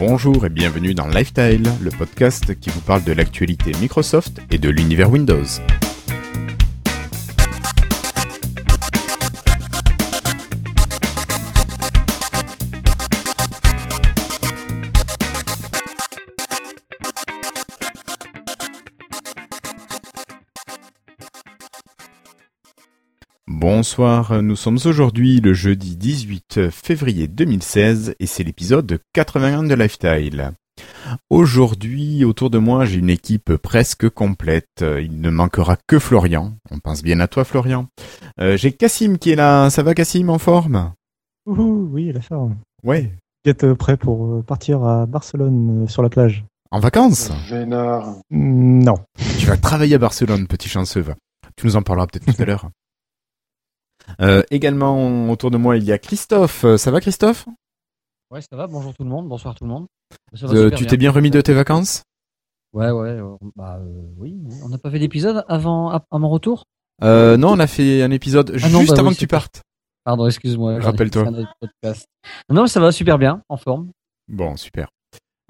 Bonjour et bienvenue dans Lifestyle, le podcast qui vous parle de l'actualité Microsoft et de l'univers Windows. Bonsoir, nous sommes aujourd'hui le jeudi 18 février 2016 et c'est l'épisode 81 de Lifestyle. Aujourd'hui, autour de moi, j'ai une équipe presque complète. Il ne manquera que Florian. On pense bien à toi, Florian. Euh, j'ai Cassim qui est là. Ça va, Cassim, en forme? Oui, la forme. Ouais. Vous êtes prêt pour euh, partir à Barcelone euh, sur la plage? En vacances? Vénard. Non. Tu vas travailler à Barcelone, petit chanceux. va. Tu nous en parleras peut-être tout à l'heure. Euh, également autour de moi il y a Christophe. Euh, Ça va Christophe? Ouais, ça va. Bonjour tout le monde. Bonsoir tout le monde. Ça va Euh, Tu t'es bien remis de tes vacances? Ouais, ouais. euh, Bah euh, oui. On n'a pas fait d'épisode avant à, à mon retour? euh, Non, on a fait un épisode Ah non, juste bah avant oui, que tu partes. Pardon, excuse-moi. Rappelle-toi. Non, ça va super bien, en forme. Bon, super.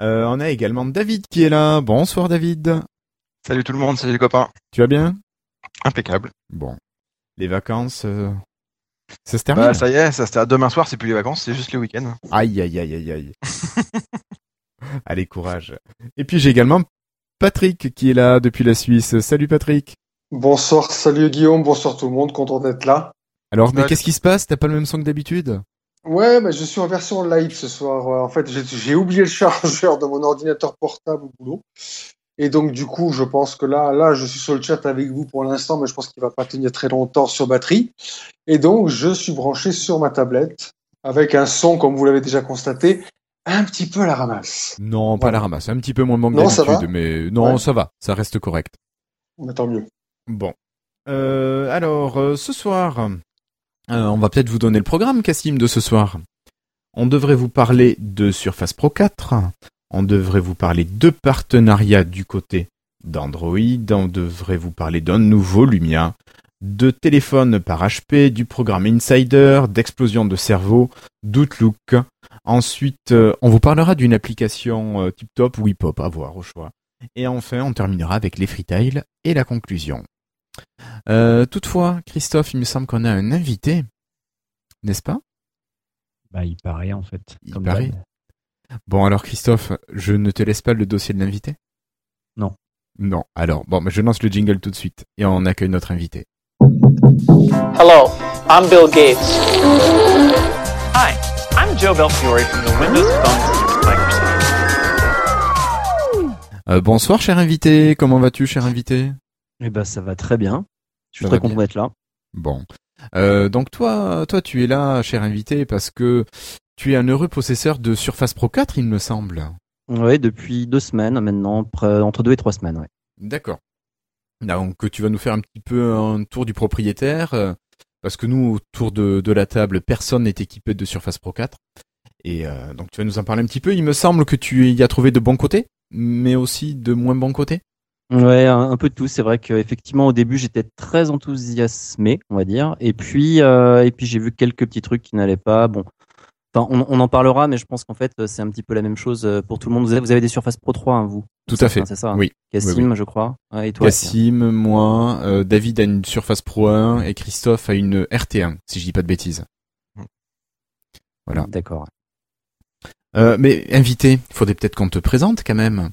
Euh, on a également David qui est là. Bonsoir David. Salut tout le monde, salut les copains. Tu vas bien? Impeccable. Bon. Les vacances, euh, ça se termine Bah ça y est, ça c'était à demain soir, c'est plus les vacances, c'est juste le week-end. Aïe, aïe, aïe, aïe, aïe. Allez, courage. Et puis j'ai également Patrick qui est là depuis la Suisse. Salut Patrick. Bonsoir, salut Guillaume, bonsoir tout le monde, content d'être là. Alors, mais Ouais. qu'est-ce qui se passe? T'as pas le même son que d'habitude? Ouais, bah, je suis en version light ce soir. Ouais, En fait, j'ai oublié le chargeur de mon ordinateur portable au boulot. Et donc, du coup, je pense que là, là, je suis sur le chat avec vous pour l'instant, mais je pense qu'il va pas tenir très longtemps sur batterie. Et donc, je suis branché sur ma tablette avec un son, comme vous l'avez déjà constaté, un petit peu à la ramasse. Non, pas Voilà. la ramasse. Un petit peu moins bon que Non, ça d'habitude, mais non, Ouais. ça va. Ça reste correct. Mais tant mieux. Bon. Euh, alors, euh, ce soir, euh, on va peut-être vous donner le programme, Cassim, de ce soir. On devrait vous parler de Surface Pro 4. On devrait vous parler de partenariats du côté d'Android. On devrait vous parler d'un nouveau Lumia, de téléphone par HP, du programme Insider, d'explosion de cerveau, d'Outlook. Ensuite, euh, on vous parlera d'une application euh, tip-top ou hip-hop, à voir au choix. Et enfin, on terminera avec les freetiles et la conclusion. Euh, toutefois, Christophe, il me semble qu'on a un invité, n'est-ce pas? Bah, il paraît en fait. Il comme paraît. Bon, alors Christophe, je ne te laisse pas le dossier de l'invité? Non. Non. Alors, bon, je lance le jingle tout de suite et on accueille notre invité. Hello, I'm Bill Gates. Hi, I'm Joe Belfiore from the Windows Phone team at Microsoft. Euh, bonsoir, cher invité. Comment vas-tu, cher invité? Eh ben, ça va très bien. Je suis Ça très content d'être là. Bon. Euh, donc toi, toi, tu es là, cher invité, parce que tu es un heureux possesseur de Surface Pro 4, il me semble. Oui, depuis deux semaines maintenant, entre deux et trois semaines. Ouais. D'accord. Donc tu vas nous faire un petit peu un tour du propriétaire, euh, parce que nous, autour de, de la table, personne n'est équipé de Surface Pro 4. Et euh, donc tu vas nous en parler un petit peu. Il me semble que tu y as trouvé de bons côtés, mais aussi de moins bons côtés. Ouais, un, un peu de tout. C'est vrai qu'effectivement, au début, j'étais très enthousiasmé, on va dire. Et puis, euh, et puis j'ai vu quelques petits trucs qui n'allaient pas. Bon, enfin, on, on en parlera, mais je pense qu'en fait, c'est un petit peu la même chose euh, pour tout le monde. Vous avez, vous avez des Surface Pro 3, hein, vous Tout à fait. C'est ça. hein. Oui. Cassim, oui, je crois. Ouais, et toi Cassim, moi, euh, David a une Surface Pro 1 et Christophe a une RT1, si je dis pas de bêtises. Voilà. D'accord. Euh, mais invité, il faudrait peut-être qu'on te présente quand même.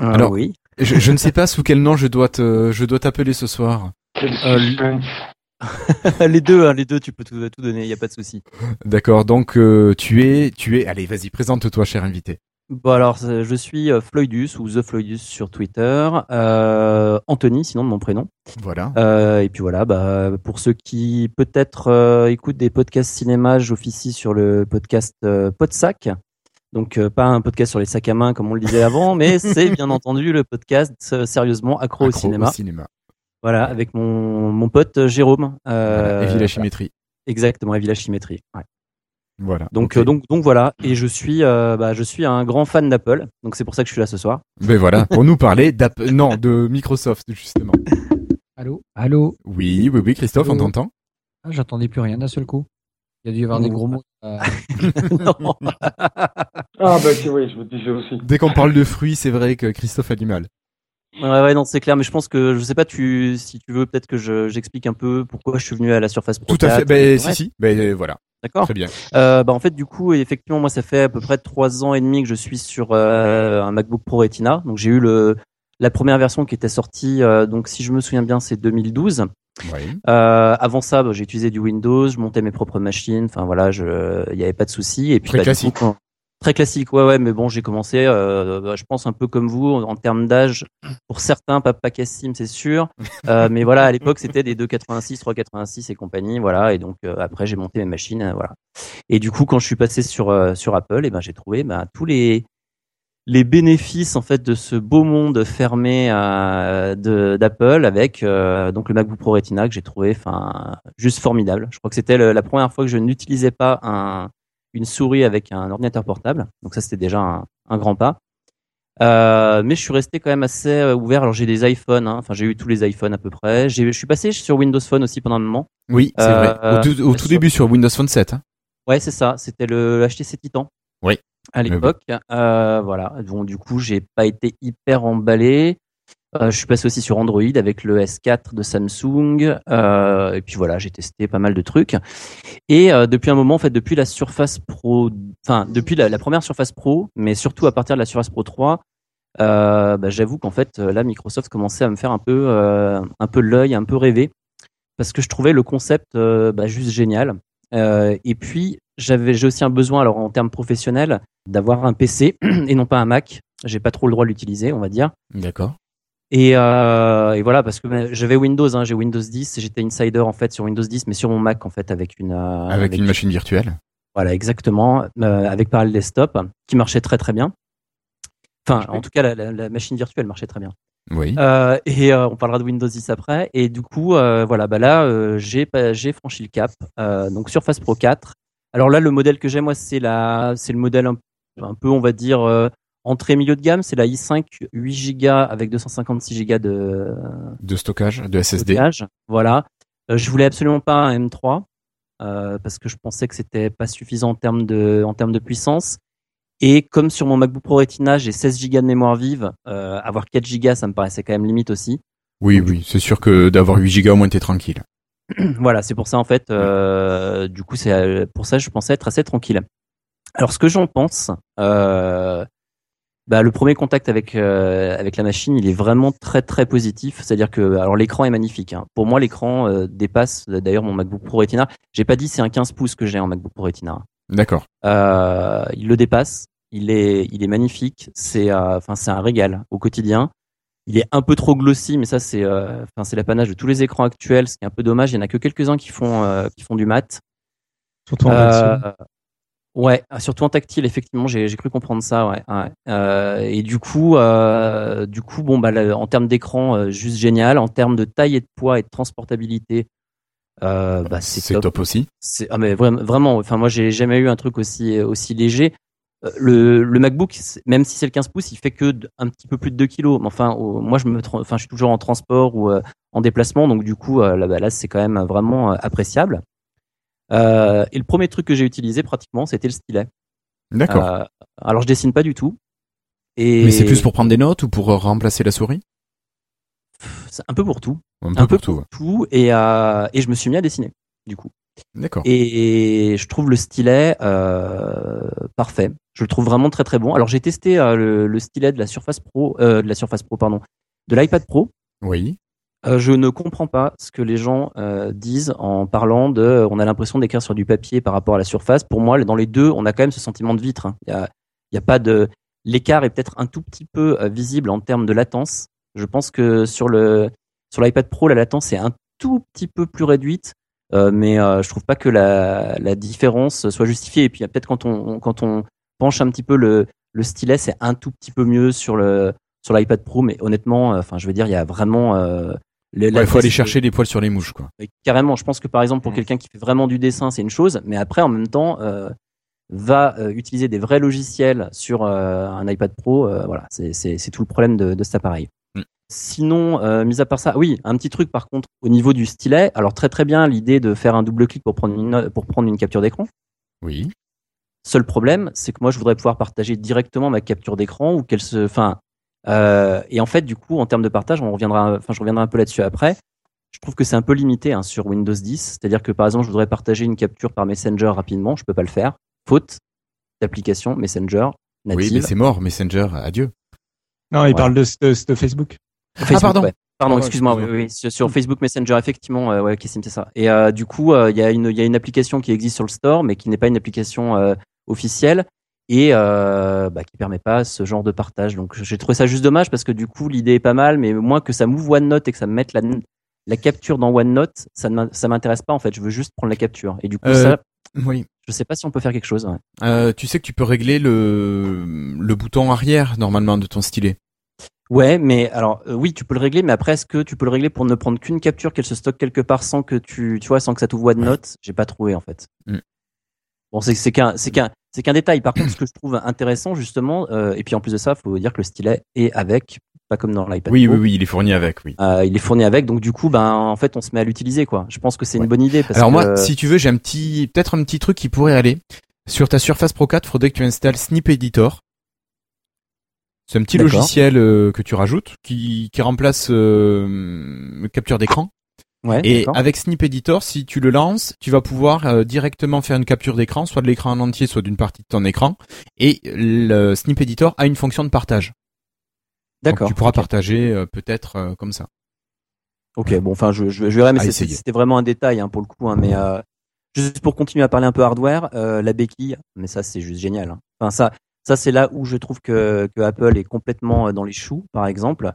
Euh, Alors- oui. Je, je ne sais pas sous quel nom je dois te, je dois t'appeler ce soir. Euh, les deux, hein, les deux, tu peux tout, tout donner. Il y a pas de souci. D'accord, donc euh, tu es, tu es, allez, vas-y, présente-toi, cher invité. Bon alors, je suis euh, Floydus ou The Floydus sur Twitter. Euh, Anthony, sinon de mon prénom. Voilà. Euh, et puis voilà, bah, pour ceux qui peut-être écoutent des podcasts cinéma, j'officie sur le podcast Podsac. Donc pas un podcast sur les sacs à main comme on le disait avant, mais c'est bien entendu le podcast sérieusement accro, au cinéma. cinéma. Voilà, avec mon, mon pote euh, Jérôme. Euh, Voilà, et la chimétrie. Exactement, et Village Chimétrie. Ouais. Voilà. Donc, euh, donc, donc voilà. Et je suis, euh, bah, je suis un grand fan d'Apple. Donc c'est pour ça que je suis là ce soir. Ben voilà, pour nous parler d'app, non, de Microsoft justement. Allô Allô Oui, oui, oui, Christophe, on t'entend. ah, J'entendais plus rien d'un seul coup. Il y a dû y avoir des gros mots. euh, Non. Ah, bah, si, oui, je me disais aussi. Dès qu'on parle de fruits, c'est vrai que Christophe a du mal. Ouais, ouais, non, c'est clair, mais je pense que je sais pas, tu, si tu veux, peut-être que je, j'explique un peu pourquoi je suis venu à la Surface Pro. Tout à fait. 4. Ben, si, si. Ben, voilà. D'accord. Très bien. Euh, bah en fait du coup effectivement moi ça fait à peu près trois ans et demi que je suis sur euh, un MacBook Pro Retina donc j'ai eu le la première version qui était sortie euh, donc si je me souviens bien c'est 2012 Ouais. euh, avant ça bah, j'ai utilisé du Windows je montais mes propres machines enfin voilà je il y avait pas de souci et puis Très bah, du classique. coup, quand- très classique ouais ouais mais bon j'ai commencé euh, bah, je pense un peu comme vous en, en termes d'âge. Pour certains pas pas Cassim c'est sûr. Euh, mais voilà à l'époque c'était des 286 386 et compagnie voilà. Et donc euh, après j'ai monté mes machines euh, voilà. Et du coup, quand je suis passé sur euh, sur Apple, et ben j'ai trouvé ben, tous les les bénéfices en fait de ce beau monde fermé euh, d'Apple avec euh, donc le MacBook Pro Retina que j'ai trouvé enfin juste formidable. Je crois que c'était la première fois que je n'utilisais pas un une souris avec un ordinateur portable. Donc ça c'était déjà un, un grand pas. Euh, mais je suis resté quand même assez euh, ouvert. Alors j'ai des iPhones, hein. enfin j'ai eu tous les iPhones à peu près. J'ai- Je suis passé sur Windows Phone aussi pendant un moment. Oui, c'est Euh, vrai. Au, tout, au tout sur- début sur Windows Phone 7. hein. Ouais, c'est ça. C'était le HTC Titan. Oui. À l'époque, Euh, voilà. Bon, du coup, j'ai pas été hyper emballé. Euh, je suis passé aussi sur Android avec le S4 de Samsung. Euh, et puis voilà, j'ai testé pas mal de trucs. Et euh, depuis un moment, en fait, depuis la Surface Pro, enfin depuis la, première Surface Pro, mais surtout à partir de la Surface Pro 3, euh, bah, j'avoue qu'en fait, euh, là, Microsoft commençait à me faire un peu, euh, un peu l'œil, un peu rêver, parce que je trouvais le concept bah, juste génial. Et puis, j'avais, j'ai aussi un besoin, alors en termes professionnels, d'avoir un PC et non pas un Mac. J'ai pas trop le droit de l'utiliser, on va dire. D'accord. Et, euh, et voilà, parce que j'avais Windows, hein, j'ai Windows 10, et j'étais insider en fait sur Windows 10, mais sur mon Mac en fait avec une euh, Avec une machine virtuelle. voilà exactement euh, avec Parallel Desktop qui marchait très très bien. Enfin, en tout cas, la, la- la machine virtuelle marchait très bien. Oui. Euh, et euh, on parlera de Windows 10 après. Et du coup, euh, voilà, bah là, euh, j'ai j'ai franchi le cap. Euh, donc Surface Pro 4. Alors là, le modèle que j'ai moi, c'est la, c'est le modèle un, un peu, on va dire, euh, entrée milieu de gamme. C'est la i5 8 Go avec 256 Go de De stockage, de SSD. stockage. Voilà. Euh, je voulais absolument pas un M3 euh, parce que je pensais que c'était pas suffisant en termes de, en termes de puissance. Et comme sur mon MacBook Pro Retina, j'ai 16 Go de mémoire vive, euh, avoir 4 Go, ça me paraissait quand même limite aussi. Oui, oui. C'est sûr que d'avoir 8 Go au moins, t'es tranquille. voilà, c'est pour ça en fait. du coup, c'est pour ça que je pensais être assez tranquille. Alors, ce que j'en pense, euh, bah, le premier contact avec euh, avec la machine, il est vraiment très très positif. C'est-à-dire que, alors l'écran est magnifique. hein. Pour moi, l'écran euh, dépasse d'ailleurs mon MacBook Pro Retina. J'ai pas dit c'est un 15 pouces que j'ai en MacBook Pro Retina. D'accord. Euh, il le dépasse. Il est il est magnifique. C'est euh, enfin c'est un régal au quotidien. Il est un peu trop glossy, mais ça c'est euh, enfin c'est l'apanage de tous les écrans actuels, ce qui est un peu dommage. Il y en a que quelques-uns qui font euh, qui font du mat. Surtout en Euh. Ouais, ah, surtout en tactile, effectivement, j'ai cru comprendre ça. Ouais. ouais. Euh, et du coup, euh, du coup, bon bah là, en termes d'écran, euh, juste génial. En termes de taille et de poids et de transportabilité, euh, bah c'est top. top aussi. Ah mais vraiment, vraiment. Enfin moi j'ai jamais eu un truc aussi aussi léger. Le, le MacBook, même si c'est le 15 pouces, il fait que un petit peu plus de 2 kilos. Mais enfin, moi je me, enfin je suis toujours en transport ou en déplacement, donc du coup là, bah, là c'est quand même vraiment appréciable. Euh, et le premier truc que j'ai utilisé pratiquement, c'était le stylet. D'accord. Euh, alors je dessine pas du tout. Et Mais c'est plus pour prendre des notes ou pour euh, remplacer la souris? Un peu pour tout, Un peu un peu pour tout. tout. Et euh, et je me suis mis à dessiner du coup. D'accord. Et je trouve le stylet parfait. Je le trouve vraiment très très bon. Alors j'ai testé le, le stylet de la Surface Pro, de la Surface Pro pardon, de l'iPad Pro. Oui. Euh, je ne comprends pas ce que les gens euh, disent en parlant de. euh, On a l'impression d'écrire sur du papier par rapport à la surface. Pour moi, dans les deux, on a quand même ce sentiment de vitre. hein. Il y a, pas de. L'écart est peut-être un tout petit peu euh, visible en termes de latence. Je pense que sur le sur l'iPad Pro, la latence est un tout petit peu plus réduite, euh, mais je trouve pas que la, la différence soit justifiée. Et puis peut-être quand on quand on penche un petit peu le le stylet, c'est un tout petit peu mieux sur le sur l'iPad Pro, mais honnêtement, enfin, je veux dire, il y a vraiment Il faut aller chercher les poils sur les mouches, quoi. Carrément, je pense que par exemple pour Mm. quelqu'un qui fait vraiment du dessin, c'est une chose, mais après en même temps euh, va euh, utiliser des vrais logiciels sur euh, un iPad Pro, euh, voilà, c'est c'est c'est tout le problème de, de cet appareil. Mm. Sinon, euh, mis à part ça, oui, un petit truc par contre au niveau du stylet. Alors très très bien l'idée de faire un double clic pour prendre une pour prendre une capture d'écran. Oui. Seul problème, c'est que moi je voudrais pouvoir partager directement ma capture d'écran ou qu'elle se, enfin, euh, et en fait du coup en termes de partage, on reviendra, enfin je reviendrai un peu là-dessus après. Je trouve que c'est un peu limité hein, sur Windows 10, c'est-à-dire que par exemple je voudrais partager une capture par Messenger rapidement, je peux pas le faire, faute d'application Messenger native. Oui, mais c'est mort, Messenger, adieu. Non, il Ouais. parle de, de- de Facebook. Facebook, pardon. ouais. Pardon, excuse-moi. Oui, sur, Facebook Messenger, effectivement, euh, ouais, c'est ça. Et euh, du coup, euh, il y a une, il y a une application qui existe sur le store, mais qui n'est pas une application euh, officielle et euh, bah, qui permet pas ce genre de partage. Donc, j'ai trouvé ça juste dommage parce que du coup, l'idée est pas mal, mais moins que ça m'ouvre OneNote et que ça me mette la, la capture dans OneNote, ça ne m'intéresse pas en fait. Je veux juste prendre la capture. Et du coup, Euh, ça, Oui. je sais pas si on peut faire quelque chose. ouais. Euh, tu sais que tu peux régler le, le bouton arrière, normalement, de ton stylet. Ouais, mais alors euh, oui, tu peux le régler, mais après est-ce que tu peux le régler pour ne prendre qu'une capture, qu'elle se stocke quelque part sans que tu, tu vois, sans que ça t'ouvre OneNote? J'ai pas trouvé en fait. Mm. Bon, c'est c'est qu'un c'est qu'un c'est qu'un détail. Par contre, ce que je trouve intéressant justement, euh, et puis en plus de ça, faut dire que le stylet est avec, pas comme dans l'iPad. Oui, Pro. oui, oui, il est fourni avec, oui. Euh, il est fourni avec, donc du coup, ben en fait, on se met à l'utiliser quoi. Je pense que c'est Ouais. une bonne idée. Parce Alors que, moi, si tu veux, j'ai un petit, peut-être un petit truc qui pourrait aller. Sur ta Surface Pro 4, faudrait que tu installes Snip Editor. C'est un petit logiciel euh, que tu rajoutes qui, qui remplace euh, le capture d'écran. Ouais, Et avec Snip Editor, si tu le lances, tu vas pouvoir euh, directement faire une capture d'écran, soit de l'écran en entier, soit d'une partie de ton écran. Et le Snip Editor a une fonction de partage. D'accord. tu pourras partager euh, peut-être euh, comme ça. Ok, bon, enfin, je, je, je verrai, mais c'était vraiment un détail hein, pour le coup. Hein, mais euh, juste pour continuer à parler un peu hardware, euh, la béquille, mais ça c'est juste génial. hein. Enfin ça, ça c'est là où je trouve que, que Apple est complètement euh, dans les choux, par exemple,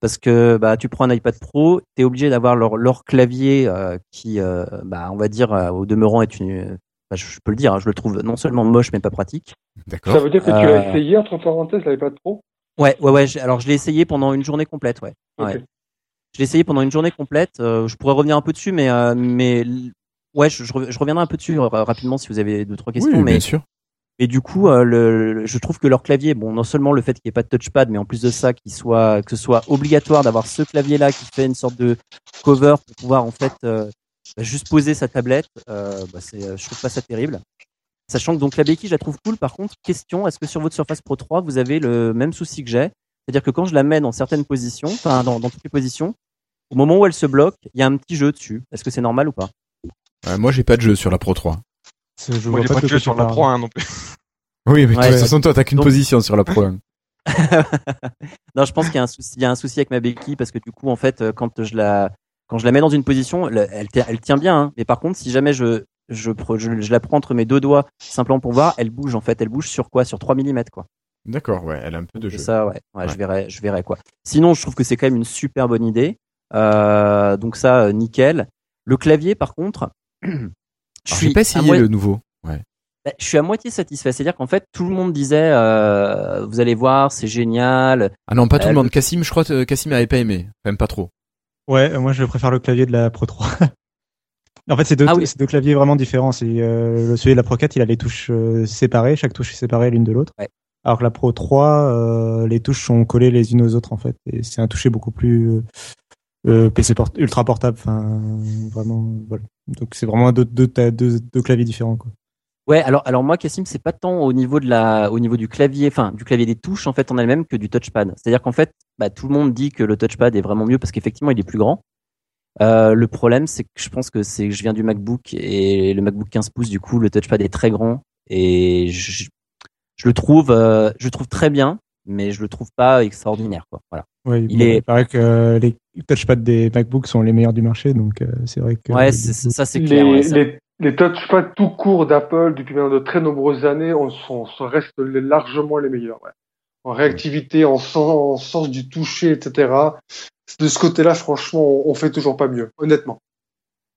parce que bah tu prends un iPad Pro, t'es obligé d'avoir leur, leur clavier euh, qui, euh, bah on va dire euh, au demeurant est une, bah, je, je peux le dire, hein, je le trouve non seulement moche mais pas pratique. D'accord. Ça veut dire que tu l'as essayé, entre parenthèses, l'iPad Pro? Ouais, ouais, ouais. Alors je l'ai essayé pendant une journée complète, ouais. Je l'ai essayé pendant une journée complète. euh, je pourrais revenir un peu dessus, mais euh, mais ouais, je, je rev- je reviendrai un peu dessus rapidement si vous avez deux trois questions. oui, mais bien sûr. Et du coup, euh, le, je trouve que leur clavier, bon, non seulement le fait qu'il n'y ait pas de touchpad, mais en plus de ça, qu'il soit que ce soit obligatoire d'avoir ce clavier-là qui fait une sorte de cover pour pouvoir en fait euh, bah, juste poser sa tablette. Euh, bah, c'est, euh, je trouve pas ça terrible. Sachant que donc la béquille, je la trouve cool. Par contre, question, est-ce que sur votre Surface Pro 3, vous avez le même souci que j'ai? C'est-à-dire que quand je la mets dans certaines positions, enfin dans, dans toutes les positions, au moment où elle se bloque, il y a un petit jeu dessus. Est-ce que c'est normal ou pas? Euh, moi, j'ai pas de jeu sur la Pro 3. Je Moi, vois pas tu sur la. Pro 1 non plus. Oui, mais de Ouais. toute façon, toi, t'as qu'une Donc- position sur la Pro 1. non, je pense qu'il y a un souci, il y a un souci avec ma béquille parce que du coup, en fait, euh, quand je la, quand je la mets dans une position, elle, elle, tient- elle tient bien. hein. mais par contre, si jamais je, je, je, je la prends entre mes deux doigts, simplement pour voir, elle bouge en fait. Elle bouge sur quoi? Sur 3 mm quoi. D'accord, ouais, elle a un peu de jeu. ça, ouais, ouais, Ouais. je verrai, je verrai quoi. Sinon, je trouve que c'est quand même une super bonne idée. Euh, donc ça, euh, nickel. Le clavier, par contre, je suis pas essayé moi- le nouveau. Ouais. bah, je suis à moitié satisfait. C'est-à-dire qu'en fait, tout le monde disait, euh, vous allez voir, c'est génial. Ah non, pas tout Euh, le monde. Cassim, je crois que Cassim avait pas aimé. Même pas trop. Ouais, euh, moi je préfère le clavier de la Pro 3. en fait, c'est deux, Ah oui. c'est deux claviers vraiment différents. Euh, le celui de la Pro 4, il a les touches euh, séparées, chaque touche est séparée l'une de l'autre. Ouais. Alors que la Pro 3, euh, les touches sont collées les unes aux autres en fait, et c'est un toucher beaucoup plus euh, euh, PC port ultra portable. Enfin, vraiment, voilà. Donc c'est vraiment deux, claviers différents quoi. Ouais, alors, alors moi, Cassim, c'est pas tant au niveau de la, au niveau du clavier, enfin, du clavier des touches, en fait, en elle-même que du touchpad. C'est-à-dire qu'en fait, bah, tout le monde dit que le touchpad est vraiment mieux parce qu'effectivement, il est plus grand. Euh, le problème, c'est que je pense que c'est que je viens du MacBook et le MacBook 15 pouces, du coup, le touchpad est très grand et je, euh, je le trouve très bien, mais je le trouve pas extraordinaire, quoi. Voilà. Ouais, Il bon, est- il paraît que les touchpads des MacBooks sont les meilleurs du marché, donc euh, c'est vrai que. Ouais, du c'est- coup- ça, c'est clair. Les, ouais, ça- les, les touchpads tout court d'Apple depuis maintenant de très nombreuses années, on, sont, sont- restent les- largement les meilleurs. ouais. En réactivité, en sens, en sens du toucher, etc. De ce côté-là, franchement, on, on fait toujours pas mieux, honnêtement.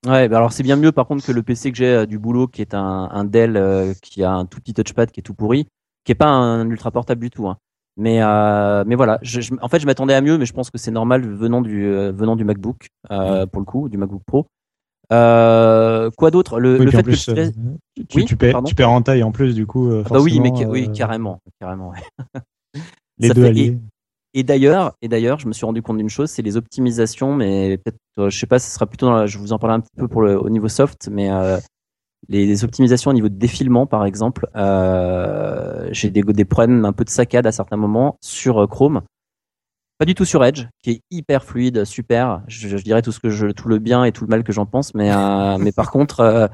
Ouais, bah alors c'est bien mieux par contre que le PC que j'ai euh, du boulot qui est un, un Dell euh, qui a un tout petit touchpad qui est tout pourri, qui est pas un ultra portable du tout. Hein. Mais euh, mais voilà, je, je- en fait je m'attendais à mieux, mais je pense que c'est normal venant du euh, venant du MacBook euh, pour le coup, du MacBook Pro. Euh, quoi d'autre? Le, Oui, le fait que plus, euh, tu, Oui, tu, perds, tu perds en taille en plus, du coup. euh, Ah bah oui, mais oui, carrément, carrément. ouais. Les Ça deux fait- alliés. Et d'ailleurs, et d'ailleurs, je me suis rendu compte d'une chose, c'est les optimisations, mais peut-être, je sais pas, ce sera plutôt dans la, je vous en parler un petit peu pour le, au niveau soft, mais euh, les, optimisations au niveau de défilement, par exemple, euh, j'ai des, des problèmes un peu de saccade à certains moments sur euh, Chrome. Pas du tout sur Edge, qui est hyper fluide, super. Je, je dirais tout ce que je, tout le bien et tout le mal que j'en pense, mais euh, mais par contre, euh,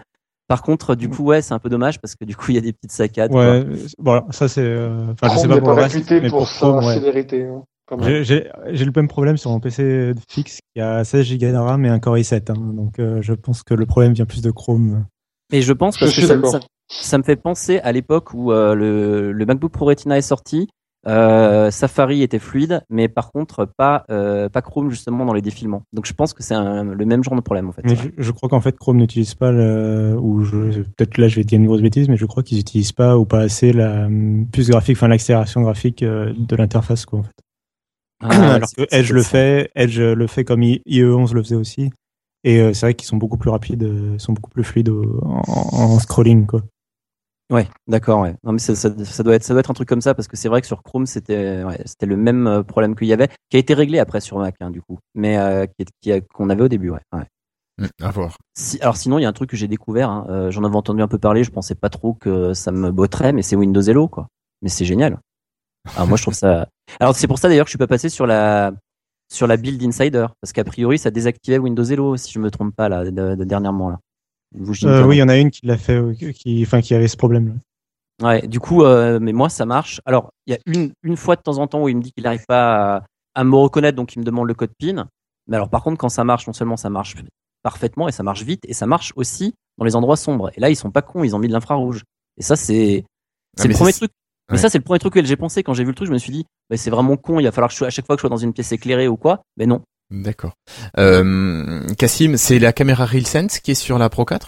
par contre, du coup, ouais, c'est un peu dommage parce que du coup, il y a des petites saccades. Ouais, voilà, ça c'est. euh, Enfin, je sais pas pour pas le reste, réputé mais pour, pour sa Chrome, ouais. célérité. hein. J'ai- le même problème sur mon PC fixe qui a 16 Go de RAM et un Core i7. hein. donc euh, je pense que le problème vient plus de Chrome. Et je pense Je que ça, d'accord. ça, ça me fait penser à l'époque où euh, le, le MacBook Pro Retina est sorti. Euh, Safari était fluide, mais par contre pas euh, pas Chrome justement dans les défilements. Donc je pense que c'est le même genre de problème en fait. Mais je, je crois qu'en fait Chrome n'utilise pas le, ou peut-être là je vais dire une grosse bêtise, mais je crois qu'ils n'utilisent pas ou pas assez la puce graphique, enfin l'accélération graphique de l'interface quoi en fait. Ah, Alors que Edge le ça. fait, Edge le fait comme I- IE11 le faisait aussi. Et euh, c'est vrai qu'ils sont beaucoup plus rapides, euh, sont beaucoup plus fluides au- en, en scrolling quoi. Ouais, d'accord, ouais. Non mais ça, ça, ça doit être ça doit être un truc comme ça parce que c'est vrai que sur Chrome c'était ouais, c'était le même euh, problème qu'il y avait, qui a été réglé après sur Mac hein, du coup, mais euh, qu'on avait au début, ouais. ouais. Mm, À voir. Si, alors sinon il y a un truc que j'ai découvert, hein, euh, j'en avais entendu un peu parler, je pensais pas trop que ça me botterait, mais c'est Windows Hello quoi. Mais c'est génial. Alors moi je trouve ça. Alors c'est pour ça d'ailleurs que je suis pas passé sur la sur la build Insider parce qu'a priori ça désactivait Windows Hello si je me trompe pas là de- de- dernièrement là. Euh, oui, il y en a une qui l'a fait, euh, qui, enfin qui avait ce problème. là Ouais, du coup, euh, mais moi, ça marche. Alors, il y a une, une fois de temps en temps où il me dit qu'il n'arrive pas à, à me reconnaître, donc il me demande le code PIN. Mais alors, par contre, quand ça marche, non seulement ça marche parfaitement et ça marche vite, et ça marche aussi dans les endroits sombres. Et là, ils sont pas cons, ils ont mis de l'infrarouge. Et ça, c'est Ah, c'est le premier truc. Mais ouais. ça, c'est le premier truc que j'ai pensé quand j'ai vu le truc. Je me suis dit, bah, c'est vraiment con. Il va falloir que je, sois- à chaque fois que je sois dans une pièce éclairée ou quoi. Mais non. D'accord. Euh, Cassim, c'est la caméra RealSense qui est sur la Pro 4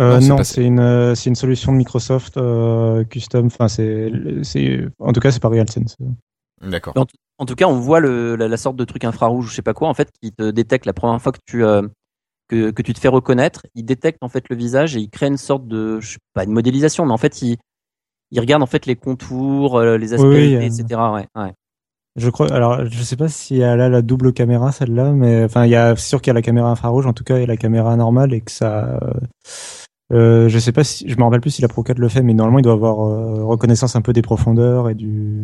Euh, Non, c'est non, pas- c'est une, euh, c'est une solution de Microsoft euh, custom. Enfin, c'est, c'est, en tout cas, c'est pas RealSense. D'accord. En, en tout cas, on voit le, la, la sorte de truc infrarouge ou je sais pas quoi, en fait, qui te détecte la première fois que tu, euh, que, que tu te fais reconnaître. Il détecte en fait le visage et il crée une sorte de, je sais pas, une modélisation, mais en fait, il, il regarde en fait les contours, euh, les oui, euh, etc. Ouais, ouais. Je crois. Alors, je sais pas si elle a la double caméra celle-là, mais enfin, il y a c'est sûr qu'il y a la caméra infrarouge, en tout cas, et la caméra normale, et que ça. euh, Euh, je sais pas si, je me rappelle plus si la Pro 4 le fait, mais normalement il doit avoir euh, reconnaissance un peu des profondeurs et du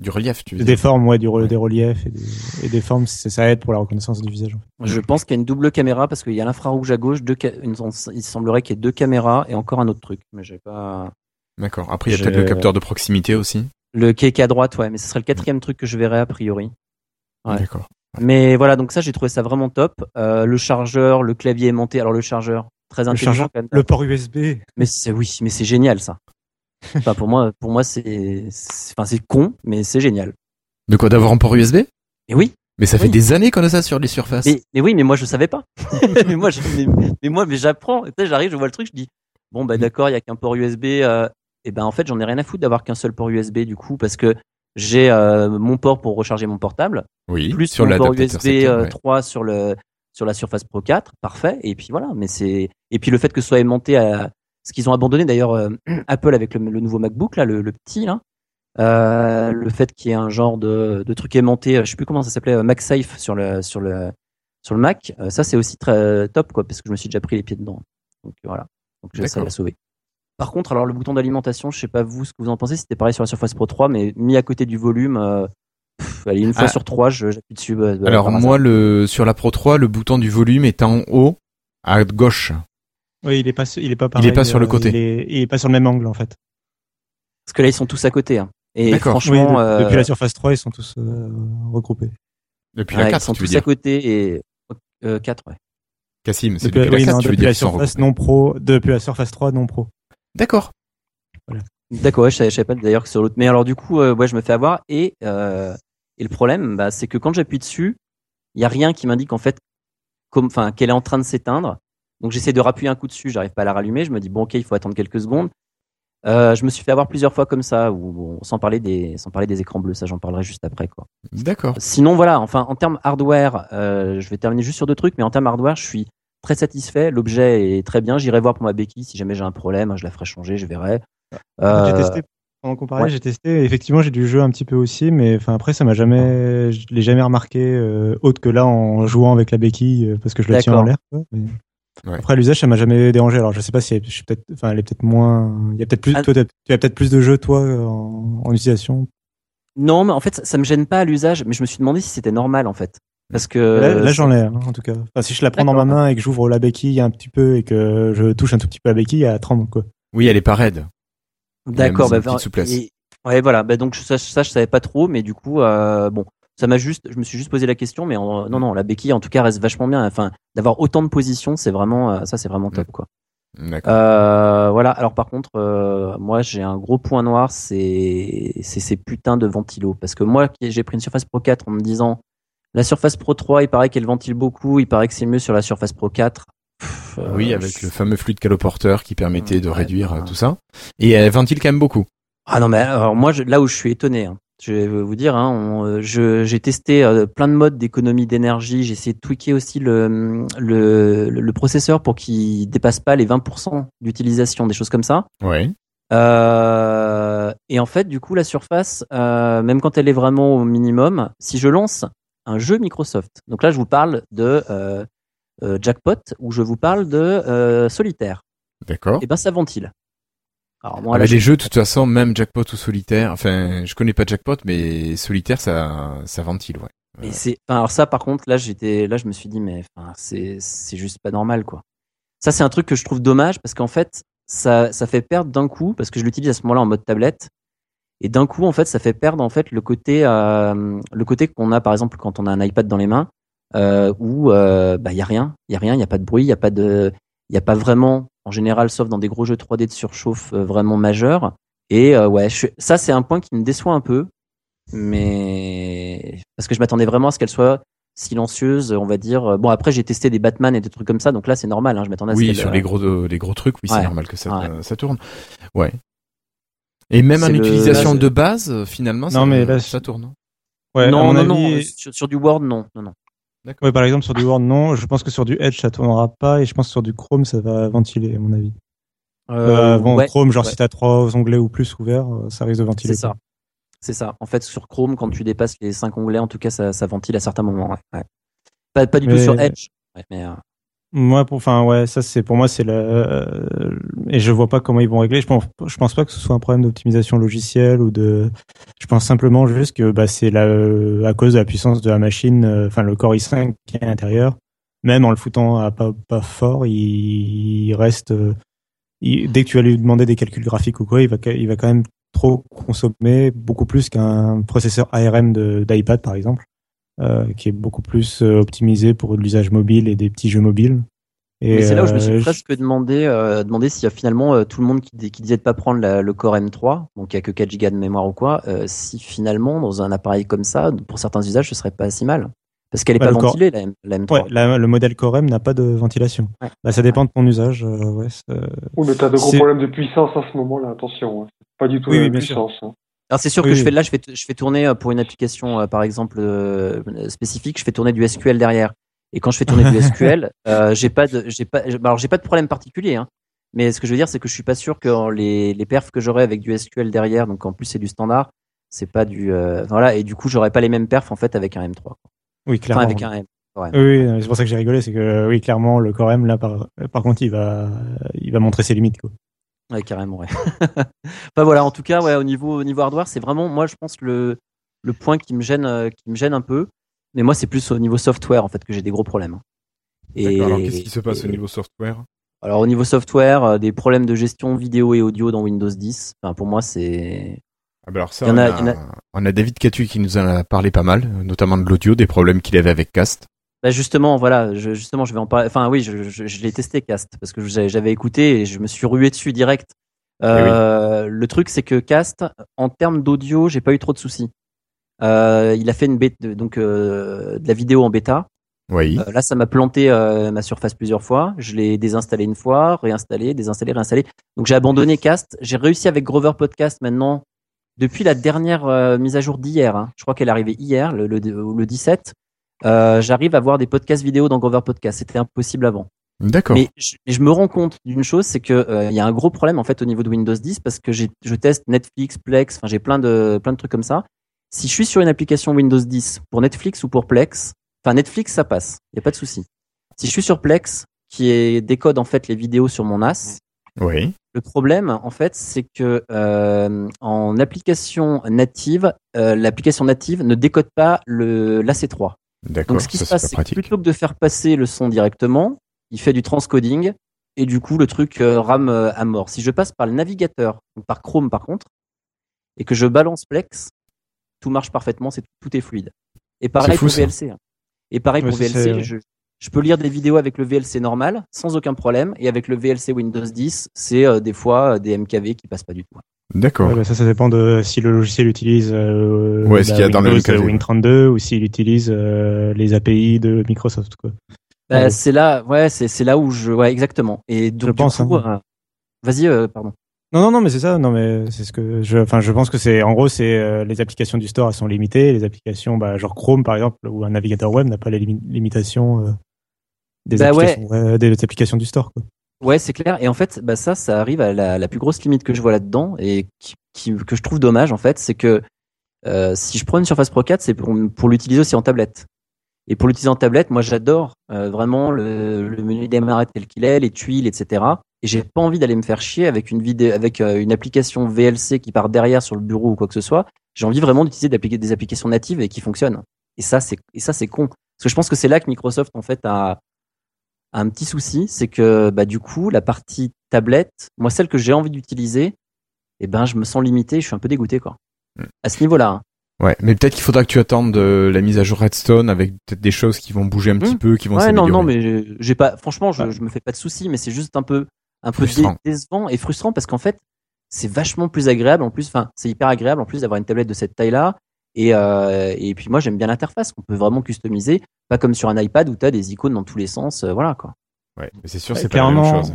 Du relief, tu veux des dire. formes, ouais, du re- Ouais. des reliefs et des, et des formes, c'est- ça aide pour la reconnaissance du visage. Je pense qu'il y a une double caméra parce qu'il y a l'infrarouge à gauche, deux ca- une- il semblerait qu'il y ait deux caméras et encore un autre truc, mais j'ai pas. D'accord. Après, il y a Je- peut-être le capteur de proximité aussi. Le qui est qui est à droite, ouais, mais ce serait le quatrième truc que je verrais a priori. Ouais. D'accord. Mais voilà, donc ça, j'ai trouvé ça vraiment top. Euh, le chargeur, le clavier aimanté. Alors le chargeur, très Le intelligent chargeur, quand même. le port USB. Mais c'est oui, mais c'est génial ça. Enfin pour moi, pour moi c'est, c'est- enfin c'est con, mais c'est génial. De quoi D'avoir un port USB Et oui, Mais ça fait des années qu'on a ça sur les surfaces. mais, mais oui, mais moi je savais pas. mais moi, je, mais, mais moi, mais j'apprends. Tu sais, j'arrive, je vois le truc, je dis bon bah d'accord, il y a qu'un port USB. Euh, et ben en fait, j'en ai rien à foutre d'avoir qu'un seul port USB du coup parce que j'ai euh, mon port pour recharger mon portable, oui. plus sur mon port USB secteur, euh, ouais. 3 sur le sur la Surface Pro 4, parfait. Et puis voilà, mais c'est et puis le fait que ce soit aimanté à ce qu'ils ont abandonné d'ailleurs euh, Apple avec le, le nouveau MacBook là, le, le petit là, euh, le fait qu'il y ait un genre de, de truc aimanté, je sais plus comment ça s'appelait, MagSafe sur le sur le sur le Mac, ça c'est aussi très top quoi, parce que je me suis déjà pris les pieds dedans. Donc voilà, donc ça l'a sauvé. Par contre, alors le bouton d'alimentation, je sais pas vous ce que vous en pensez, c'était pareil sur la Surface Pro 3, mais mis à côté du volume, euh, pff, allez une fois Ah. sur trois, je- j'appuie dessus. bah, bah, Alors moi, le sur la Pro 3, le bouton du volume est en haut à gauche. Oui, il est pas, il est pas pareil. pas sur le euh, côté. Il est, il est pas sur le même angle en fait. Parce que là, ils sont tous à côté. Hein. Et. Oui, franchement, de- euh, depuis la Surface 3, ils sont tous euh, regroupés. Depuis ouais, la ils 4, sont tu veux tous à côté et euh, 4, ouais. Cassim, c'est Depuis, depuis, oui, la 4, non, tu veux depuis dire la qu'ils sont Surface non pro, depuis la Surface 3 non pro. D'accord. D'accord, ouais, je savais, je savais pas d'ailleurs que sur l'autre. Mais alors du coup, euh, ouais, je me fais avoir et euh, et le problème, bah, c'est que quand j'appuie dessus, il y a rien qui m'indique en fait, comme, enfin, qu'elle est en train de s'éteindre. Donc j'essaie de rappuyer un coup dessus, j'arrive pas à la rallumer. Je me dis bon, ok, il faut attendre quelques secondes. Euh, je me suis fait avoir plusieurs fois comme ça, ou bon, sans parler des, sans parler des écrans bleus, ça j'en parlerai juste après quoi. D'accord. Sinon, voilà, enfin, en termes hardware, je vais terminer juste sur deux trucs, mais en termes hardware, je suis très satisfait. L'objet est très bien. J'irai voir pour ma béquille si jamais j'ai un problème. Je la ferai changer, je verrai. J'ai Euh, testé, Pendant qu'on parlait, Ouais. j'ai testé. Effectivement, j'ai du jeu un petit peu aussi, mais enfin après, ça m'a jamais, je l'ai jamais remarqué euh, autre que là en jouant avec la béquille euh, parce que je la tiens en l'air. quoi. Mais- Ouais. Après, l'usage, ça m'a jamais dérangé. Alors, je sais pas si elle- je suis peut-être, enfin, elle est peut-être moins. Il y a peut-être plus. Ah. Toi, tu as peut-être plus de jeux toi en, en utilisation. Non, mais en fait, ça, ça me gêne pas à l'usage, mais je me suis demandé si c'était normal en fait. Parce que là, j'en ai, hein, en tout cas. Enfin, si je la prends dans ma main et que j'ouvre la béquille un petit peu et que je touche un tout petit peu la béquille, elle tremble quoi. Oui, elle est pas raide. D'accord, bah, souplesse. et- ouais, voilà. Bah, donc ça, ça, je savais pas trop, mais du coup, euh, bon, ça m'a juste, je me suis juste posé la question, mais en- non, non, la béquille, en tout cas, reste vachement bien. Enfin, d'avoir autant de positions, c'est vraiment, euh, ça, c'est vraiment top, quoi. D'accord. Euh, voilà. Alors par contre, euh, moi, j'ai un gros point noir, c'est, c'est ces putains de ventilos, parce que moi, j'ai pris une Surface Pro 4 en me disant, la Surface Pro 3, il paraît qu'elle ventile beaucoup, il paraît que c'est mieux sur la Surface Pro 4. Pff, euh, oui, avec le fameux fluide caloporteur qui permettait de réduire euh, ouais. tout ça. Et elle ventile quand même beaucoup. Ah non, mais alors moi, je- là où je suis étonné, hein, je vais vous dire, hein, on, euh, je, j'ai testé euh, plein de modes d'économie d'énergie. J'ai essayé de tweaker aussi le, le, le, le processeur pour qu'il dépasse pas les 20% d'utilisation, des choses comme ça. Ouais. Euh, et en fait, du coup, la surface, euh, même quand elle est vraiment au minimum, si je lance un jeu Microsoft, donc là, je vous parle de euh, euh, Jackpot ou je vous parle de euh, Solitaire, D'accord. et ben ça ventile. Alors moi, Ah, là, mais les jeux, de toute façon, même jackpot ou solitaire, enfin, je connais pas jackpot, mais solitaire, ça, ça ventile, ouais. Et c'est, alors ça, par contre, là, j'étais, là, je me suis dit, mais, enfin, c'est, c'est juste pas normal, quoi. Ça, c'est un truc que je trouve dommage parce qu'en fait, ça, ça fait perdre d'un coup, parce que je l'utilise à ce moment-là en mode tablette, et d'un coup, en fait, ça fait perdre, en fait, le côté, euh, le côté qu'on a, par exemple, quand on a un iPad dans les mains, euh, où, euh, bah, y a rien, y a rien, y a pas de bruit, y a pas de, y a pas vraiment, en général, sauf dans des gros jeux 3D de surchauffe euh, vraiment majeurs. Et euh, ouais, je ça, c'est un point qui me déçoit un peu mais parce que je m'attendais vraiment à ce qu'elle soit silencieuse, on va dire. Bon, après, j'ai testé des Batman et des trucs comme ça, donc là, c'est normal. Hein, je m'attendais à ce Oui, sur les gros, euh, les gros trucs, oui, c'est normal que ça, Ouais. ça tourne. Ouais. Et même en utilisation de base, euh, finalement, ça, Non, mais là, ça tourne. Ouais, à non, non, non, avis- euh, sur, sur du Word, non, non, non. D'accord. Ouais, par exemple, sur du Word, non. Je pense que sur du Edge, ça tournera pas. Et je pense que sur du Chrome, ça va ventiler, à mon avis. Euh, bon, ouais, Chrome, genre ouais. si t'as trois onglets ou plus ouverts, euh, ça risque de ventiler. c'est ça. C'est ça. En fait, sur Chrome, quand tu dépasses les cinq onglets, en tout cas, ça, ça ventile à certains moments. Ouais. ouais. Pas, pas du tout sur Edge. Ouais, mais, euh, Moi, pour, enfin, ouais, ça c'est pour moi c'est la euh, et je vois pas comment ils vont régler. Je pense, je pense pas que ce soit un problème d'optimisation logicielle ou de. Je pense simplement juste que bah c'est la à cause de la puissance de la machine, euh, enfin le Core i5 qui est à l'intérieur. Même en le foutant à pas pas fort, il, il reste. euh, il- dès que tu vas lui demander des calculs graphiques ou quoi, il va il va quand même trop consommer beaucoup plus qu'un processeur ARM d'iPad par exemple qui est beaucoup plus euh, optimisé pour de l'usage mobile et des petits jeux mobiles. Et mais c'est là où je me suis euh, presque demandé, euh, demandé s'il y a finalement euh, tout le monde qui, di- qui disait de pas prendre la- le Core M3, donc il y a que 4 Go de mémoire ou quoi, euh, si finalement dans un appareil comme ça, pour certains usages, ce serait pas si mal. Parce qu'elle est Bah, pas ventilée, la, M- la M3. Ouais, la- le modèle Core M n'a pas de ventilation. Ouais. Bah, ça dépend de ton usage. euh, ouais, Oui, mais t'as de gros C'est- problèmes de puissance à ce moment-là, attention. hein. Pas du tout Oui, la oui, puissance. hein. Alors c'est sûr Oui, que je fais là, je fais, je fais tourner euh, pour une application, euh, par exemple euh, spécifique, je fais tourner du SQL derrière. Et quand je fais tourner du SQL, euh, j'ai pas de, j'ai pas, alors j'ai pas de problème particulier. Hein. Mais ce que je veux dire, c'est que je suis pas sûr que les, les perfs que j'aurai avec du SQL derrière, donc en plus c'est du standard, c'est pas du, euh, voilà. Et du coup, j'aurais pas les mêmes perfs en fait avec un M3. quoi. Oui, Enfin, clairement. avec un M. Ouais. Oui, c'est pour ça que j'ai rigolé, c'est que oui, clairement, le Core M là, par, par contre, il va, il va montrer ses limites. Quoi. Ouais, carrément, ouais. enfin voilà, en tout cas, ouais, au niveau, au niveau hardware, c'est vraiment, moi, je pense le, le point qui me gêne, euh, qui me gêne un peu. Mais moi, c'est plus au niveau software en fait que j'ai des gros problèmes. hein. Et alors qu'est-ce qui se passe au niveau software? Alors au niveau software, euh, des problèmes de gestion vidéo et audio dans Windows 10. Enfin, pour moi, c'est ah bah alors ça, on, a- a, il y en a- on a David Catu qui nous en a parlé pas mal, notamment de l'audio, des problèmes qu'il avait avec Cast. Bah justement, voilà, je, justement, je vais en parler. Enfin, oui, je, je, je l'ai testé Cast parce que j'avais écouté et je me suis rué dessus direct. Euh, Le truc, c'est que Cast, en termes d'audio, j'ai pas eu trop de soucis. Euh, il a fait une bêta, donc euh, de la vidéo en bêta. Oui. Euh, là, ça m'a planté euh, ma surface plusieurs fois. Je l'ai désinstallé une fois, réinstallé, désinstallé, réinstallé. Donc j'ai abandonné Cast. J'ai réussi avec Grover Podcast maintenant depuis la dernière mise à jour d'hier. hein. Je crois qu'elle est arrivée hier, le, le, le 17. Euh, J'arrive à voir des podcasts vidéo dans Grover Podcast. C'était impossible avant. D'accord. Mais je, je me rends compte d'une chose, c'est que euh, il y a un gros problème en fait au niveau de Windows 10 parce que je teste Netflix, Plex, enfin j'ai plein de plein de trucs comme ça. Si je suis sur une application Windows 10 pour Netflix ou pour Plex, enfin Netflix ça passe, il y a pas de souci. Si je suis sur Plex qui est, décode en fait les vidéos sur mon NAS, Oui. le problème en fait c'est que euh, en application native, euh, l'application native ne décode pas le l'AC3. D'accord. Donc ce qui ça, se passe, c'est que plutôt que de faire passer le son directement, il fait du transcoding et du coup le truc euh, rame euh, à mort. Si je passe par le navigateur, ou par Chrome par contre, et que je balance Plex, tout marche parfaitement, c'est tout est fluide. Et pareil fou, pour ça. VLC. hein. Et pareil Ouais, pour VLC, je, je peux lire des vidéos avec le VLC normal sans aucun problème, et avec le VLC Windows 10, c'est euh, des fois euh, des MKV qui passent pas du tout. D'accord. Ouais, bah, ça, ça dépend de si le logiciel utilise euh, Ouais, ce bah, qu'il y a dans le Windows, MKV, euh, Win32 ou s'il utilise euh, les API de Microsoft. Quoi. Bah, Ouais. c'est là, ouais, c'est là où je, ouais, exactement. Et donc, Je pense, du coup, hein. euh, vas-y, euh, pardon. Non, non, non, mais c'est ça. Non, mais c'est ce que je. Enfin, je pense que c'est. En gros, c'est euh, les applications du store elles sont limitées. Les applications, bah, genre Chrome par exemple, ou un navigateur web n'a pas les limi- limitations euh, des, Bah ouais. applications, ouais, des applications du store. Quoi. Ouais, c'est clair. Et en fait, bah ça, ça arrive à la, la plus grosse limite que je vois là-dedans et qui, qui- que je trouve dommage en fait, c'est que euh, si je prends une Surface Pro 4, c'est pour, pour l'utiliser aussi en tablette. Et pour l'utiliser en tablette, moi j'adore euh, vraiment le, le menu démarrer tel qu'il est, les tuiles, etc. Et j'ai pas envie d'aller me faire chier avec une vidéo, avec euh, une application VLC qui part derrière sur le bureau ou quoi que ce soit. J'ai envie vraiment d'utiliser des applications natives et qui fonctionnent. Et ça, c'est et ça c'est con. Parce que je pense que c'est là que Microsoft en fait a, a un petit souci, c'est que bah du coup la partie tablette, moi celle que j'ai envie d'utiliser, eh ben je me sens limité, je suis un peu dégoûté quoi. Mm. À ce niveau-là. hein. Ouais, mais peut-être qu'il faudra que tu attendes euh, la mise à jour Redstone avec peut-être des choses qui vont bouger un petit Hmm. peu, qui vont Ouais, non, non, mais j'ai- pas. Franchement, je, je me fais pas de soucis, mais c'est juste un peu, un peu dé- décevant et frustrant parce qu'en fait, c'est vachement plus agréable. En plus, enfin, c'est hyper agréable en plus d'avoir une tablette de cette taille-là. Et, euh, et puis moi, j'aime bien l'interface. On peut vraiment customiser, pas comme sur un iPad où t'as des icônes dans tous les sens. euh, voilà quoi. Ouais, mais c'est sûr, c'est pas la même clairement, chose.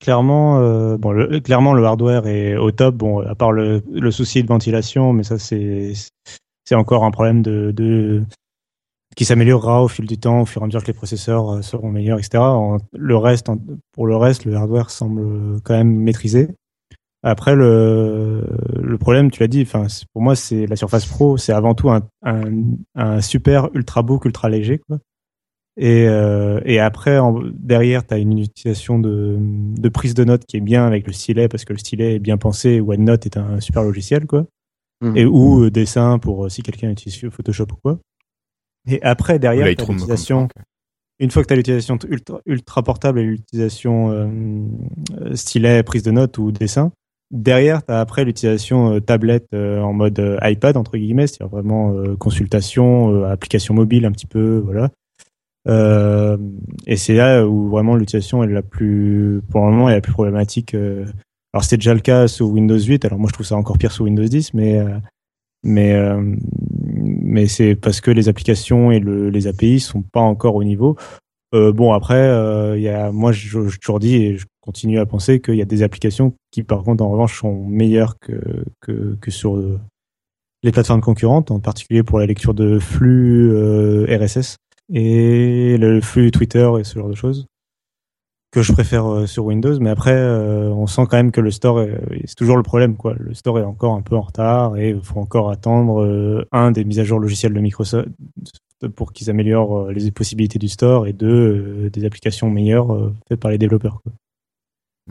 Clairement, euh, bon, le, clairement, le hardware est au top. Bon, à part le, le souci de ventilation, mais ça, c'est c'est encore un problème de, de qui s'améliorera au fil du temps, au fur et à mesure que les processeurs seront meilleurs, etc. En- le reste, en- pour le reste, le hardware semble quand même maîtrisé. Après, le, le problème, tu l'as dit, enfin, pour moi, c'est la Surface Pro, c'est avant tout un, un, un super ultrabook ultra léger, quoi. Et, euh, et après, en, derrière, tu as une utilisation de, de prise de notes qui est bien avec le stylet, parce que le stylet est bien pensé. OneNote est un super logiciel, quoi. Mhm. Et ou euh, dessin pour euh, si quelqu'un utilise Photoshop ou quoi. Et après, derrière, l'utilisation, une fois que tu as l'utilisation ultra, ultra portable et l'utilisation euh, stylet, prise de notes ou dessin, derrière, tu as après l'utilisation euh, tablette euh, en mode euh, iPad, entre guillemets, c'est-à-dire vraiment euh, consultation, application mobile un petit peu, voilà. Et c'est là où vraiment l'utilisation est la plus, pour le moment, est la plus problématique. Alors c'était déjà le cas sous Windows 8. Alors moi je trouve ça encore pire sous Windows 10, mais mais mais c'est parce que les applications et le, les API sont pas encore au niveau. Bon après, il y a, moi je, je toujours dis et je continue à penser qu'il y a des applications qui par contre en revanche sont meilleures que que, sur euh, les plateformes concurrentes, en particulier pour la lecture de flux euh, RSS et le flux Twitter et ce genre de choses que je préfère euh, sur Windows. Mais après, on sent quand même que le store, est- c'est toujours le problème, quoi. Le store est encore un peu en retard et il faut encore attendre un des mises à jour logicielles de Microsoft pour qu'ils améliorent les possibilités du store et deux des applications meilleures faites par les développeurs. Quoi.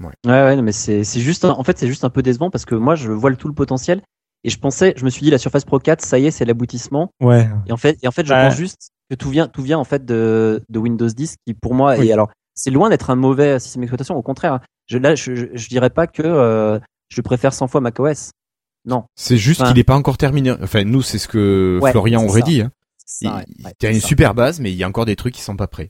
Ouais, ouais, non, mais c'est c'est juste, un- en fait, c'est juste un peu décevant parce que moi, je vois le tout le potentiel et je pensais, je me suis dit, la Surface Pro 4, ça y est, c'est l'aboutissement. Ouais. Et en fait, et en fait, je Bah. pense juste que tout vient, tout vient en fait de, de Windows 10, qui pour moi, Oui. et alors, c'est loin d'être un mauvais système d'exploitation. Au contraire, hein. je, là, je, je, je dirais pas que euh, je préfère 100 fois macOS. Non, C'est juste Enfin- qu'il est pas encore terminé. Enfin, nous, c'est ce que Ouais, Florian aurait ça. dit. Hein. c'est Il ça, ouais, ouais, il y a une ça. super base, mais il y a encore des trucs qui sont pas prêts.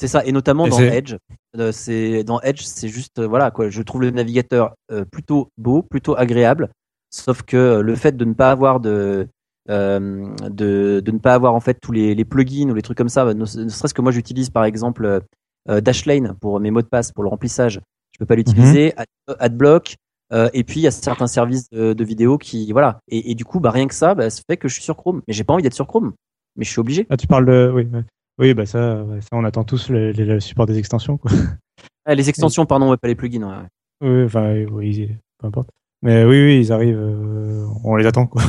C'est ça, et notamment Et dans Edge. Euh, c'est dans Edge, c'est juste euh, voilà quoi. Je trouve le navigateur euh, plutôt beau, plutôt agréable. Sauf que le fait de ne pas avoir de de, de ne pas avoir en fait tous les, les plugins ou les trucs comme ça, ne, ne serait-ce que moi j'utilise par exemple Dashlane pour mes mots de passe pour le remplissage. Je peux pas l'utiliser. Ad- Adblock. et puis il y a certains services de, de vidéo qui voilà. Et, et du coup bah rien que ça, bah, ça fait que je suis sur Chrome. Mais j'ai pas envie d'être sur Chrome. Mais je suis obligé. Ah, tu parles de, oui. Oui, bah ça, on attend tous le, le- le support des extensions. Quoi. Ah, les extensions, pardon, ouais, pas les plugins. ouais. Oui, enfin, oui, peu importe. Mais oui, oui, ils arrivent, euh, on les attend. Quoi.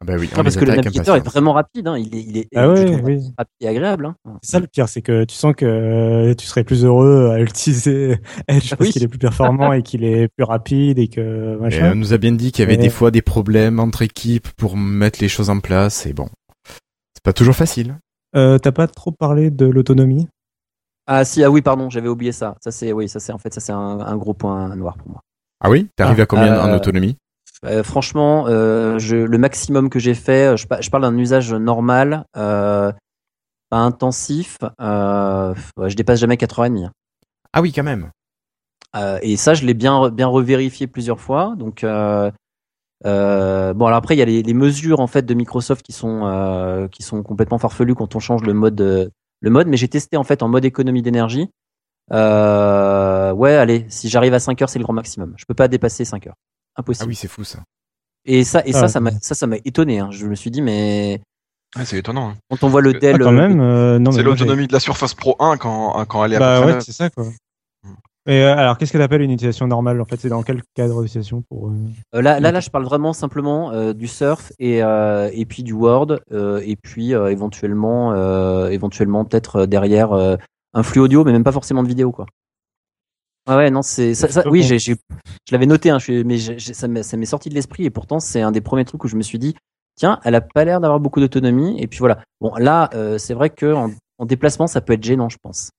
Ah bah oui, on Non, parce les que le navigateur est vraiment rapide. Hein. Il est, il est Ah ouais, je trouve oui. rapide et agréable. Hein. C'est ça le pire, c'est que tu sens que euh, tu serais plus heureux à utiliser Edge Ah parce oui. qu'il est plus performant et qu'il est plus rapide et que Et on nous a bien dit qu'il y avait des fois des problèmes entre équipes pour mettre les choses en place et bon, c'est pas toujours facile. Euh, T'as pas trop parlé de l'autonomie? Ah si, ah oui, pardon, j'avais oublié ça. Ça c'est, oui, ça c'est en fait, ça c'est un, un gros point noir pour moi. Ah oui? T'arrives Ah, à combien en euh, autonomie? Euh, franchement, euh, je, le maximum que j'ai fait, je, pa- je parle d'un usage normal, euh, pas intensif. Euh, ouais, je dépasse jamais 4h30. hein. Ah oui, quand même. Euh, et ça, je l'ai bien, bien revérifié plusieurs fois. Donc, euh, bon, alors après, il y a les, les mesures en fait de Microsoft qui sont, euh, qui sont complètement farfelues quand on change le mode, euh, le mode. Mais j'ai testé en fait en mode économie d'énergie. Euh, ouais, allez, si j'arrive à 5 heures, c'est le grand maximum. Je peux pas dépasser 5 heures. Ah Impossible. oui, c'est fou ça. Et ça, et Ah, ça, ça m'a, ça, ça m'a étonné. Hein. Je me suis dit, mais Ouais, c'est étonnant. hein. quand on voit le Ah, Dell, Ah, quand euh, même. euh, non, C'est l'autonomie de la Surface Pro 1 quand, quand elle est à Bah peu près ouais, c'est ça quoi. Et euh, alors, qu'est-ce que t'appelles une utilisation normale En fait, c'est dans quel cadre d'utilisation pour euh, Euh, là, là, là, je parle vraiment simplement euh, du surf et et puis du Word et puis éventuellement éventuellement peut-être derrière un flux audio, mais même pas forcément de vidéo quoi. Ah ouais, non, c'est ça, oui, j'ai, je l'avais noté, hein, je mais ça m'est ça m'est sorti de l'esprit et pourtant c'est un des premiers trucs où je me suis dit tiens, elle a pas l'air d'avoir beaucoup d'autonomie et puis voilà. Bon, là, c'est vrai que en, en déplacement, ça peut être gênant, je pense.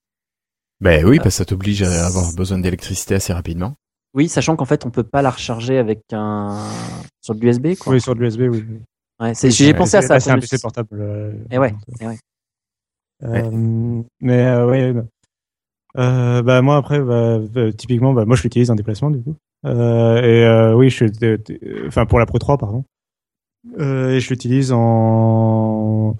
Ben oui, parce que ça t'oblige à avoir besoin d'électricité assez rapidement. Oui, sachant qu'en fait, on peut pas la recharger avec un sur de l'USB quoi. Oui, sur de l'USB, oui. Ouais, c'est, j'ai pensé à ça. là, C'est un PC portable. euh, Eh ouais, eh ouais. Euh, mais euh, ouais. non. Euh, bah moi après, bah, euh, typiquement, bah, moi je l'utilise en déplacement du coup. Euh, et euh, oui, je suis, enfin pour la Pro 3 pardon. Euh, et je l'utilise en.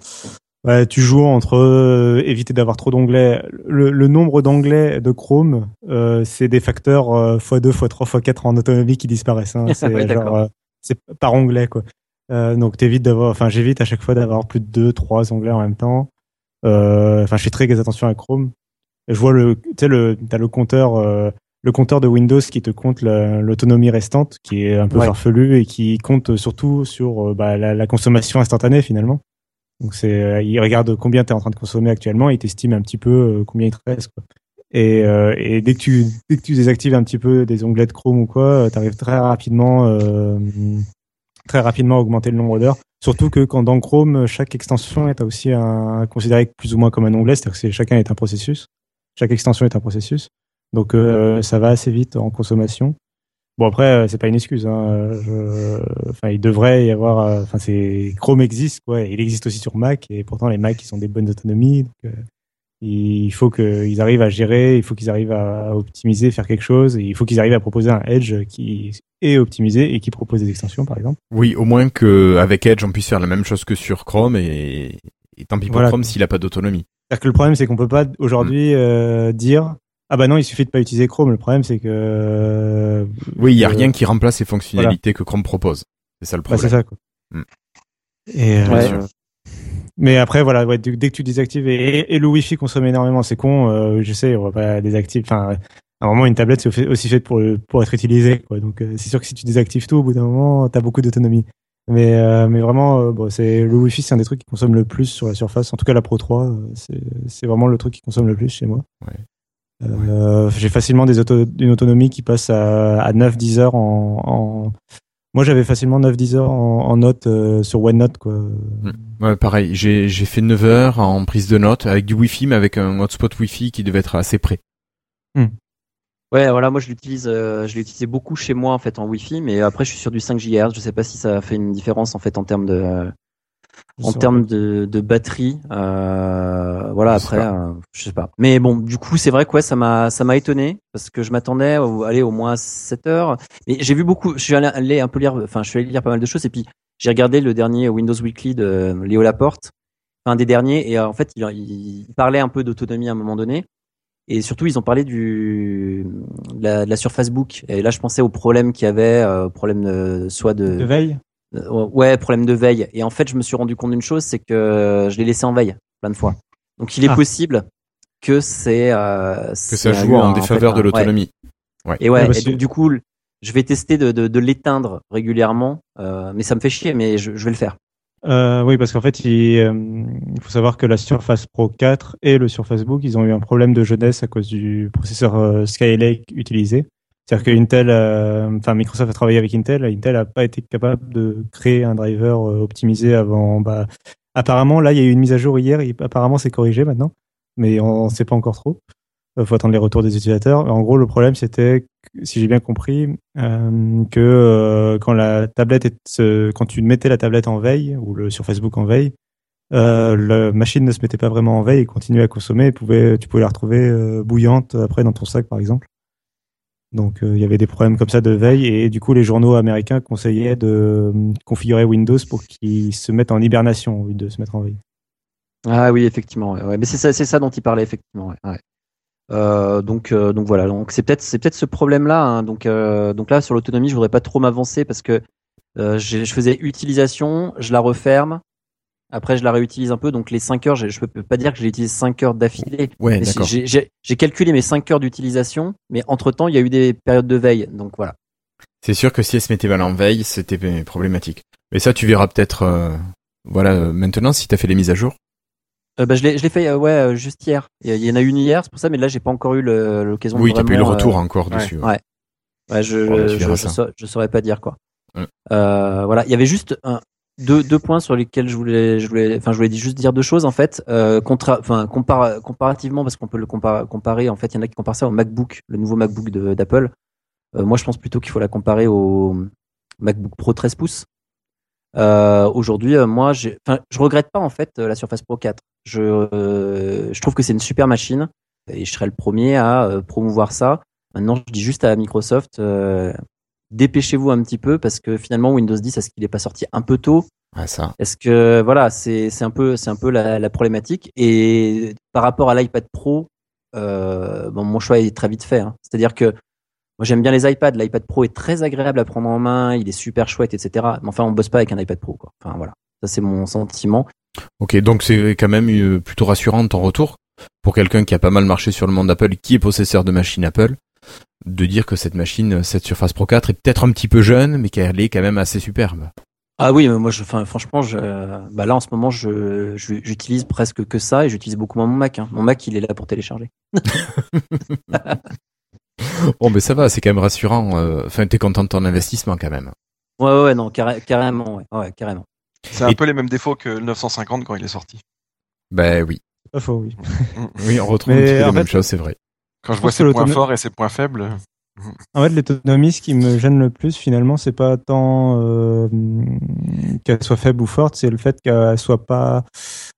Ouais, tu joues entre euh, éviter d'avoir trop d'onglets. Le, le nombre d'onglets de Chrome, euh, c'est des facteurs euh, x2, x3, x4 en autonomie qui disparaissent. Hein. C'est Ouais, genre, euh, c'est par onglet quoi. Euh, donc t'évites d'avoir, enfin j'évite à chaque fois d'avoir plus de deux, trois onglets en même temps. Euh, Enfin, je fais très attention à Chrome. Je vois le, tu sais le, t'as le compteur, euh, le compteur de Windows qui te compte la- l'autonomie restante, qui est un peu Ouais. farfelu et qui compte surtout sur bah, la, la consommation instantanée finalement. Donc c'est, euh, il regarde combien tu es en train de consommer actuellement, et il t'estime un petit peu euh, combien il te reste. Quoi. Et, euh, et dès que tu dès que tu désactives un petit peu des onglets de Chrome ou quoi, tu arrives très rapidement euh, très rapidement à augmenter le nombre d'heures. Surtout que quand dans Chrome, chaque extension est aussi un, considérée plus ou moins comme un onglet, c'est-à-dire que chacun est un processus. Chaque extension est un processus. Donc euh, ça va assez vite en consommation. Bon après euh, c'est pas une excuse. Hein. Je- Enfin il devrait y avoir. euh, Enfin c'est Chrome existe quoi. Il existe aussi sur Mac et pourtant les Mac ils ont des bonnes autonomies. Donc, euh, il faut qu'ils arrivent à gérer, il faut qu'ils arrivent à optimiser, faire quelque chose. Et il faut qu'ils arrivent à proposer un Edge qui est optimisé et qui propose des extensions par exemple. Oui, au moins que avec Edge, on puisse faire la même chose que sur Chrome et, et tant pis pour Voilà. Chrome s'il a pas d'autonomie. C'est-à-dire que le problème, c'est qu'on peut pas aujourd'hui euh, dire ah bah non, il suffit de pas utiliser Chrome. Le problème, c'est que euh, Oui, il y a euh, rien qui remplace les fonctionnalités que Chrome propose. C'est ça le bah, problème. c'est ça quoi. Mm. Et euh, Ouais. mais après voilà, ouais, dès que tu désactives et, et le Wi-Fi consomme énormément, c'est con. euh, je sais, on va pas désactiver. Enfin, à un moment, une tablette c'est aussi faite pour pour être utilisée quoi. Donc euh, c'est sûr que si tu désactives tout, au bout d'un moment, t'as beaucoup d'autonomie. Mais euh, mais vraiment, euh, bon, c'est le Wi-Fi, c'est un des trucs qui consomme le plus sur la Surface. En tout cas, la Pro 3, euh, c'est c'est vraiment le truc qui consomme le plus chez moi. Ouais. Euh, J'ai facilement des auto une autonomie qui passe à, à 9-10 heures en, en... Moi, j'avais facilement 9-10 heures en, en note euh, sur OneNote, quoi. Ouais, pareil, j'ai j'ai fait 9 heures en prise de notes avec du Wi-Fi, mais avec un hotspot Wi-Fi qui devait être assez près. Ouais, voilà, moi je l'utilise, euh, je l'ai utilisé beaucoup chez moi en fait en Wi-Fi, mais après je suis sur du 5 GHz. Je sais pas si ça fait une différence en fait en termes de, euh, Je en termes de, de batterie. Euh, voilà, après, euh, je sais pas. Mais bon, du coup, c'est vrai que ouais, ça m'a, ça m'a étonné parce que je m'attendais à aller au moins 7 heures. Et j'ai vu beaucoup. Je suis allé, un peu lire, enfin, je suis allé lire pas mal de choses et puis j'ai regardé le dernier Windows Weekly de Léo Laporte, un des derniers, et euh, en fait, il, il parlait un peu d'autonomie à un moment donné. Et surtout, ils ont parlé du de la, de la Surface Book. Et là, je pensais au problème qu'il y avait, euh, problème de, soit de, De veille? euh, ouais, problème de veille. Et en fait, je me suis rendu compte d'une chose, c'est que je l'ai laissé en veille plein de fois. Donc il est Ah. possible que c'est euh, Que ça joue en un- défaveur fait, de un- ouais. l'autonomie. Et ouais, Ouais, et parce donc du coup, je vais tester de, de, de l'éteindre régulièrement, euh, mais ça me fait chier, mais je, je vais le faire. Euh, oui, parce qu'en fait, il, euh, il faut savoir que la Surface Pro 4 et le Surface Book, ils ont eu un problème de jeunesse à cause du processeur euh, Skylake utilisé. C'est-à-dire que Intel, euh, enfin Microsoft a travaillé avec Intel, Intel n'a pas été capable de créer un driver euh, optimisé avant. Bah, apparemment, là, il y a eu une mise à jour hier, apparemment c'est corrigé maintenant, mais on ne sait pas encore trop. Il faut attendre les retours des utilisateurs. En gros, le problème, c'était, si j'ai bien compris, euh, que euh, quand la tablette est, euh, quand tu mettais la tablette en veille ou le sur Facebook en veille, euh, la machine ne se mettait pas vraiment en veille et continuait à consommer. Et pouvait, tu pouvais la retrouver euh, bouillante après dans ton sac, par exemple. Donc, euh, il y avait des problèmes comme ça de veille et du coup, les journaux américains conseillaient de euh, configurer Windows pour qu'ils se mettent en hibernation au lieu de se mettre en veille. Ah oui, effectivement. Mais c'est ça, ça dont il parlait effectivement. Euh, donc, donc voilà. Donc c'est peut-être, ce problème-là. hein. Donc, donc là sur l'autonomie, je voudrais pas trop m'avancer parce que je faisais utilisation, je la referme. Après, je la réutilise un peu. Donc les 5 heures, je je peux pas dire que je l'ai utilisé 5 heures d'affilée. Ouais, d'accord. j'ai- J'ai j'ai calculé mes 5 heures d'utilisation, mais entre temps, il y a eu des périodes de veille. Donc voilà. C'est sûr que si elle se mettait mal en veille, c'était problématique. Mais ça, tu verras peut-être, euh, voilà, euh, maintenant, si t'as fait les mises à jour. Euh, bah, je l'ai fait ouais juste hier. Il y- en a une hier, c'est pour ça. Mais là, j'ai pas encore eu l'occasion. de Oui, t'as pas eu le retour encore ouais. dessus. ouais. Ouais, je, Bon, tu je, je, saurais pas dire quoi. Euh, voilà, il y avait juste un, deux, points sur lesquels je voulais, enfin, je voulais juste dire deux choses en fait. Euh, comparativement, parce qu'on peut le compar- comparer. En fait, il y en a qui comparent ça au MacBook, le nouveau MacBook d'Apple. Euh, moi, je pense plutôt qu'il faut la comparer au MacBook Pro 13 pouces. Euh, Aujourd'hui, moi, je regrette pas en fait la Surface Pro 4. Je, trouve que c'est une super machine et je serai le premier à promouvoir ça. Maintenant, je dis juste à Microsoft, dépêchez-vous un petit peu parce que finalement Windows 10, est-ce qu'il n'est pas sorti un peu tôt? Ah, ça. Est-ce que voilà, c'est c'est un peu c'est un peu la, la problématique. Et par rapport à l'iPad Pro, euh, bon, mon choix est très vite fait. hein. C'est-à-dire que moi j'aime bien les iPads. L'iPad Pro est très agréable à prendre en main, il est super chouette, etc. Mais enfin, on bosse pas avec un iPad Pro, quoi. Enfin voilà, ça c'est mon sentiment. Ok, donc c'est quand même euh, plutôt rassurant ton retour pour quelqu'un qui a pas mal marché sur le monde Apple, qui est possesseur de machine Apple, de dire que cette machine, cette Surface Pro 4 est peut-être un petit peu jeune, mais qu'elle est quand même assez superbe. Ah oui, mais moi, je, enfin, franchement, je, bah là en ce moment, je, j'utilise presque que ça et j'utilise beaucoup moins mon Mac. hein. Mon Mac, il est là pour télécharger. Bon, mais ça va, c'est quand même rassurant. euh, Enfin, t'es content de ton investissement quand même. Ouais, ouais, non, carré- carrément, ouais, ouais, carrément. C'est un Et- peu les mêmes défauts que le 950 quand il est sorti. Ben oui. Faux, oui. Oui, on retrouve Mais un petit peu mêmes fait- choses, c'est vrai. Quand je Je vois ses points forts et ses points faibles, En fait, l'autonomie, ce qui me gêne le plus, finalement, c'est pas tant euh, qu'elle soit faible ou forte, c'est le fait qu'elle soit pas,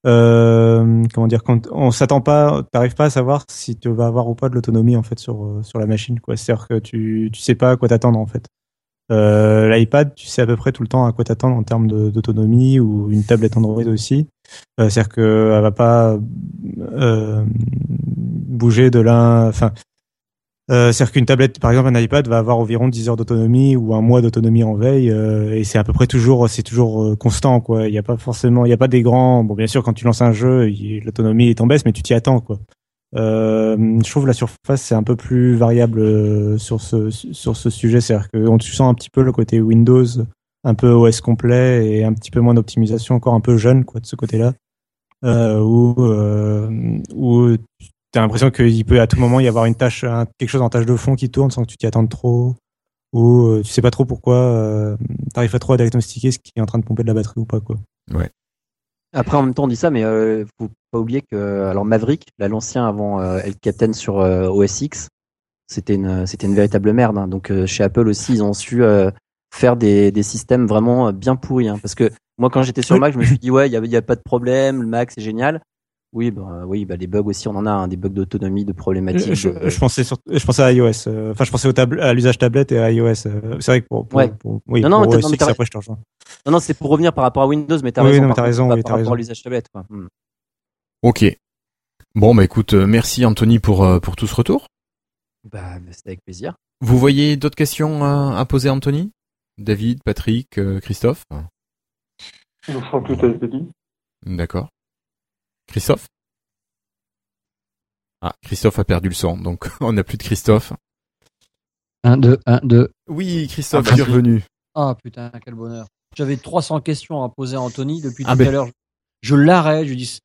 euh, comment dire, quand on s'attend pas, t'arrives pas à savoir si tu vas avoir ou pas de l'autonomie en fait sur euh, sur la machine, quoi. C'est-à-dire que tu tu sais pas à quoi t'attendre en fait. Euh, L'iPad, tu sais à peu près tout le temps à quoi t'attendre en termes d'autonomie ou une tablette Android aussi. Euh, C'est-à-dire que elle va pas euh, bouger de l'un, enfin. Euh, C'est-à-dire qu'une tablette, par exemple un iPad, va avoir environ 10 heures d'autonomie ou un mois d'autonomie en veille, euh, et c'est à peu près toujours, c'est toujours euh, constant, quoi. Il n'y a pas forcément, il y a pas des grands. Bon, bien sûr, quand tu lances un jeu, l'autonomie est en baisse, mais tu t'y attends, quoi. Euh, je trouve la surface c'est un peu plus variable euh, sur ce sur ce sujet, c'est-à-dire qu'on tu sens un petit peu le côté Windows, un peu OS complet et un petit peu moins d'optimisation, encore un peu jeune, quoi, de ce côté-là, euh, où euh, où t'as l'impression qu'il peut à tout moment y avoir une tâche, quelque chose en tâche de fond qui tourne sans que tu t'y attendes trop, ou euh, tu sais pas trop pourquoi, euh, t'arrives pas trop à diagnostiquer ce qui est en train de pomper de la batterie ou pas quoi. Après, en même temps, on dit ça, mais euh, faut pas oublier que alors Maverick, là, l'ancien avant euh, El Captain sur euh, OS X, c'était une c'était une véritable merde. hein. Donc euh, chez Apple aussi, ils ont su euh, faire des, des systèmes vraiment euh, bien pourris. hein. Parce que moi, quand j'étais sur. Mac, je me suis dit ouais, il y a, y a pas de problème, le Mac c'est génial. Oui, bah, oui, bah, les bugs aussi, on en a, hein, des bugs d'autonomie, de problématiques. Je, de- je pensais sur- je pensais à iOS, euh, enfin je pensais au tabl- à l'usage tablette et à iOS. euh, c'est vrai que pour, pour, Ouais. pour- oui, Non, non, pour OS non, mais X, t'as- après je te rejoins. Non, non, c'est pour revenir par rapport à Windows, mais t'as Oui, raison. non, mais par contre, raison, oui, par rapport raison. à l'usage tablette. Quoi. Hmm. Ok. Bon, bah écoute, euh, merci Anthony pour, euh, pour tout ce retour. Bah, c'était avec plaisir. Vous voyez d'autres questions à, à poser à Anthony? David, Patrick, euh, Christophe? Je crois que tout a été dit. D'accord. Christophe? Ah, Christophe a perdu le son, donc on n'a plus de Christophe. 1, 2, 1, 2. Oui, Christophe, Ah, tu es revenu. Ah putain, quel bonheur. J'avais 300 questions à poser à Anthony depuis Ah, tout ben. à l'heure. Je l'arrête, je lui dis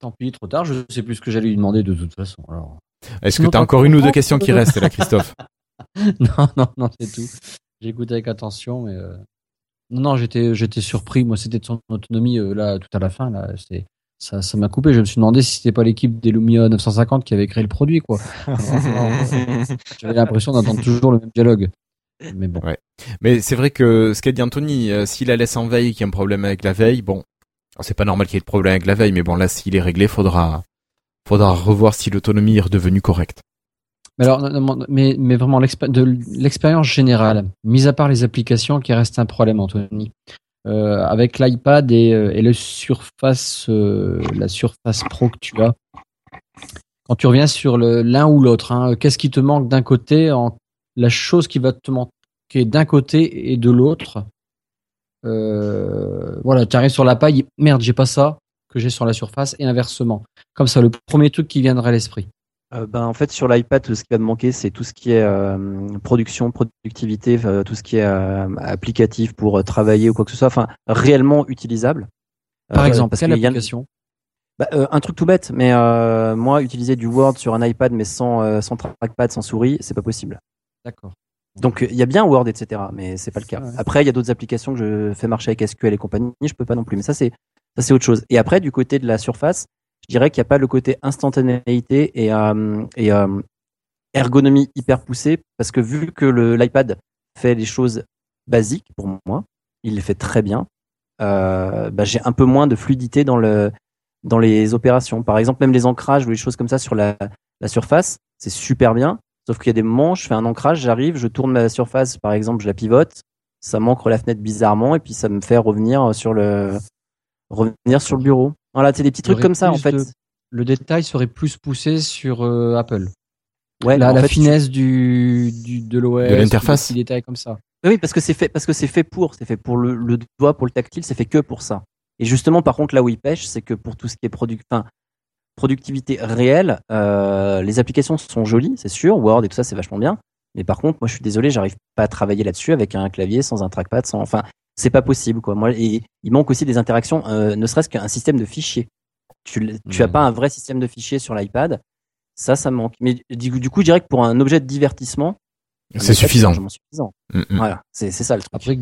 tant pis, trop tard, je sais plus ce que j'allais lui demander de toute façon. Alors... Est-ce que t'as t'as encore une ou deux questions qui restent là, Christophe? Non, non, non, c'est tout. J'écoute avec attention, mais euh, non, non, j'étais, j'étais surpris. Moi, c'était de son autonomie euh, là, tout à la fin. Là, c'est ça, ça m'a coupé. Je me suis demandé si c'était pas l'équipe des Lumia 950 qui avait créé le produit, quoi. J'avais l'impression d'entendre toujours le même dialogue. Mais bon. Ouais. Mais c'est vrai que ce qu'a dit Anthony, euh, s'il la laisse en veille, qu'il y a un problème avec la veille, bon, c'est pas normal qu'il y ait de problème avec la veille, mais bon, là, s'il est réglé, faudra, faudra revoir si l'autonomie est redevenue correcte. Mais alors, mais, mais vraiment, de l'expérience générale, mis à part les applications qui restent un problème, Anthony, euh, avec l'iPad et, euh, le Surface, euh, la Surface Pro que tu as, quand tu reviens sur l'un ou l'autre, hein, qu'est-ce qui te manque d'un côté, la chose qui va te manquer d'un côté et de l'autre, voilà, tu arrives sur la paille, merde, j'ai pas ça que j'ai sur la Surface et inversement. Comme ça, le premier truc qui viendrait à l'esprit. Euh, ben, en fait, sur l'iPad, tout ce qui va te manquer, c'est tout ce qui est euh, production, productivité, euh, tout ce qui est euh, applicatif pour travailler ou quoi que ce soit, enfin, réellement utilisable. Par exemple, parce quelle qu'il y a- application? Bah, euh, un truc tout bête, mais euh, moi, utiliser du Word sur un iPad, mais sans, euh, sans trackpad, sans souris, c'est pas possible. D'accord. Donc, il y a bien Word, etc., mais c'est pas le cas. Ouais. Après, il y a d'autres applications que je fais marcher avec SQL et compagnie, je peux pas non plus, mais ça, c'est ça, c'est autre chose. Et après, du côté de la surface, je dirais qu'il n'y a pas le côté instantanéité et, euh, et euh, ergonomie hyper poussée, parce que vu que l'iPad fait les choses basiques pour moi, il les fait très bien, euh, bah, j'ai un peu moins de fluidité dans le dans les opérations. Par exemple, même les ancrages ou les choses comme ça sur la, la surface, c'est super bien. Sauf qu'il y a des moments, je fais un ancrage, j'arrive, je tourne ma surface, par exemple, je la pivote, ça m'ancre la fenêtre bizarrement et puis ça me fait revenir sur le revenir sur le bureau. Voilà, c'est des petits trucs comme ça en fait. de- Le détail serait plus poussé sur euh, Apple. Ouais, la en la fait, finesse du, du de l'OS, De l'interface. des petits détails comme ça. Oui, parce que c'est fait, parce que c'est fait pour, c'est fait pour le, le doigt, pour le tactile, c'est fait que pour ça. Et justement, par contre, là où il pêche, c'est que pour tout ce qui est enfin, productivité réelle, euh, les applications sont jolies, c'est sûr, Word et tout ça, c'est vachement bien. Mais par contre, moi, je suis désolé, j'arrive pas à travailler là-dessus avec un clavier, sans un trackpad, sans, enfin, c'est pas possible, quoi. Moi, et il manque aussi des interactions, euh, ne serait-ce qu'un système de fichiers. Tu, l- tu as Mhm. pas un vrai système de fichiers sur l'iPad. Ça, ça manque. Mais du, du coup, je dirais que pour un objet de divertissement, C'est suffisant. suffisant. Mm, mm. Voilà, c'est c'est ça le truc. Après,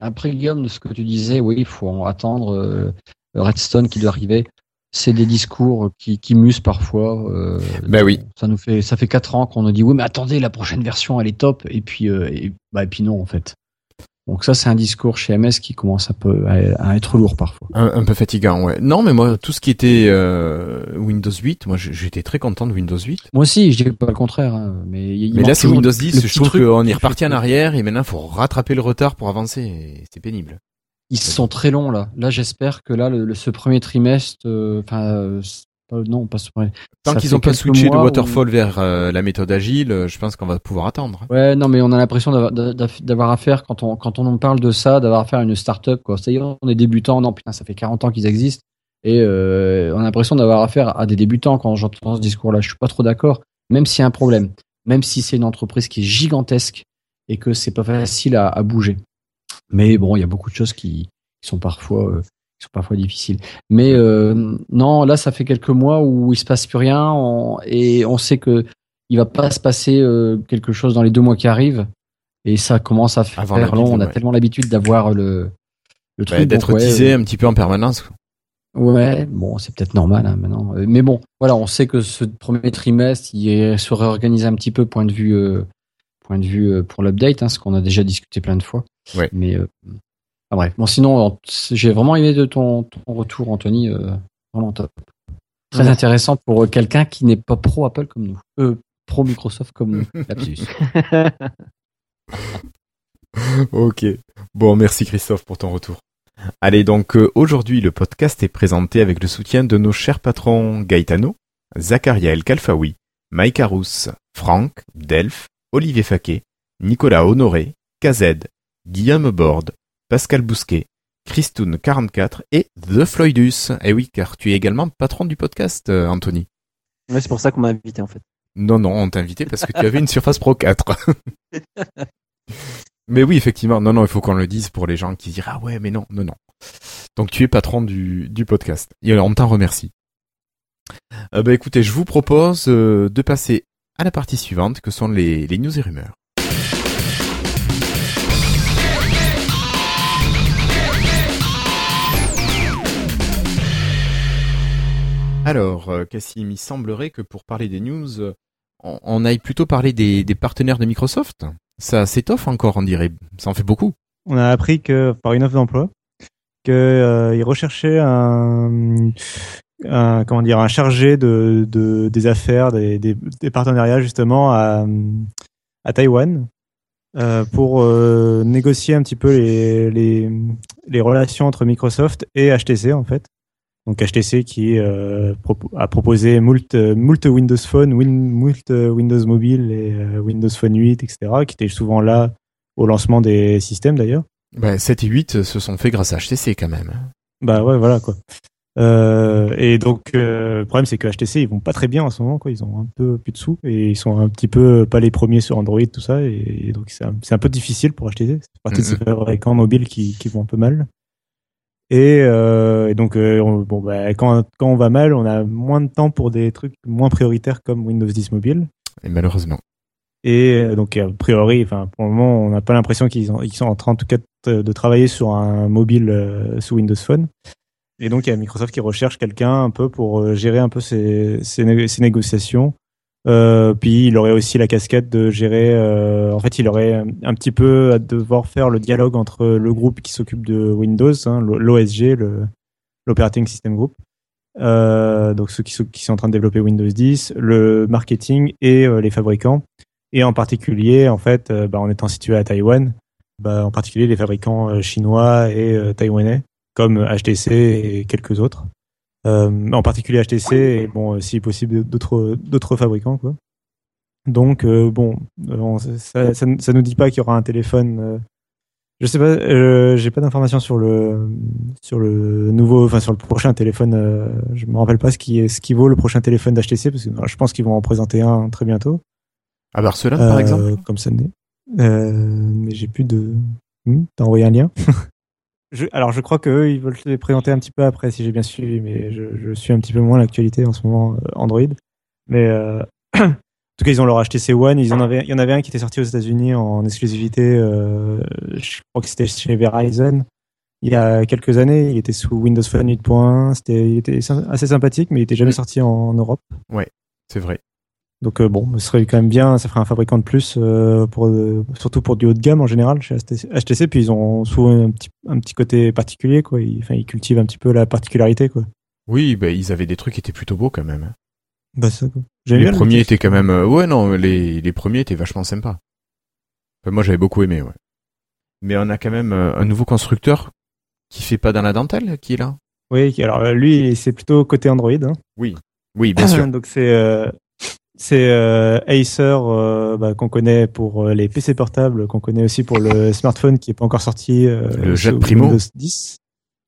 après Guillaume, de ce que tu disais, oui, il faut en attendre euh, Redstone qui doit arriver. C'est des discours qui, qui musent parfois. euh, Ben oui. Ça nous fait, ça fait quatre ans qu'on nous dit oui, mais attendez, la prochaine version, elle est top. Et puis, euh, et, bah, et puis non, en fait. Donc ça, c'est un discours chez MS qui commence un peu à, à être lourd parfois. Un, un peu fatigant, ouais. Non, mais moi, tout ce qui était euh, Windows 8, moi, j'étais très content de Windows 8. Moi aussi, je dis pas le contraire, hein, mais il Mais manque là, c'est Windows le 10, petit je trouve qu'on est reparti en arrière et maintenant, il faut rattraper le retard pour avancer. et C'est pénible. Ils sont très longs là. Là, j'espère que là, le, le- ce premier trimestre, euh, enfin, euh, non, pas premier. Tant qu'ils n'ont pas switché de waterfall vers euh, la méthode agile, euh, je pense qu'on va pouvoir attendre. Ouais, non, mais on a l'impression d'avoir- d'a- d'avoir affaire quand on quand on parle de ça, d'avoir affaire à une start-up quoi. C'est-à-dire, on est débutant. Non, putain, ça fait 40 ans qu'ils existent et euh, on a l'impression d'avoir affaire à des débutants quand j'entends ce discours-là. Je suis pas trop d'accord. Même s'il y a un problème, même si c'est une entreprise qui est gigantesque et que c'est pas facile à, à bouger. Mais bon, il y a beaucoup de choses qui, qui sont parfois euh, qui sont parfois difficiles. Mais euh, non, là, ça fait quelques mois où il se passe plus rien on- et on sait que il va pas se passer euh, quelque chose dans les deux mois qui arrivent et ça commence à faire long. On a tellement l'habitude d'avoir le le truc Ouais, D'être ouais, teasé euh, un petit peu en permanence. Ouais, bon, c'est peut-être normal hein, maintenant. Mais bon, voilà, on sait que ce premier trimestre, il se réorganise un petit peu point de vue, euh, point de vue euh, pour l'update, hein, ce qu'on a déjà discuté plein de fois. Ouais. Mais euh, ah, bref, bon, sinon, j'ai vraiment aimé de ton, ton retour, Anthony, euh, vraiment top. Très Ouais. intéressant pour euh, quelqu'un qui n'est pas pro Apple comme nous, euh, pro Microsoft comme nous. Lapsus. Ok. Bon, merci Christophe pour ton retour. Allez, donc euh, aujourd'hui, le podcast est présenté avec le soutien de nos chers patrons Gaetano, Zakaria El Kalfaoui, Mike Arous, Franck, Delph, Olivier Faquet, Nicolas Honoré, KZ, Guillaume Borde, Pascal Bousquet, Christoun44 et The Floydus. Eh oui, car tu es également patron du podcast, euh, Anthony. Ouais, c'est pour ça qu'on m'a invité en fait. Non, non, on t'a invité parce que tu avais une Surface Pro 4. mais oui, effectivement, non, non, il faut qu'on le dise pour les gens qui disent ah ouais, mais non, non, non. Donc tu es patron du, du podcast. Et on t'en remercie. Euh, bah écoutez, je vous propose euh, de passer à la partie suivante, que sont les, les news et rumeurs. Alors, euh, Cassim, il semblerait que pour parler des news, euh, on, aille plutôt parler des, partenaires de Microsoft. Ça s'étoffe encore, on dirait. Ça en fait beaucoup. On a appris que par une offre d'emploi, que euh, recherchaient un, comment dire un chargé de, de des affaires, des, partenariats justement à Taïwan euh, pour négocier un petit peu les relations entre Microsoft et HTC en fait. Donc HTC qui euh, a proposé moult, moult Windows Phone, win, moult Windows Mobile et euh, Windows Phone 8, etc., qui étaient souvent là au lancement des systèmes d'ailleurs. Bah, 7 et 8 se sont faits grâce à HTC quand même. Bah ouais, voilà quoi. Euh, et donc le problème c'est que HTC ils vont pas très bien en ce moment quoi. Ils ont un peu plus de sous et ils sont un petit peu pas les premiers sur Android tout ça et, donc c'est un, peu difficile pour HTC. C'est partie de ces fabricants mobiles qui, qui vont un peu mal. Et, euh, et donc euh, on- bon bah quand quand on va mal, on a moins de temps pour des trucs moins prioritaires comme Windows 10 mobile. Et malheureusement. Et euh, donc a priori, enfin pour le moment, on n'a pas l'impression qu'ils ont- ils sont en train en tout cas de, travailler sur un mobile euh, sous Windows Phone. Et donc il y a Microsoft qui recherche quelqu'un un peu pour euh, gérer un peu ces, ces, né- ces négociations. Euh, puis il aurait aussi la casquette de gérer. euh, en fait, il aurait un, petit peu à devoir faire le dialogue entre le groupe qui s'occupe de Windows, hein, l'OSG, l'Operating System Group, euh, donc ceux qui, sont- qui sont en train de développer Windows 10, le marketing et euh, les fabricants. Et en particulier, en fait, euh, bah, en étant situé à Taïwan, bah, en particulier les fabricants chinois et taïwanais, comme HTC et quelques autres. Euh, en particulier HTC et bon, euh, si possible d'autres d'autres fabricants quoi. Donc euh, bon, on- ça, ça, ça nous dit pas qu'il y aura un téléphone. je sais pas, j'ai pas d'informations sur le sur le nouveau, enfin sur le prochain téléphone. je me rappelle pas ce qui est ce qui vaut le prochain téléphone d'HTC parce que je pense qu'ils vont en présenter un très bientôt. À Barcelone, par exemple? Comme ça n'est. Euh, mais j'ai plus de. Hmm, T'as envoyé un lien? je, Alors je crois qu'eux, ils veulent les présenter un petit peu après, si j'ai bien suivi, mais je, je suis un petit peu moins l'actualité en ce moment euh, Android. Mais euh, en tout cas, ils ont leur HTC One. Ils en avaient, il y en avait un qui était sorti aux États-Unis en exclusivité. euh, je crois que c'était chez Verizon. Il y a quelques années, il était sous Windows Phone 8.1. C'était, il était assez sympathique, mais il était jamais sorti en, Europe. C'est vrai. Donc euh, bon, ce serait quand même bien, ça ferait un fabricant de plus euh, pour euh, surtout pour du haut de gamme en général chez HTC. Puis ils ont souvent un petit un petit côté particulier quoi. Ils, enfin, ils cultivent un petit peu la particularité quoi. Oui, bah, ils avaient des trucs qui étaient plutôt beaux quand même. hein. Bah ça quoi. J'aime Les bien le premiers motif. étaient quand même. euh, Ouais, non, les, les premiers étaient vachement sympas. Enfin, moi, j'avais beaucoup aimé, ouais. Mais on a quand même euh, un nouveau constructeur qui fait pas dans la dentelle, qui est là. Oui, alors euh, lui c'est plutôt côté Android. Hein. Oui, bien sûr. Donc c'est euh, c'est euh, Acer euh, bah, qu'on connaît pour euh, les PC portables, qu'on connaît aussi pour le smartphone qui est pas encore sorti. euh, Le Jet Primo. Windows 10.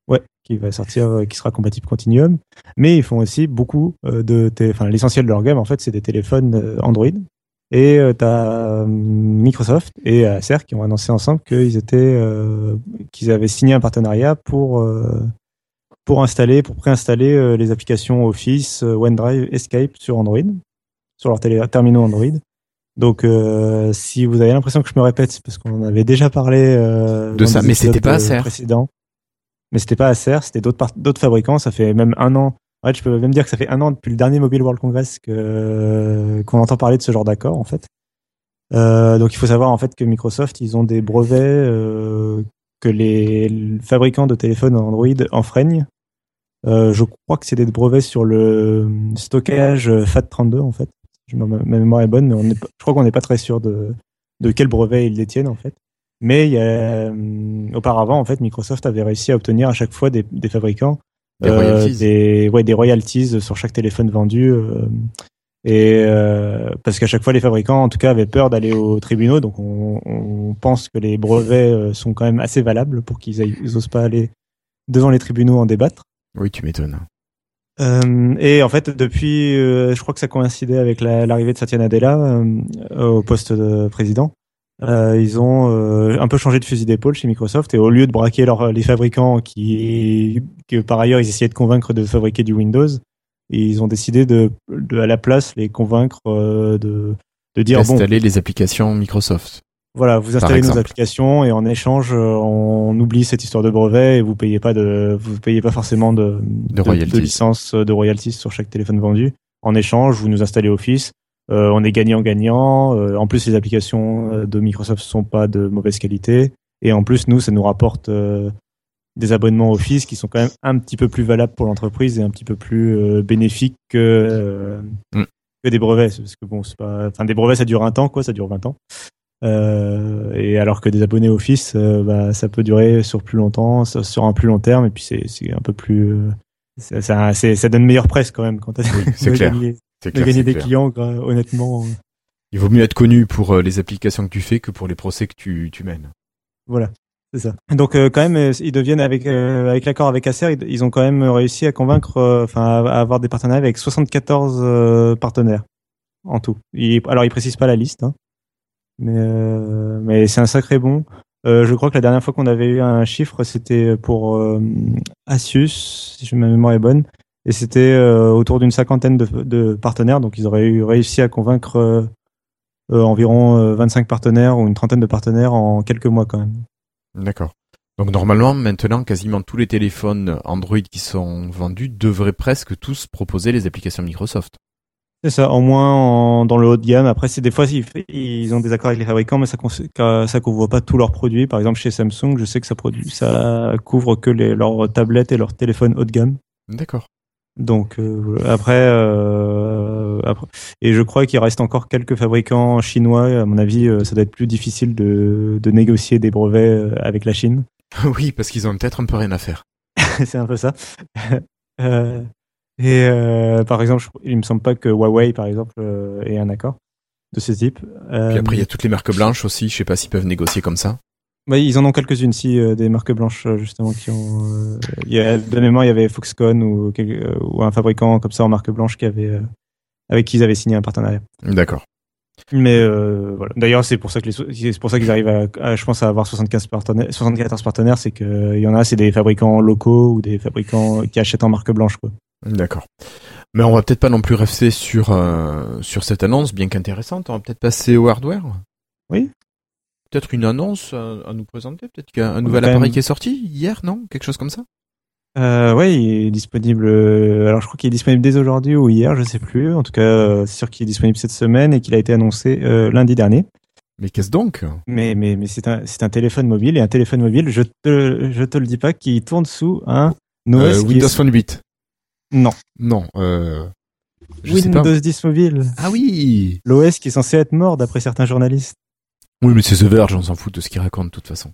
Ouais, qui va sortir, euh, qui sera compatible Continuum. Mais ils font aussi beaucoup de, enfin l'essentiel de leur gamme en fait, c'est des téléphones Android. Et t'as euh, Microsoft et Acer qui ont annoncé ensemble qu'ils étaient, euh, qu'ils avaient signé un partenariat pour euh, pour installer, pour préinstaller les applications Office, OneDrive et Skype sur Android, sur leurs télé- terminaux Android. Donc, euh, si vous avez l'impression que je me répète, c'est parce qu'on en avait déjà parlé euh, De ça, mais c'était pas euh, Acer. précédents. Mais c'était pas Acer, c'était d'autres fabricants. Ça fait même un an. En fait, je peux même dire que ça fait un an depuis le dernier Mobile World Congress que qu'on entend parler de ce genre d'accord, en fait. Euh, donc, il faut savoir en fait que Microsoft, ils ont des brevets euh, que les fabricants de téléphones Android enfreignent. Euh, je crois que c'est des brevets sur le stockage euh, FAT32 en fait. Ma, ma mémoire est bonne, mais on est, pas- je crois qu'on n'est pas très sûr de, de quel brevet ils détiennent en fait. Mais il y a, euh, auparavant, en fait, Microsoft avait réussi à obtenir à chaque fois des, des fabricants Des royalties. des, ouais, des royalties sur chaque téléphone vendu. euh, et euh, parce qu'à chaque fois, les fabricants, en tout cas, avaient peur d'aller aux tribunaux. Donc, on, on pense que les brevets euh, sont quand même assez valables pour qu'ils aillent- ils osent pas aller devant les tribunaux en débattre. Oui, tu m'étonnes. Euh, et en fait, depuis, euh, je crois que ça coïncidait avec la- l'arrivée de Satya Nadella euh, au poste de président. Ils ont un peu changé de fusil d'épaule chez Microsoft et au lieu de braquer les fabricants qui, que par ailleurs ils essayaient de convaincre de fabriquer du Windows, ils ont décidé de, à la place les convaincre de, de dire bon, les applications Microsoft. Voilà, vous installez nos applications et en échange, euh, on oublie cette histoire de brevet et vous payez pas de, vous payez pas forcément de, de, de licence euh, de royalties sur chaque téléphone vendu. En échange, vous nous installez Office. Euh, on est gagnant-gagnant. Euh, en plus, les applications euh, de Microsoft sont pas de mauvaise qualité. Et en plus, nous, ça nous rapporte euh, des abonnements Office qui sont quand même un petit peu plus valables pour l'entreprise et un petit peu plus euh, bénéfiques que, euh, Mm. que des brevets. Parce que bon, c'est pas, enfin, des brevets, ça dure un temps, quoi, ça dure 20 ans. Euh, et alors que des abonnés Office, euh, bah, ça peut durer sur plus longtemps, sur un plus long terme, et puis c'est c'est un peu plus, euh, ça, ça, ça donne meilleure presse quand même quand t'as c'est de clair. gagner, de clair, gagner des clair. clients, honnêtement. euh, Il vaut mieux être connu pour euh, les applications que tu fais que pour les procès que tu, tu mènes. Voilà, c'est ça. Donc euh, quand même, ils deviennent avec euh, avec l'accord avec Acer, ils, ils ont quand même réussi à convaincre, euh, enfin à, à avoir des partenariats avec 74 euh, partenaires en tout. Ils- alors ils précisent pas la liste, hein, mais euh, mais c'est un sacré bon. Euh, je crois que la dernière fois qu'on avait eu un chiffre, c'était pour euh, Asus, si ma mémoire est bonne, et c'était euh, autour d'une cinquantaine de, de partenaires. Donc ils auraient eu réussi à convaincre environ euh, 25 partenaires ou une trentaine de partenaires en quelques mois quand même. D'accord. Donc normalement, maintenant, quasiment tous les téléphones Android qui sont vendus devraient presque tous proposer les applications Microsoft. C'est ça, au moins en- dans le haut de gamme. Après, c'est des fois ils, ils ont des accords avec les fabricants, mais ça ça couvre pas tous leurs produits. Par exemple, chez Samsung, je sais que ça produit, ça couvre que les, leurs tablettes et leurs téléphones haut de gamme. D'accord. Donc euh, après, euh, après, et je crois qu'il reste encore quelques fabricants chinois. À mon avis, euh, ça doit être plus difficile de, de négocier des brevets avec la Chine. oui, parce qu'ils ont peut-être un peu rien à faire. c'est un peu ça. Euh, et euh, par exemple, je- il me semble pas que Huawei, par exemple, euh, ait un accord de ce type. Euh, Puis après, il y a toutes les marques blanches aussi. Je sais pas s'ils peuvent négocier comme ça. bah, ils en ont quelques-unes, si euh, des marques blanches euh, justement qui ont. euh, il y a, de mémoire, il y avait Foxconn ou, quel- euh, ou un fabricant comme ça en marque blanche qui avait euh, avec qui ils avaient signé un partenariat. D'accord. Mais euh, voilà. D'ailleurs, c'est pour ça que c'est pour ça qu'ils arrivent à, à, je pense, à avoir 75 partenaires, 74 partenaires, c'est que euh, il y en a, c'est des fabricants locaux ou des fabricants qui achètent en marque blanche, quoi. D'accord. Mais on va peut-être pas non plus rester sur euh, sur cette annonce, bien qu'intéressante. On va peut-être passer au hardware. Oui. Peut-être une annonce à, à nous présenter. Peut-être qu'il y a un nouvel appareil même- qui est sorti hier, non? Quelque chose comme ça? Euh, ouais, il est disponible. euh, Alors, je crois qu'il est disponible dès aujourd'hui ou hier, je sais plus. En tout cas, euh, c'est sûr qu'il est disponible cette semaine et qu'il a été annoncé euh, lundi dernier. Mais qu'est-ce donc? Mais mais mais c'est un c'est un téléphone mobile et un téléphone mobile, je te je te le dis pas, qui tourne sous un OS Euh, Windows Phone 8. Non, Non. Euh, je sais pas. Windows 10 mobile. Ah oui. L'OS qui est censé être mort d'après certains journalistes. Oui, mais c'est The Verge. On s'en fout de ce qu'il raconte de toute façon.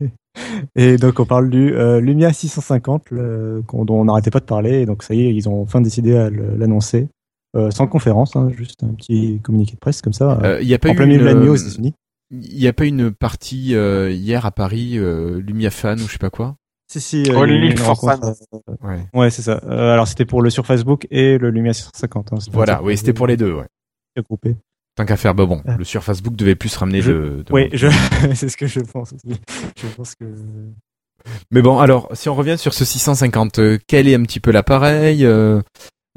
Et donc on parle du euh, Lumia 650 le- dont on n'arrêtait pas de parler. Et donc ça y est, ils ont enfin décidé à l'annoncer euh, sans conférence, hein, juste un petit communiqué de presse comme ça. Euh, Il y a pas en eu plein milieu de la une, nuit aux euh, États-Unis. Il n'y a pas une partie euh, hier à Paris, euh, Lumia Fan ou je sais pas quoi? Si si. euh, eu une for euh, Ouais. ouais, c'est ça. Euh, alors c'était pour le sur Facebook et le Lumia 650. Hein, Voilà, oui, c'était pour les deux, ouais. regroupé. Tant qu'à faire, bah bon, Ah. le sur Facebook devait plus se ramener Je- de, de Oui, je... c'est ce que je pense aussi. Je pense que. Mais bon, alors, si on revient sur ce 650, euh, quel est un petit peu l'appareil euh,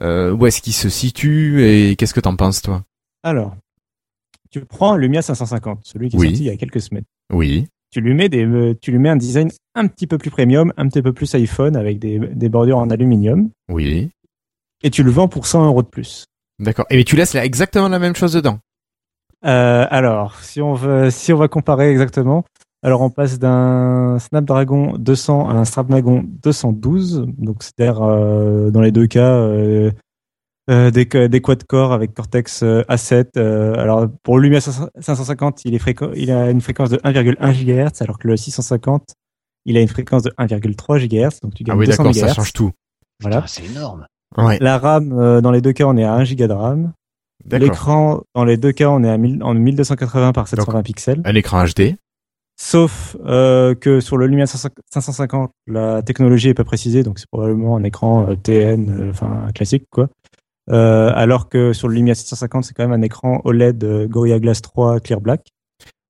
euh, Où est-ce qu'il se situe Et qu'est-ce que t'en penses, toi? Alors, tu prends un Lumia 550, celui qui est Oui. sorti il y a quelques semaines. Oui. Tu lui mets des, euh, tu lui mets un design un petit peu plus premium, un petit peu plus iPhone avec des, des bordures en aluminium, Oui. et tu le vends pour 100 euros de plus. D'accord. Et mais tu laisses là exactement la même chose dedans Euh, alors, si on veut, si on va comparer exactement, alors on passe d'un Snapdragon 200 à un Snapdragon 212, donc c'est-à-dire euh, dans les deux cas euh, euh, des, des quad-core avec Cortex euh, A7. euh, alors pour le Lumia 550, il, est fréquent, il a une fréquence de 1,1 GHz, alors que le 650, il a une fréquence de 1,3 GHz, donc tu gagnes Ah oui, 200 d'accord, ça change tout. Voilà. c'est énorme. Ouais. La RAM, euh, dans les deux cas, on est à 1 Go de RAM. L'écran, dans les deux cas, on est à 1000 en 1280 par 720 pixels. Un écran HD. Sauf euh, que sur le Lumia 550, la technologie est pas précisée, donc c'est probablement un écran euh, TN, euh, enfin classique quoi. Euh, alors que sur le Lumia 650, c'est quand même un écran OLED euh, Gorilla Glass 3 Clear Black.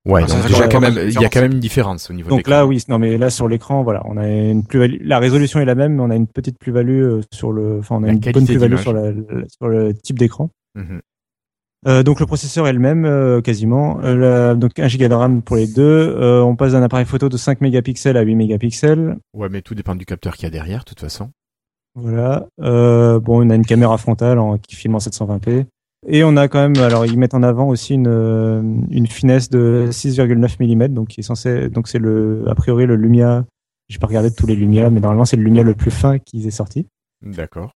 Ouais, donc déjà quand même il y a quand même une différence au niveau de Donc là, oui, non mais là sur l'écran, voilà, on a une plus la résolution est la même, mais on a une petite plus-value sur le, enfin on a La une bonne plus-value d'image. sur, la- la- sur le type d'écran. Mhm. Euh, donc le processeur est le même euh, quasiment. Euh, la- donc 1 Go de RAM pour les deux. Euh, on passe d'un appareil photo de 5 mégapixels à 8 mégapixels. Ouais, mais tout dépend du capteur qu'il y a derrière, de toute façon. Voilà. Euh, bon, on a une caméra frontale en- qui filme en 720p. Et on a quand même, alors ils mettent en avant aussi une, euh, une finesse de 6,9 mm, donc qui est censé, donc c'est le, a priori le Lumia. J'ai pas regardé tous les Lumia, mais normalement c'est le Lumia le plus fin qui est sorti. D'accord.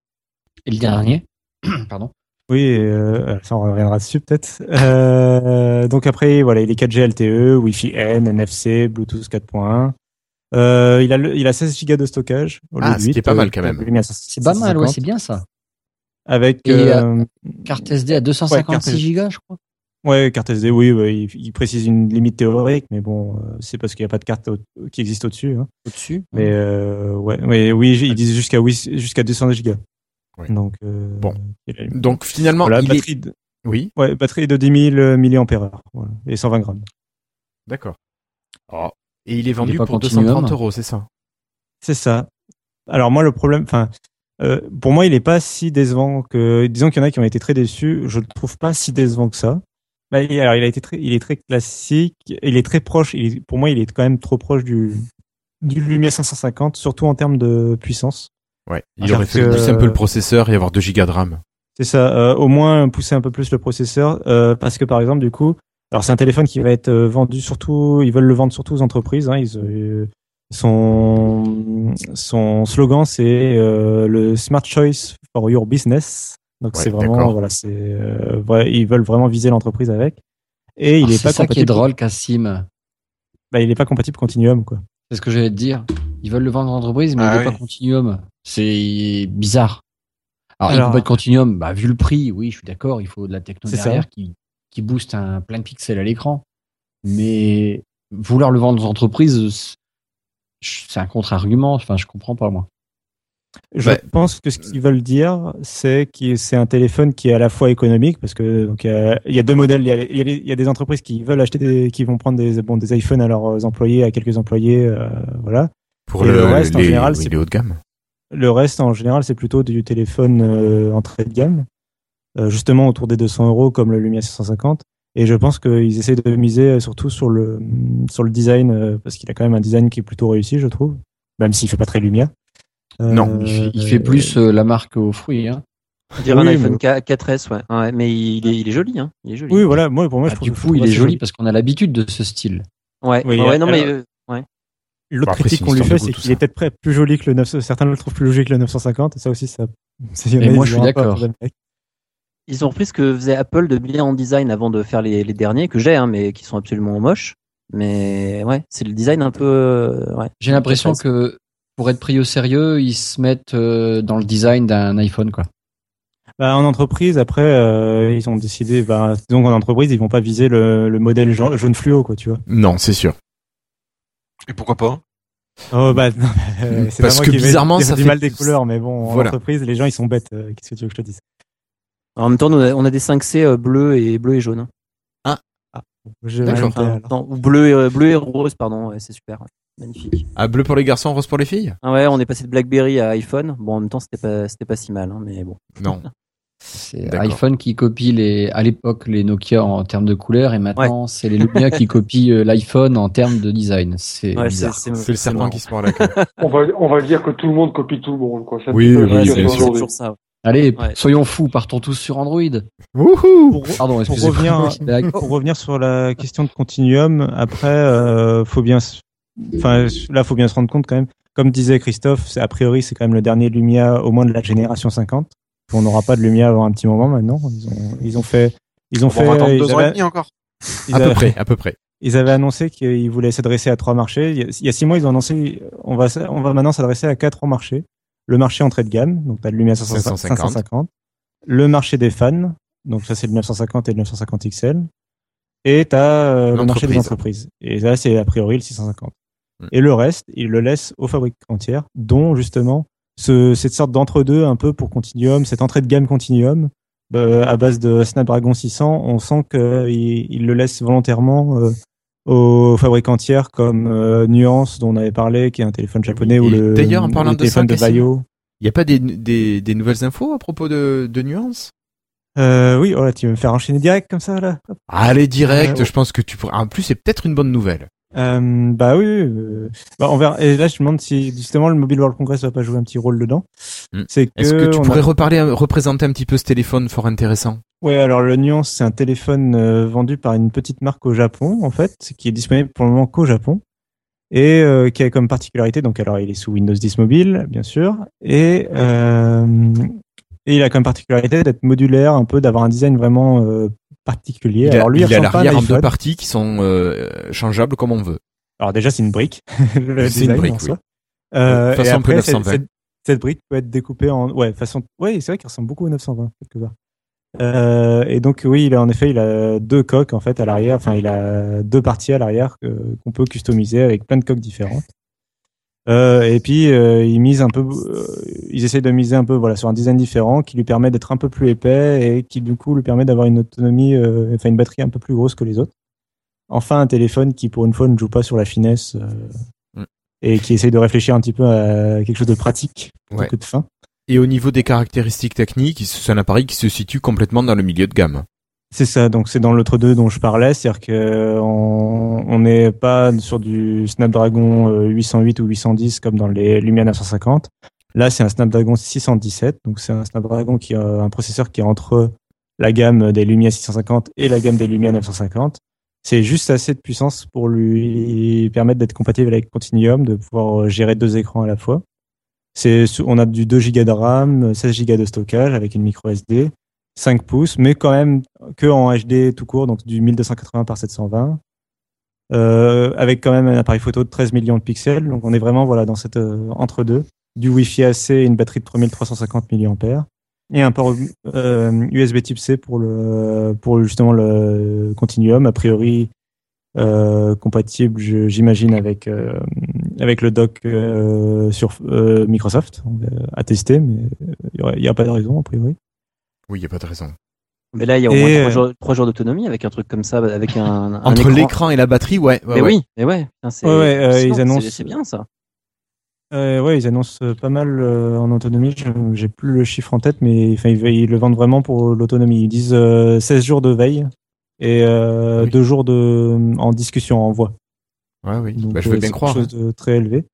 Et le dernier Pardon. Oui, euh, ça on reviendra dessus peut-être. Euh, donc après, voilà, il est 4G LTE, Wi-Fi N, NFC, Bluetooth 4.1. Euh, il a le- il a 16 Go de stockage. au lieu Ah, de ce qui est 8, pas mal quand même. C'est pas mal, ouais, 550, c'est bien ça. Avec Et, euh, Carte SD à 256 Ouais, gigas, je crois. Ouais, carte SD, oui, ouais, il, il précise une limite théorique, mais bon, c'est parce qu'il n'y a pas de carte au- qui existe au-dessus. Hein. Au-dessus. Mais euh, ouais, mais oui, ils disent jusqu'à jusqu'à 200 gigas. Ouais. Donc euh, Bon. Donc finalement, voilà, il est... batterie, de, Oui, ouais, batterie de 10 000 mAh voilà, et 120 grammes. d'accord. Oh. Et il est vendu est pour continuum 230 euros, c'est ça? C'est ça. Alors moi, le problème, enfin, euh, pour moi, il est pas si décevant que, disons qu'il y en a qui ont été très déçus. Je le trouve pas si décevant que ça. Bah, il- alors, il a été très, il est très classique. Il est très proche. Il est- pour moi, il est quand même trop proche du du Lumia 550, surtout en termes de puissance. Ouais. Il aurait fait que- pousser un peu le processeur et avoir 2 gigas de RAM. C'est ça. euh, au moins pousser un peu plus le processeur, euh, parce que par exemple, du coup, alors c'est un téléphone qui va être euh, vendu surtout, ils veulent le vendre surtout aux entreprises. Hein, ils, euh, son son slogan c'est euh, le Smart Choice for Your Business. Donc Ouais, c'est vraiment voilà, c'est euh, vrai, ils veulent vraiment viser l'entreprise avec. Et il Ah, est c'est pas ça qui est compatible. drôle, Cassim. Bah, il est pas compatible Continuum quoi. C'est ce que j'allais te dire. Ils veulent le vendre en entreprise, mais Ah il n'est oui. pas continuum. C'est bizarre. Alors, il Alors- peut pas être continuum. Bah, vu le prix, oui, je suis d'accord. Il faut de la techno C'est ça. derrière qui, qui booste un plein de pixels à l'écran. Mais vouloir le vendre aux entreprises, c'est un contre-argument. Enfin, je comprends pas, moi. Je Ouais. pense que ce qu'ils veulent dire, c'est que c'est un téléphone qui est à la fois économique, parce que donc il y a, il y a deux modèles. Il y a, il y a les- il y a des entreprises qui veulent acheter des, qui vont prendre des bon des iPhones à leurs employés, à quelques employés, euh, voilà. Pour Et le, le reste, en général, oui, c'est- les hauts de gamme. Le reste, en général, c'est plutôt du téléphone euh, entrée de gamme, euh, justement autour des 200 euros, comme le Lumia 650. Et je pense qu'ils essaient de miser surtout sur le sur le design, euh, parce qu'il a quand même un design qui est plutôt réussi, je trouve, même s'il fait pas très Lumia. Non, Il fait, il Euh, fait plus euh, la marque aux fruits. Hein. On dirait Oui, un iPhone mais- 4- 4S, ouais. ouais. Mais il est, il est joli, hein. Il est joli. Oui, voilà. Moi, pour moi, Ah, je trouve du je coup, trouve il est joli parce qu'on a l'habitude de ce style. Ouais, Oui, ouais, non, mais alors- euh, L'autre Bon, critique qu'on lui fait, c'est qu'il est peut-être près- plus joli que le 900. Certains le trouvent plus joli que le 950, et ça aussi, ça. Et moi, ils je suis d'accord. ils ont repris ce que faisait Apple de bien en design avant de faire les, les derniers, que j'ai, hein, mais qui sont absolument moches. Mais ouais, c'est le design un peu. euh, ouais. J'ai l'impression que pour être pris au sérieux, ils se mettent euh, dans le design d'un iPhone, quoi. Bah, en entreprise, après, euh, ils ont décidé, bah, donc en entreprise, ils vont pas viser le, le modèle jaune, jaune fluo, quoi, tu vois. Non, c'est sûr. Et pourquoi pas Oh, bah, non, mais, euh, c'est Parce pas moi que qui bizarrement, dire ça du fait- mal des couleurs, mais bon, en Voilà. entreprise, les gens, ils sont bêtes. euh, Qu'est-ce que tu veux que je te dise? En même temps, on a, on a des 5C euh, bleus et bleu et jaune. Je- D'accord. ouais, alors. Non, ou bleu et, bleu et rose, pardon. Ouais, c'est super. ouais. Magnifique. Ah, bleu pour les garçons, rose pour les filles? Ah ouais, on est passé de BlackBerry à iPhone. Bon, en même temps, c'était pas, c'était pas si mal, hein, mais bon. Non. C'est iPhone qui copie les, à l'époque les Nokia en termes de couleurs et maintenant c'est les Lumia qui copient euh, l'iPhone en termes de design. C'est Ouais, bizarre. c'est C'est le serpent qui se mord la queue. On va, on va dire que tout le monde copie tout le monde, quoi. Un Oui, oui, c'est toujours ça. ouais. Allez, Ouais. soyons fous, partons tous sur Android. Wouhou Pour, Pardon, pour revenir, pour revenir sur la question de continuum, après, euh, faut bien, enfin, là, faut bien se rendre compte quand même. Comme disait Christophe, c'est a priori, c'est quand même le dernier Lumia, au moins de la génération 50. On n'aura pas de Lumia avant un petit moment maintenant. Ils ont, ils ont fait, ils ont On fait, va ils deux ans et avaient, demi encore. ils À peu près, à peu près. ils avaient annoncé qu'ils voulaient s'adresser à trois marchés. Il y, a, il y a six mois, ils ont annoncé, on va, on va maintenant s'adresser à quatre marchés. Le marché entrée de gamme, donc t'as le Lumia 550, 550. 550. Le marché des fans, donc ça c'est le 950 et le 950 XL. et t'as euh, le marché des entreprises. Et là, c'est a priori le 650. Mm. Et le reste, il le laisse aux fabricants tiers, dont justement ce, cette sorte d'entre-deux un peu pour Continuum, cette entrée de gamme Continuum euh, à base de Snapdragon 600. On sent qu'il il le laisse volontairement euh, aux fabricants tiers comme euh, Nuance, dont on avait parlé, qui est un téléphone japonais, ou le, d'ailleurs, en parlant le de ça, téléphone de Cassim, Vaio. Il y a pas des, des, des nouvelles infos à propos de, de nuances Euh, oui, voilà, tu veux me faire enchaîner direct comme ça là? Allez, direct, Euh, je pense que tu pourrais... En plus, c'est peut-être une bonne nouvelle. Euh, bah oui, euh, bah on verra. Et là, je me demande si justement le Mobile World Congress va pas jouer un petit rôle dedans. Hmm. C'est que, Est-ce que tu a- pourrais reparler, représenter un petit peu ce téléphone fort intéressant? Ouais, alors le Nuance, c'est un téléphone euh, vendu par une petite marque au Japon, en fait, qui est disponible pour le moment qu'au Japon et euh, qui a comme particularité, donc alors il est sous Windows 10 mobile, bien sûr, et euh, et il a comme particularité d'être modulaire, un peu d'avoir un design vraiment euh, particulier. Il a, alors lui, il a à un l'arrière en deux parties qui sont euh, changeables comme on veut. Alors déjà, c'est une brique. C'est une brique, en oui. Euh, Façon et après, cette, 920. cette, cette brique peut être découpée en ouais façon ouais c'est vrai qu'il ressemble beaucoup au 920 quelque part. Euh, et donc oui, il a en effet il a deux coques en fait à l'arrière. Enfin, il a deux parties à l'arrière que- qu'on peut customiser avec plein de coques différentes. Euh, et puis euh, ils misent un peu, euh, ils essayent de miser un peu voilà sur un design différent qui lui permet d'être un peu plus épais et qui du coup lui permet d'avoir une autonomie, euh, enfin une batterie un peu plus grosse que les autres. Enfin un téléphone qui pour une fois ne joue pas sur la finesse euh, Mm. et qui essaye de réfléchir un petit peu à quelque chose de pratique plutôt Ouais. que de fin. Et au niveau des caractéristiques techniques, c'est un appareil qui se situe complètement dans le milieu de gamme. C'est ça, donc c'est dans l'autre 2 dont je parlais, c'est-à-dire que on on n'est pas sur du Snapdragon euh, 808 ou 810 comme dans les Lumia 950. Là, c'est un Snapdragon 617, donc c'est un Snapdragon qui a un processeur qui est entre la gamme des Lumia 650 et la gamme des Lumia 950. C'est juste assez de puissance pour lui permettre d'être compatible avec Continuum, de pouvoir gérer deux écrans à la fois. C'est, on a du 2 Go de RAM, 16 Go de stockage avec une micro SD, 5 pouces, mais quand même que en HD tout court, donc du 1280 par 720, euh, avec quand même un appareil photo de 13 millions de pixels. Donc on est vraiment voilà dans cette euh, entre deux, du Wi-Fi AC et une batterie de 3350 mAh et un port euh, USB Type C pour le pour justement le Continuum a priori euh, compatible, j'imagine avec euh, avec le dock euh, sur Microsoft à tester, mais il n'y a pas de raison a priori. Oui, il y a pas de raison. Mais là, il y a au Et, moins euh, trois jours, trois jours d'autonomie avec un truc comme ça, avec un, un Entre écran. l'écran et la batterie, ouais. ouais, Mais ouais. oui, mais ouais. c'est- Ouais, ouais, euh, annoncent- C'est bien ça. Euh, ouais, ils annoncent euh, pas mal euh, en autonomie. Je- J'ai plus le chiffre en tête, mais enfin, ils, ils le vendent vraiment pour l'autonomie. Ils disent euh, 16 jours de veille et oui. 2 jours de en discussion en voix. Ouais, oui. Donc, Bah, je veux euh, bien c'est croire. Quelque chose de très élevé.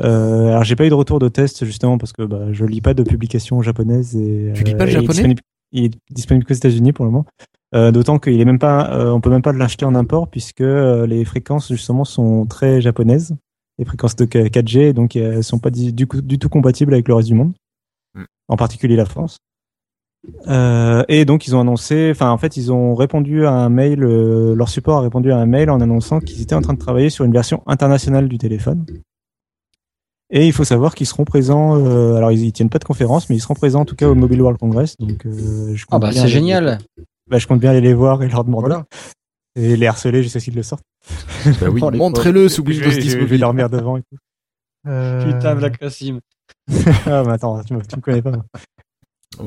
Euh, alors j'ai pas eu de retour de test justement parce que bah, je lis pas de publications japonaises et Tu lis pas le euh, il est japonais disponible- Il est disponible qu'aux États-Unis pour le moment. Euh, D'autant qu'il est même pas, euh, on peut même pas l'acheter en import puisque euh, les fréquences justement sont très japonaises, les fréquences de 4G, donc elles sont pas du, du, coup- du tout compatibles avec le reste du monde, Mm. en particulier la France. Euh, et donc ils ont annoncé, enfin en fait ils ont répondu à un mail, euh, leur support a répondu à un mail en annonçant qu'ils étaient en train de travailler sur une version internationale du téléphone. Et il faut savoir qu'ils seront présents. euh, alors ils, ils tiennent pas de conférence, mais ils seront présents en tout cas au Mobile World Congress. Donc euh, je Ah bah bien c'est génial. Bah, je compte bien aller les voir et leur demander Voilà. et les harceler jusqu'à ce qu'ils le sortent. Bah oui, Oh, montrez-le sous Je Windows vais, 10 je vais dormir devant et tout. Euh, Putain, Black Cassim. ah, mais attends, tu me, tu me connais pas. moi.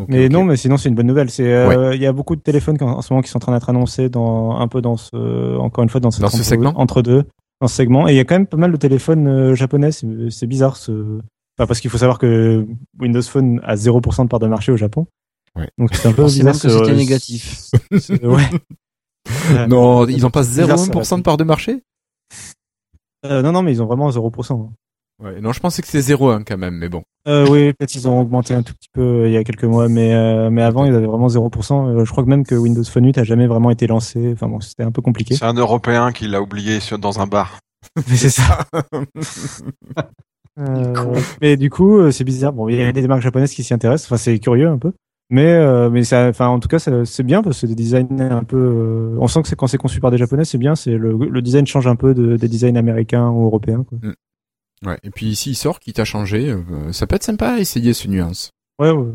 Mais non, mais sinon c'est une bonne nouvelle. C'est euh, il y a beaucoup de téléphones en, en ce moment qui sont en train d'être annoncés dans un peu dans ce encore une fois dans, cette Dans ce entre, segment entre deux dans ce segment et il y a quand même pas mal de téléphones euh, japonais. C'est bizarre ce enfin, parce qu'il faut savoir que Windows Phone a 0% de part de marché au Japon. Ouais. Donc c'est un peu bizarre. même que c'était négatif. ouais. Euh, Non, ils ont pas bizarre, ça, 0,1% de part de marché? Euh, non non mais ils ont vraiment 0%. Ouais, non, je pensais que c'était 0,1 quand même, mais bon. Euh, oui, peut-être ils ont augmenté un tout petit peu euh, il y a quelques mois, mais euh, mais avant ils avaient vraiment 0%. Euh, je crois que même que Windows Phone 8 a jamais vraiment été lancé. Enfin bon, c'était un peu compliqué. C'est un Européen qui l'a oublié sur- dans un bar. Mais c'est ça. Euh, mais du coup, euh, c'est bizarre. Bon, il y a des marques japonaises qui s'y intéressent. Enfin, c'est curieux un peu. Mais euh, mais ça, enfin en tout cas, c'est bien parce que c'est des designs un peu. euh, on sent que c'est quand c'est conçu par des japonais, c'est bien. C'est le, le design change un peu de, des designs américains ou européens. Quoi. Ouais. Et puis s'il sort, quitte à changer, euh, ça peut être sympa à essayer ce nuance. Ouais, ouais.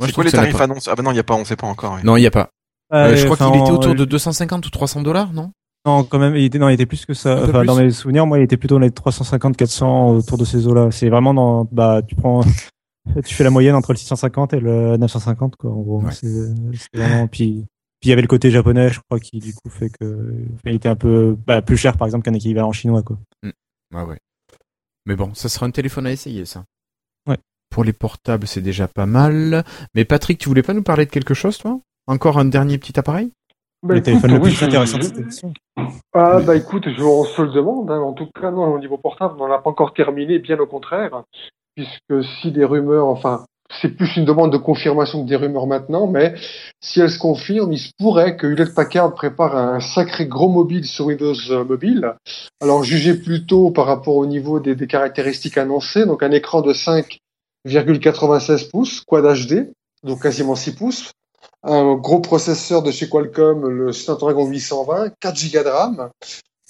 C'est quoi les tarifs annoncés Ah bah non, il y a pas, on sait pas encore. Non, il y a pas. Euh, je crois qu'il était autour de 250 ou 300 dollars, non? Non, quand même, il était, non, il était plus que ça. Enfin, plus dans mes souvenirs, moi, il était plutôt dans les 350, 400 autour de ces eaux-là. C'est vraiment dans, bah, tu prends, tu fais la moyenne entre le 650 et le 950, quoi, en gros. Ouais. C'est c'est vraiment, puis, puis il y avait le côté japonais, je crois, qui, du coup, fait que, il était un peu, bah, plus cher, par exemple, qu'un équivalent chinois, quoi. Ah ouais. Mais bon, ça sera un téléphone à essayer, ça. Ouais. Pour les portables, c'est déjà pas mal. Mais Patrick, tu voulais pas nous parler de quelque chose, toi? Encore un dernier petit appareil? Bah, le écoute, téléphone le oui, plus je- intéressant de cette. Ah bah écoute, je, on se le demande. hein. En tout cas, non, au niveau portable, on n'en a pas encore terminé, bien au contraire, puisque si des rumeurs, enfin, c'est plus une demande de confirmation que des rumeurs maintenant, mais si elles se confirment, il se pourrait que Hewlett Packard prépare un sacré gros mobile sur Windows euh, Mobile. Alors jugez plutôt par rapport au niveau des, des caractéristiques annoncées, donc un écran de 5,96 pouces, Quad HD, donc quasiment 6 pouces, un gros processeur de chez Qualcomm, le Snapdragon 820, 4 Go de RAM,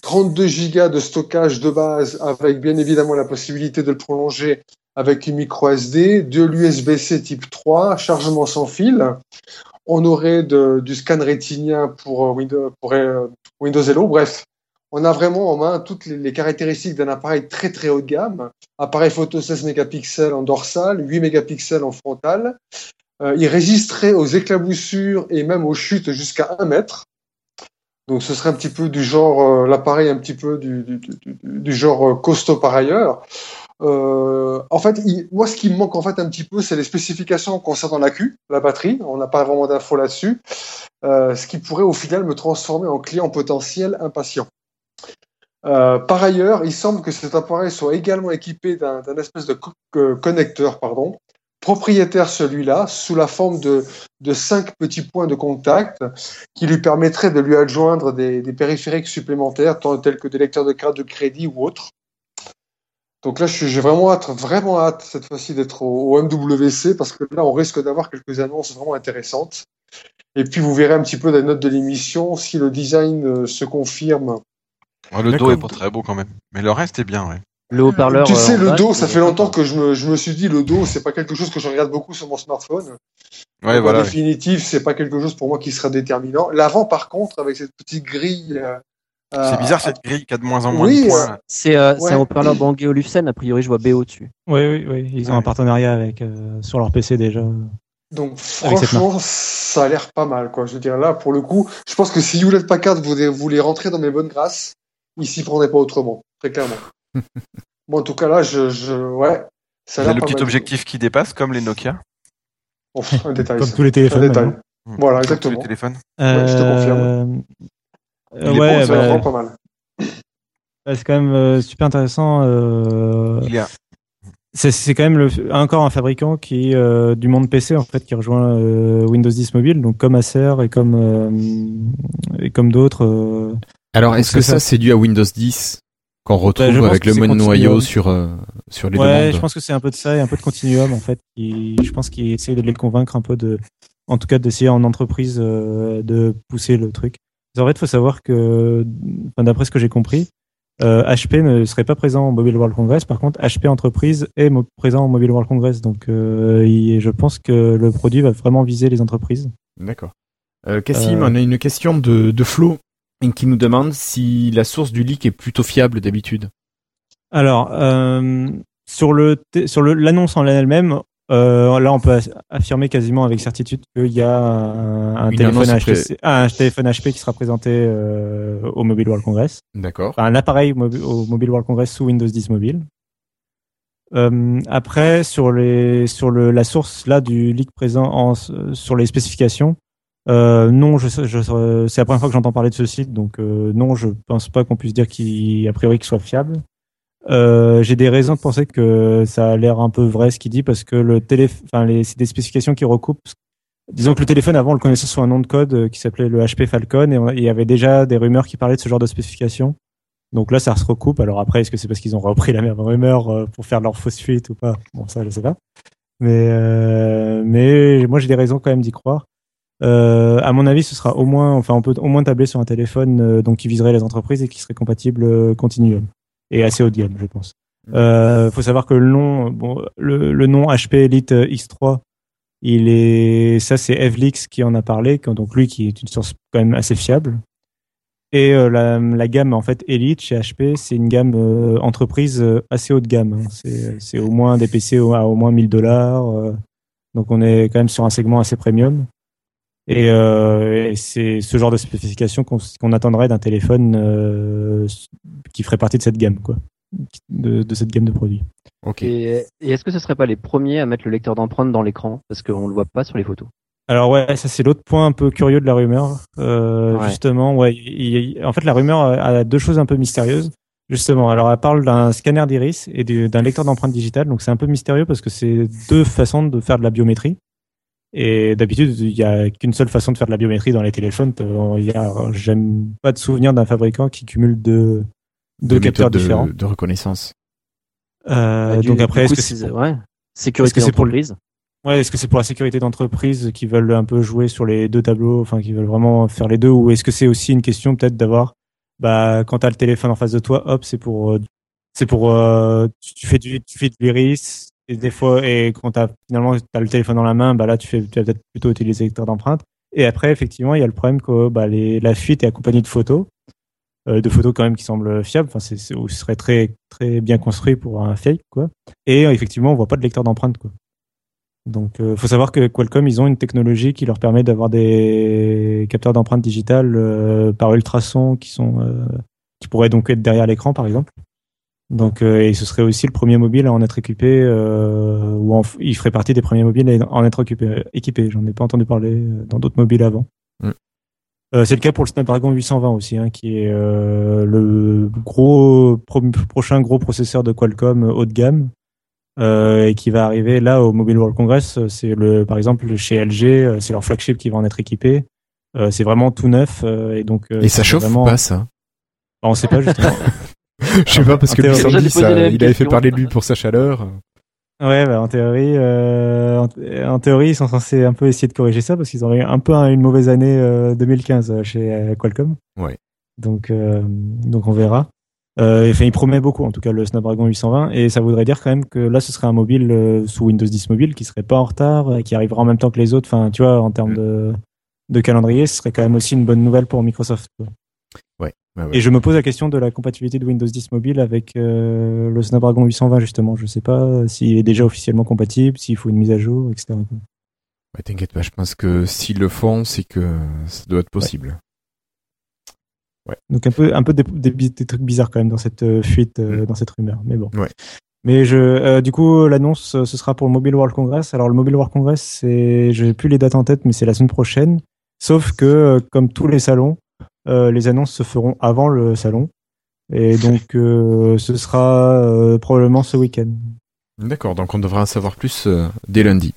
32 Go de stockage de base avec bien évidemment la possibilité de le prolonger avec une micro SD, de l'USB-C type 3, chargement sans fil. On aurait du scan rétinien pour euh, Windows, euh, Windows Hello. Bref, on a vraiment en main toutes les, caractéristiques d'un appareil très très haut de gamme. Appareil photo 16 mégapixels en dorsal, 8 mégapixels en frontal. Euh, il résisterait aux éclaboussures et même aux chutes jusqu'à 1 mètre. Donc ce serait un petit peu du genre, l'appareil un petit peu du, genre costaud par ailleurs. Euh, en fait, il- moi ce qui me manque en fait un petit peu, c'est les spécifications concernant la Q, la batterie. On n'a pas vraiment d'infos là-dessus. Euh, ce qui pourrait au final me transformer en client potentiel impatient. Euh, par ailleurs, il semble que cet appareil soit également équipé d'un espèce de co- connecteur, pardon, propriétaire celui-là, sous la forme de, de cinq petits points de contact qui lui permettraient de lui adjoindre des, des périphériques supplémentaires, tels que des lecteurs de cartes de crédit ou autres. Donc là, je suis- j'ai vraiment hâte, vraiment hâte cette fois-ci d'être au, au MWC parce que là, on risque d'avoir quelques annonces vraiment intéressantes. Et puis, vous verrez un petit peu dans les notes de l'émission si le design euh, se confirme. Ouais, le dos est pas très beau quand même. Mais le reste est bien, ouais. Le haut-parleur. Tu euh, sais, en le dos, ça fait longtemps que je me, je me suis dit, le dos, c'est pas quelque chose que je regarde beaucoup sur mon smartphone. Ouais, Donc, voilà. En ouais. définitive, c'est pas quelque chose pour moi qui sera déterminant. L'avant, par contre, avec cette petite grille. Euh, C'est bizarre cette grille qui a de moins en moins oui, de points. euh. C'est euh, Ouais. un haut-parleur Bangé Olufsen, a priori je vois BO dessus. Oui, oui, oui. Ils ont Ouais. un partenariat avec, euh, sur leur PC déjà. Donc franchement, ça a l'air pas mal, quoi. Je veux dire, là, pour le coup, je pense que si Hewlett Packard voulait, voulait rentrer dans mes bonnes grâces, il s'y prendrait pas autrement, très clairement. Moi, en tout cas, là, je, je ouais, ça a Il y a l'air le pas petit mal. objectif qui dépasse, comme les Nokia. Bon, un détail. Comme ça. tous les Un téléphones. détail. Voilà, Comme tous les exactement. téléphones. Ouais, je te est euh, ouais, bah, vraiment pas mal. bah, c'est quand même euh, super intéressant. euh, Il y a. C'est c'est quand même le, encore un fabricant qui euh, du monde PC en fait qui rejoint euh, Windows 10 mobile donc comme Acer et comme euh, et comme d'autres. euh, Alors, est-ce que ça, ça. c'est dû à Windows 10 qu'on retrouve Bah, pense avec le mode noyau sur, euh, sur les ouais, demandes je pense que c'est un peu de ça et un peu de continuum en fait. Qui, je pense qu'ils essayent de les convaincre un peu de, en tout cas d'essayer en entreprise euh, de pousser le truc. En fait, faut savoir que, enfin, d'après ce que j'ai compris, euh, HP ne serait pas présent au Mobile World Congress. Par contre, HP Entreprise est présent au Mobile World Congress. Donc, euh, il- je pense que le produit va vraiment viser les entreprises. D'accord. Euh, Cassim, Euh, on a une question de, de Flo qui nous demande si la source du leak est plutôt fiable d'habitude. Alors, euh, sur le sur le l'annonce en elle-même, euh, là, on peut affirmer quasiment avec certitude qu'il y a un, un téléphone un HP qui sera présenté euh, au Mobile World Congress. D'accord. Enfin, un appareil au Mobile World Congress sous Windows 10 mobile. Euh, après, sur les sur le la source là du leak présent en, sur les spécifications, euh, non, je, je, c'est la première fois que j'entends parler de ce site, donc euh, non, je pense pas qu'on puisse dire qu'il a priori qu'il soit fiable. Euh, j'ai des raisons de penser que ça a l'air un peu vrai ce qu'il dit parce que le téléphone, enfin c'est des spécifications qui recoupent. Disons que le téléphone avant on le connaissait sous un nom de code euh, qui s'appelait le HP Falcon et il y avait déjà des rumeurs qui parlaient de ce genre de spécifications. Donc là ça se recoupe. Alors après est-ce que c'est parce qu'ils ont repris la même rumeur euh, pour faire leur fausse fuite ou pas? Bon ça je sais pas. Mais euh, mais moi j'ai des raisons quand même d'y croire. Euh, à mon avis, ce sera au moins, enfin, on peut au moins tabler sur un téléphone donc qui viserait les entreprises et qui serait compatible Continuum et assez haut de gamme, je pense. Euh, faut savoir que le nom, bon, le, le nom HP Elite X3 Il est, ça c'est Evlix qui en a parlé, quand- donc lui qui est une source quand même assez fiable. Et euh, la, la gamme en fait Elite chez HP, c'est une gamme euh, entreprise euh, assez haut de gamme. hein. C'est, c'est au moins des PC à au moins 1000 dollars. donc on est quand même sur un segment assez premium. Et, euh, et c'est ce genre de spécification qu'on, attendrait d'un téléphone euh, qui ferait partie de cette gamme, quoi, de, de cette gamme de produits. Ok. Et, et est-ce que ce serait pas les premiers à mettre le lecteur d'empreinte dans l'écran? Parce qu'on le voit pas sur les photos Alors ouais, ça c'est l'autre point un peu curieux de la rumeur. Euh, Ouais. Justement, ouais, il- il- en fait la rumeur a deux choses un peu mystérieuses. Justement, alors elle parle d'un scanner d'iris et du- d'un lecteur d'empreinte digitale, donc c'est un peu mystérieux parce que c'est deux façons de faire de la biométrie. Et d'habitude, il y a qu'une seule façon de faire de la biométrie dans les téléphones. Euh, Il y a, j'aime pas de souvenir d'un fabricant qui cumule deux, deux De capteurs de- différents. de reconnaissance. Euh, Bah, du- donc après, est-ce que c'est ouais. Sécurité est-ce que c'est pour le- d'entreprise. Ouais, est-ce que c'est pour la sécurité d'entreprise qui veulent un peu jouer sur les deux tableaux, enfin qui veulent vraiment faire les deux, ou est-ce que c'est aussi une question peut-être d'avoir, bah quand t'as le téléphone en face de toi, hop, c'est pour, euh, c'est pour, euh, tu, tu fais du, tu fais de l'iris et des fois et quand t'as finalement t'as le téléphone dans la main, bah là tu fais, tu vas peut-être plutôt utiliser le lecteur d'empreinte. Et après effectivement il y a le problème que bah les, la fuite est accompagnée de photos, euh, de photos quand même qui semblent fiables, enfin c'est, ce serait très très bien construit pour un fake quoi. Et euh, effectivement on voit pas de lecteur d'empreinte quoi. Donc, euh, faut savoir que Qualcomm, ils ont une technologie qui leur permet d'avoir des capteurs d'empreintes digitales euh, par ultrasons qui sont qui pourraient donc être derrière l'écran, par exemple. Donc, euh, et ce serait aussi le premier mobile à en être équipé, euh, ou en il ferait partie des premiers mobiles à en être occupé, équipé. J'en ai pas entendu parler euh, dans d'autres mobiles avant. Mm. Euh, c'est le cas pour le Snapdragon 820 aussi, hein, qui est euh, le gros pro- prochain gros processeur de Qualcomm euh, haut de gamme euh, et qui va arriver là au Mobile World Congress. euh, C'est le, par exemple, chez LG, euh, c'est leur flagship qui va en être équipé. Euh, c'est vraiment tout neuf euh, et donc. euh, Et ça chauffe vraiment... pas ça? Bah, On sait pas justement. Je sais pas parce En que théorie- Bissandi, ça, il avait fait parler de lui pour sa chaleur. ouais, bah, en théorie, euh, en, en théorie, ils sont censés un peu essayer de corriger ça parce qu'ils ont eu un peu un- une mauvaise année euh, 2015 euh, chez euh, Qualcomm. Ouais. Donc, euh, donc on verra. Euh, enfin, il promet beaucoup, en tout cas, le Snapdragon 820, et ça voudrait dire quand même que là, ce serait un mobile euh, sous Windows 10 mobile qui serait pas en retard, et qui arrivera en même temps que les autres. Enfin, tu vois, en termes Mm. de, de calendrier, ce serait quand même aussi une bonne nouvelle pour Microsoft. Ouais, ouais, ouais. Et je me pose la question de la compatibilité de Windows 10 mobile avec euh, le Snapdragon 820 justement. Je sais pas s'il est déjà officiellement compatible, s'il faut une mise à jour, etc. Ouais, T'inquiète pas, je pense que s'ils le font, c'est que ça doit être possible. Donc un peu, un peu des, des, bi- des trucs bizarres quand même dans cette euh, fuite, euh, Mm. dans cette rumeur. Mais bon. Ouais. Mais je, euh, du coup, l'annonce, euh, ce sera pour le Mobile World Congress. Alors le Mobile World Congress, c'est, je n'ai plus les dates en tête, mais c'est la semaine prochaine. Sauf que, euh, comme tous les salons, euh, les annonces se feront avant le salon. Et donc, euh, ce sera euh, probablement ce week-end. D'accord, donc on devra en savoir plus euh, dès lundi.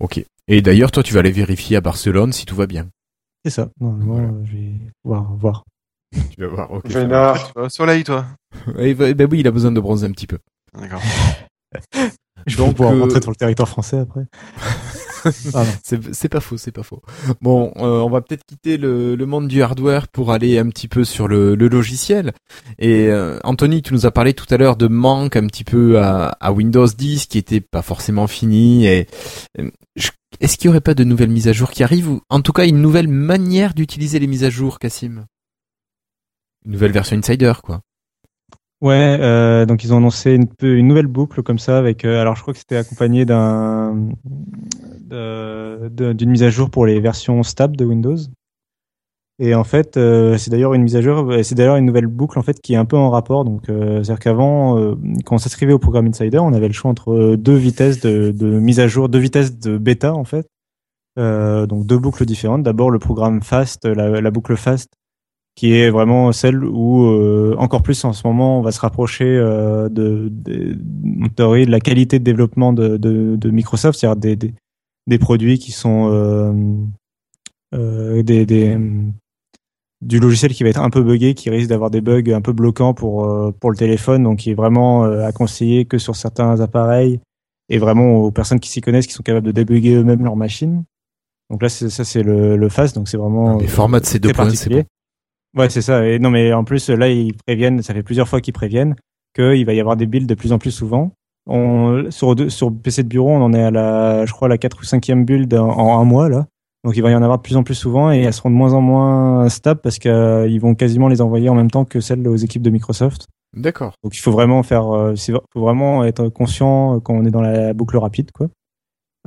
Ok. Et d'ailleurs, toi, tu vas aller vérifier à Barcelone si tout va bien. C'est ça. Voilà. euh, je vais voir. voir. Tu vas voir. Ok. Vénard. Au soleil, toi. Eh ben, ben oui, il a besoin de bronzer un petit peu. D'accord. Je vais Donc, pouvoir euh, rentrer sur le territoire français après. Pardon. C'est pas faux, c'est pas faux. Bon, euh, on va peut-être quitter le, le monde du hardware pour aller un petit peu sur le, le logiciel. Et euh, Anthony, tu nous as parlé tout à l'heure de manque un petit peu à, à Windows 10 qui était pas forcément fini. Et euh, est-ce qu'il y aurait pas de nouvelles mises à jour qui arrivent ou en tout cas une nouvelle manière d'utiliser les mises à jour, Cassim Une nouvelle version Insider, quoi. Ouais, euh, donc ils ont annoncé une, peu- une nouvelle boucle comme ça avec. euh, alors je crois que c'était accompagné d'un d'une mise à jour pour les versions stable de Windows. Et en fait, euh, c'est d'ailleurs une mise à jour, euh, c'est d'ailleurs une nouvelle boucle en fait qui est un peu en rapport. Donc, euh, c'est-à-dire qu'avant, euh, quand on s'inscrivait au programme Insider, on avait le choix entre euh, deux vitesses de, mise à jour, deux vitesses de bêta en fait. Euh, donc deux boucles différentes. D'abord le programme Fast, la, boucle Fast, qui est vraiment celle où euh, encore plus en ce moment on va se rapprocher euh, de, de, de la qualité de développement de, de Microsoft, c'est-à-dire des, des, des produits qui sont euh, euh, des, des du logiciel qui va être un peu buggé, qui risque d'avoir des bugs un peu bloquants pour euh, pour le téléphone, donc qui est vraiment à conseiller que sur certains appareils et vraiment aux personnes qui s'y connaissent, qui sont capables de débugger eux-mêmes leur machine. Donc là, c'est- ça c'est le, le fast, donc c'est vraiment Mais format de ces deux points, c'est particulier. Ouais, c'est ça. Et non, mais en plus, là, ils préviennent, ça fait plusieurs fois qu'ils préviennent qu'il va y avoir des builds de plus en plus souvent. On, sur, sur PC de bureau, on en est à la, je crois, la 4 ou 5e build en, en un mois, là. Donc il va y en avoir de plus en plus souvent et elles seront de moins en moins stables parce qu'ils vont quasiment les envoyer en même temps que celles aux équipes de Microsoft. D'accord. Donc il faut vraiment faire, euh, faut vraiment être conscient quand on est dans la boucle rapide, quoi.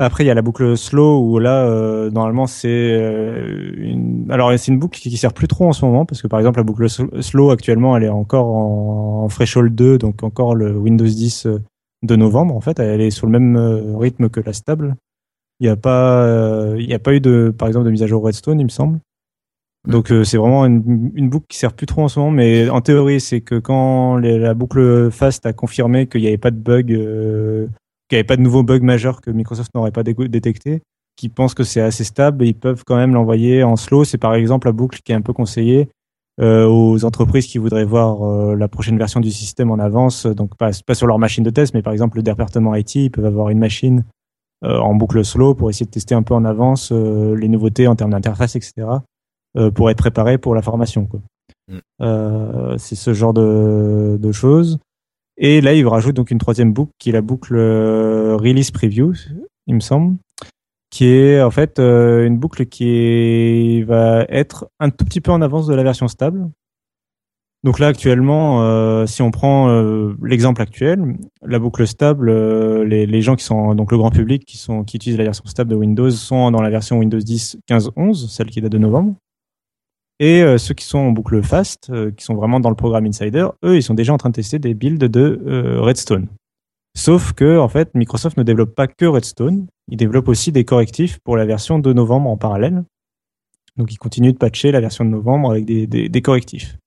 Après il y a la boucle slow où là euh, normalement c'est euh, une, alors c'est une boucle qui, qui sert plus trop en ce moment parce que par exemple la boucle sl- slow actuellement elle est encore en, en threshold 2 donc encore le Windows 10 euh, de novembre en fait elle est sur le même euh, rythme que la stable. Il n'y a pas, euh, il y a pas eu de par exemple de mise à jour Redstone il me semble. Donc euh, c'est vraiment une, boucle qui sert plus trop en ce moment, mais en théorie c'est que quand la boucle fast a confirmé qu'il n'y avait pas de bug, qu'il n'y avait pas de nouveaux bugs majeurs que Microsoft n'aurait pas détecté, qui pensent que c'est assez stable, ils peuvent quand même l'envoyer en slow. C'est par exemple la boucle qui est un peu conseillée euh, aux entreprises qui voudraient voir euh, la prochaine version du système en avance, donc pas, pas sur leur machine de test, mais par exemple le département IT, ils peuvent avoir une machine euh, en boucle slow pour essayer de tester un peu en avance euh, les nouveautés en termes d'interface, etc euh, pour être préparé pour la formation. Quoi. Mm. Euh, c'est ce genre de, de choses. Et là, il rajoute donc une troisième boucle qui est la boucle euh, release preview, il me semble, qui est en fait euh, une boucle qui va être un tout petit peu en avance de la version stable. Donc là, actuellement, euh, si on prend euh, l'exemple actuel, la boucle stable, les, les gens qui sont donc le grand public qui sont qui utilisent la version stable de Windows sont dans la version Windows 10 15.11, celle qui date de novembre. Et ceux qui sont en boucle fast, qui sont vraiment dans le programme Insider, eux, ils sont déjà en train de tester des builds de Redstone. Sauf que, en fait, Microsoft ne développe pas que Redstone, il développe aussi des correctifs pour la version de novembre en parallèle. Donc, ils continuent de patcher la version de novembre avec des, correctifs.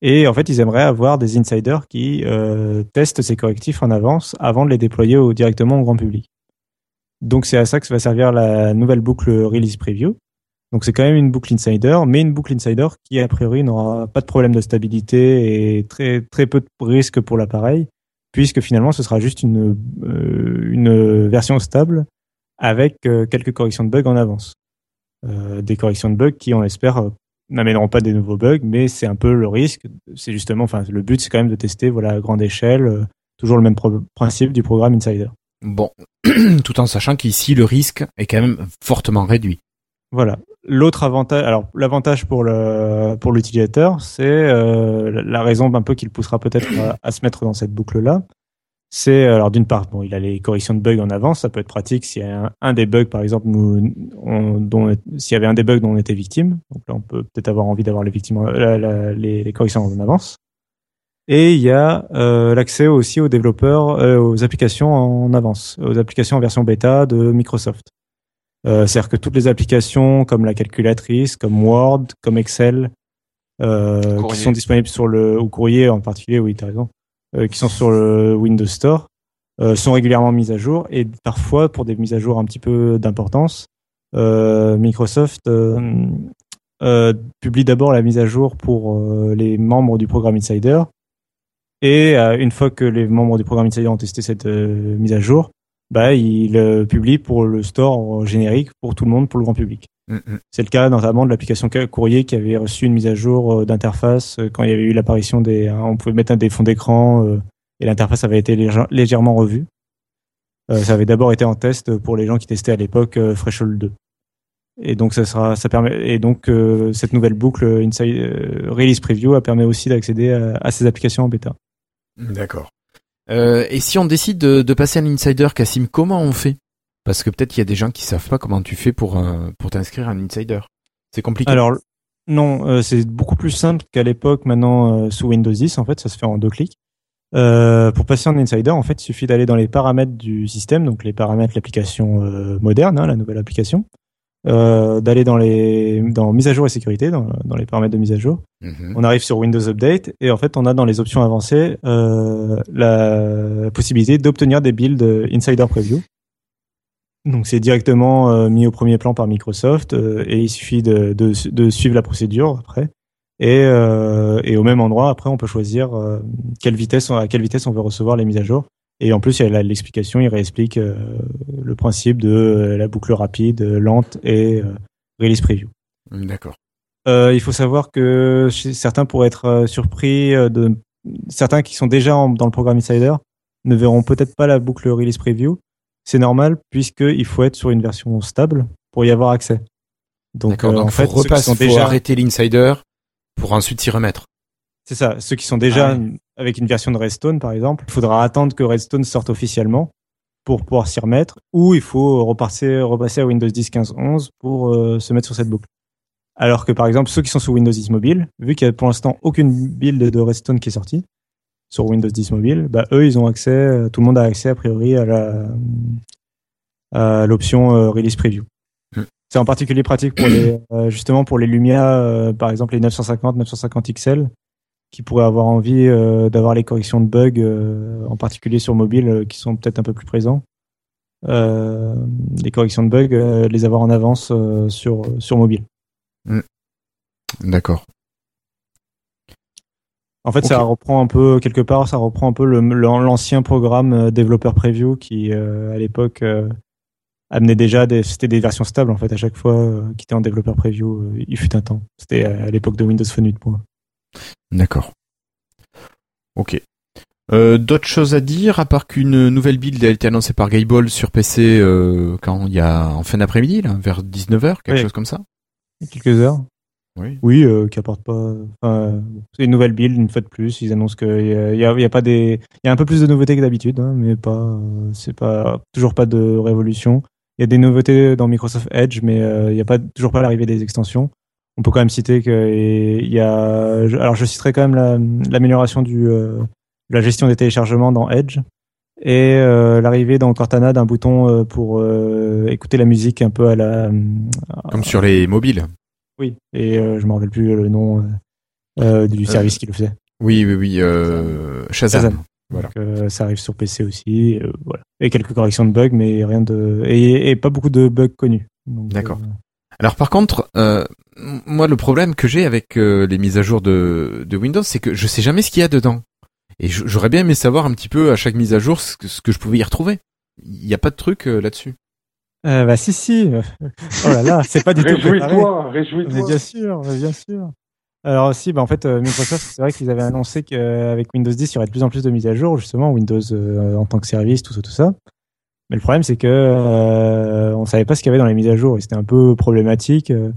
Et en fait, ils aimeraient avoir des insiders qui euh, testent ces correctifs en avance avant de les déployer directement au grand public. Donc, c'est à ça que va servir la nouvelle boucle Release Preview. Donc c'est quand même une boucle insider, mais une boucle insider qui a priori n'aura pas de problème de stabilité et très très peu de risques pour l'appareil, puisque finalement ce sera juste une euh, une version stable avec euh, quelques corrections de bugs en avance. Euh, des corrections de bugs qui, on espère, euh, n'amèneront pas des nouveaux bugs, mais c'est un peu le risque. C'est justement, enfin, le but c'est quand même de tester, voilà, à grande échelle, toujours le même principe du programme insider. Bon, tout en sachant qu'ici le risque est quand même fortement réduit. Voilà. L'autre avantage, alors l'avantage pour le pour l'utilisateur, c'est euh, la- raison un peu qui le poussera peut-être à, à se mettre dans cette boucle là. C'est alors d'une part, bon, il a les corrections de bugs en avance, ça peut être pratique s'il y a un, un des bugs par exemple nous, on- dont s'il y avait un des bugs dont on était victime. Donc là, on peut peut-être avoir envie d'avoir les victimes, la- la- les, les corrections en avance. Et il y a euh, l'accès aussi aux développeurs, euh, aux applications en avance, aux applications en version bêta de Microsoft. Euh, C'est-à-dire que toutes les applications comme la calculatrice, comme Word, comme Excel, euh, qui sont disponibles sur le ou courrier en particulier, oui, t'as raison, euh, qui sont sur le Windows Store, euh, sont régulièrement mises à jour et parfois pour des mises à jour un petit peu d'importance, euh, Microsoft euh, euh, publie d'abord la mise à jour pour euh, les membres du programme Insider. Et euh, une fois que les membres du programme Insider ont testé cette euh, mise à jour, bah, il euh, publie pour le store générique pour tout le monde, pour le grand public. Mm, mm. C'est le cas notamment de l'application Ca- Courrier qui avait reçu une mise à jour euh, d'interface euh, quand il y avait eu l'apparition des. hein, on pouvait mettre un des fonds d'écran euh, et l'interface avait été légère- légèrement revue. Euh, ça avait d'abord été en test pour les gens qui testaient à l'époque Threshold 2. Et donc ça sera, ça permet et donc cette nouvelle boucle Inside Release Preview a permet aussi d'accéder à, à ces applications en bêta. D'accord. Euh, et si on décide de, passer à l'insider, Cassim, comment on fait? Parce que peut-être qu'il y a des gens qui savent pas comment tu fais pour euh, t'inscrire à un insider. C'est compliqué. Alors non, euh, c'est beaucoup plus simple qu'à l'époque maintenant sous Windows 10 en fait, ça se fait en deux clics. Pour passer en insider, en fait, il suffit d'aller dans les paramètres du système, donc les paramètres de l'application moderne, hein, la nouvelle application, euh, d'aller dans les dans mise à jour et sécurité, dans, dans les paramètres de mise à jour. Mhm. On arrive sur Windows Update et en fait, on a dans les options avancées euh, la possibilité d'obtenir des builds Insider Preview. Donc c'est directement euh, mis au premier plan par Microsoft euh, et il suffit de, de, de suivre la procédure après. Et, euh, et au même endroit, après, on peut choisir quelle vitesse, à quelle vitesse on veut recevoir les mises à jour. Et en plus, il y a l'explication, il réexplique euh, le principe de euh, la boucle rapide, euh, lente et release preview. D'accord. Euh, il faut savoir que certains pourraient être surpris de certains qui sont déjà en- dans le programme Insider ne verront peut-être pas la boucle release preview. C'est normal puisqu'il faut être sur une version stable pour y avoir accès. Donc, D'accord, donc en fait, ceux qui sont faut déjà, arrêter l'insider pour ensuite s'y remettre. c'est ça, ceux qui sont déjà Ah ouais. Avec une version de Redstone, par exemple, il faudra attendre que Redstone sorte officiellement pour pouvoir s'y remettre, ou il faut repasser, repasser à Windows 10 15 11 pour euh, se mettre sur cette boucle. Alors que par exemple ceux qui sont sous Windows 10 mobile, vu qu'il y a pour l'instant aucune build de Redstone qui est sortie sur Windows 10 mobile, bah eux ils ont accès, tout le monde a accès a priori à la à l'option euh, release preview. Hmm. C'est en particulier pratique pour les euh, justement pour les Lumia, par exemple les 950, 950 XL, qui pourraient avoir envie euh, d'avoir les corrections de bugs, euh, en particulier sur mobile, euh, qui sont peut-être un peu plus présents. Euh, les corrections de bugs, euh, les avoir en avance euh, sur sur mobile. D'accord. En fait, ça reprend un peu quelque part, ça reprend un peu l'ancien programme euh, développeur preview qui, euh, à l'époque, euh, amenait déjà des, c'était des versions stables en fait à chaque fois euh, qui étaient en développeur preview. euh, il fut un temps. C'était à l'époque de Windows Phone 8. D'accord. Ok. Euh, D'autres choses à dire à part qu'une nouvelle build a été annoncée par Gayball sur PC euh, quand il y a en fin d'après-midi vers 19h, quelque Oui. chose comme ça? Quelques heures. Oui. Oui, euh, qui apporte pas. enfin, c'est une nouvelle build, une fois de plus. Ils annoncent qu'il y a, il y a- il y a pas des, il y a un peu plus de nouveautés que d'habitude, hein, mais pas, c'est pas toujours pas de révolution. Il y a des nouveautés dans Microsoft Edge, mais il n'y a pas toujours pas l'arrivée des extensions. On peut quand même citer qu'il y a, alors je citerai quand même la- l'amélioration du, euh, de la gestion des téléchargements dans Edge et euh, l'arrivée dans Cortana d'un bouton euh, pour écouter la musique un peu à la, Comme sur les mobiles. oui, et je me rappelle plus le nom du service qui le faisait. Oui, oui, oui. Shazam. Shazam. Voilà. Donc, euh, ça arrive sur PC aussi, euh, voilà. Et quelques corrections de bugs, mais rien de et, et pas beaucoup de bugs connus. D'accord. euh, Alors par contre, euh, moi le problème que j'ai avec euh, les mises à jour de, de Windows, c'est que je sais jamais ce qu'il y a dedans. Et j'aurais bien aimé savoir un petit peu à chaque mise à jour ce que, ce que je pouvais y retrouver. Il n'y a pas de truc euh, là-dessus. euh, bah si si. oh là là, c'est pas du tout préparé. Réjouis-toi, réjouis-toi. bien sûr, bien sûr. Alors aussi, bah en fait, euh, Microsoft, c'est vrai qu'ils avaient annoncé qu'avec Windows 10, il y aurait de plus en plus de mises à jour, justement, Windows euh, en tant que service, tout ça, tout ça. Mais le problème, c'est que euh, on savait pas ce qu'il y avait dans les mises à jour, c'était un peu problématique. Euh,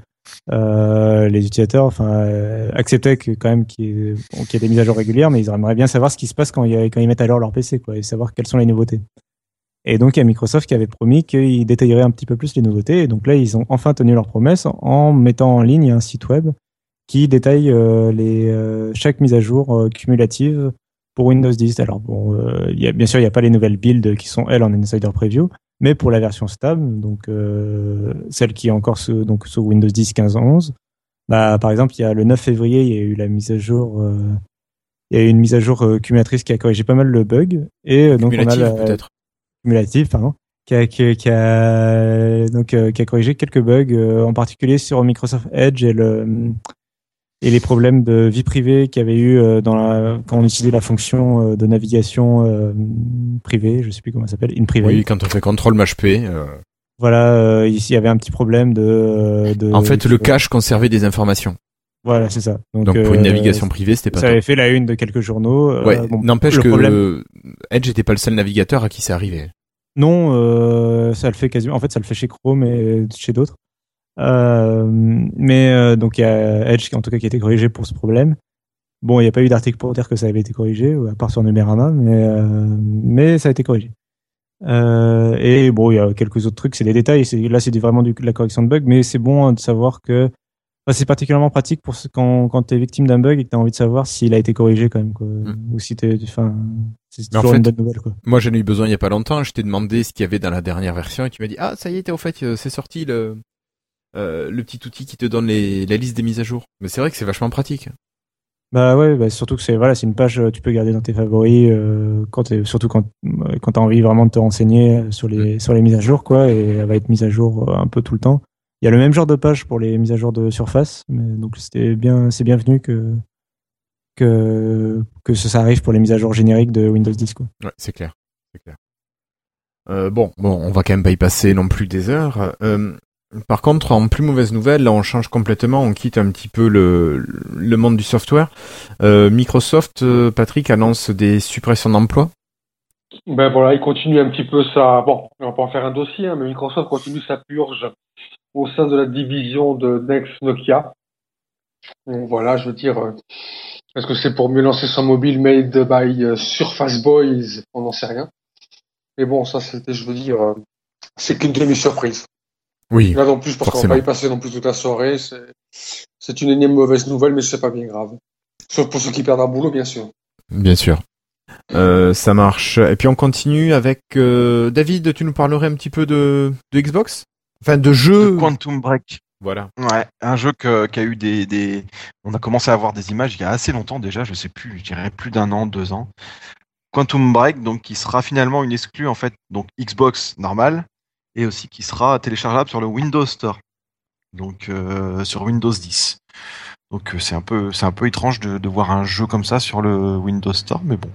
euh, les utilisateurs, enfin, euh, acceptaient que quand même qu'il y, ait- des mises à jour régulières, mais ils aimeraient bien savoir ce qui se passe quand, ils mettent à jour leur PC, quoi, et savoir quelles sont les nouveautés. Et donc, il y a Microsoft qui avait promis qu'ils détailleraient un petit peu plus les nouveautés. Et donc là, ils ont enfin tenu leur promesse en mettant en ligne un site web qui détaille chaque mise à jour cumulative pour Windows 10. Alors bon, euh, y a, bien sûr, il n'y a pas les nouvelles builds qui sont elles en Insider Preview, mais pour la version stable, donc euh, celle qui est encore sous, donc sous Windows 10 15 11, bah par exemple, il y a le 9 février, il y a eu la mise à jour. euh, il y a eu une mise à jour euh, cumulatrice qui a corrigé pas mal le bug et euh, donc on a la, peut-être. cumulative, pardon, qui a, qui, qui a, donc, euh, qui a corrigé quelques bugs, euh, en particulier sur Microsoft Edge et, le, et les problèmes de vie privée qu'il y avait eu euh, dans la, quand on utilisait la fonction euh, de navigation euh, privée, je sais plus comment ça s'appelle, in private. Oui, quand on fait contrôle MHP. euh, Voilà, ici il y avait un petit problème de. de en fait, le cache conservait des informations. Voilà, c'est ça. Donc pour une euh, navigation privée, c'était pas Ça top. avait fait la une de quelques journaux. euh, Ouais, bon, n'empêche que problème- Edge n'était pas le seul navigateur à qui c'est arrivé. Non, euh, ça le fait quasiment. En fait, ça le fait chez Chrome et chez d'autres. Euh, mais euh, donc il y a Edge en tout cas qui a été corrigé pour ce problème. Bon, il n'y a pas eu d'article pour dire que ça avait été corrigé, à part sur Numerama, mais euh, mais ça a été corrigé. Euh, et bon, il y a quelques autres trucs, c'est des détails. Là, c'est vraiment du, de la correction de bug, mais c'est bon hein, de savoir que enfin, c'est particulièrement pratique pour ce- quand quand t'es victime d'un bug et que t'as envie de savoir s'il a été corrigé quand même, quoi. ou si t'es, enfin, c'est Mais en toujours fait, une bonne nouvelle, quoi. Moi, j'en ai eu besoin il y a pas longtemps. Je t'ai demandé ce qu'il y avait dans la dernière version et tu m'as dit ah ça y est, au fait, euh, c'est sorti le euh, le petit outil qui te donne les, la liste des mises à jour. Mais c'est vrai que c'est vachement pratique. Bah ouais, bah surtout que c'est voilà, c'est une page euh, tu peux garder dans tes favoris euh, quand surtout quand quand t'as envie vraiment de te renseigner sur les sur les mises à jour quoi et elle va être mise à jour un peu tout le temps. Il y a le même genre de page pour les mises à jour de surface, mais donc c'était bien c'est bienvenu que que que ça, ça arrive pour les mises à jour génériques de Windows 10 quoi. Ouais, c'est clair, c'est clair. Euh, bon, bon, on va quand même pas y passer non plus des heures. Euh, par contre, en plus mauvaise nouvelle, là, on change complètement, on quitte un petit peu le, monde du software. Euh, Microsoft, euh, Patrick annonce des suppressions d'emplois. Ben voilà, il continue un petit peu sa. Bon, on va pas en faire un dossier, hein, mais Microsoft continue sa purge au sein de la division de Next Nokia. Donc voilà, je veux dire, euh, est-ce que c'est pour mieux lancer son mobile made by Surface Boys? On n'en sait rien. Mais bon, ça c'était, je veux dire, c'est qu'une demi-surprise. Oui, Là non plus, je pense qu'on va pas y passer non plus toute la soirée. C'est, une énième mauvaise nouvelle, mais c'est pas bien grave. Sauf pour ceux qui perdent un boulot, bien sûr. bien sûr. Euh, ça marche. Et puis on continue avec euh, David. Tu nous parlerais un petit peu de, de Xbox, enfin de jeux. De Quantum Break. Voilà. Ouais, un jeu que- qui a eu des, des. On a commencé à avoir des images il y a assez longtemps déjà, je sais plus, je dirais plus d'un an, deux ans. Quantum Break, donc qui sera finalement une exclue en fait, donc Xbox normale, et aussi qui sera téléchargeable sur le Windows Store, donc euh, sur Windows 10. Donc euh, c'est un peu, c'est un peu étrange de, de voir un jeu comme ça sur le Windows Store, mais bon.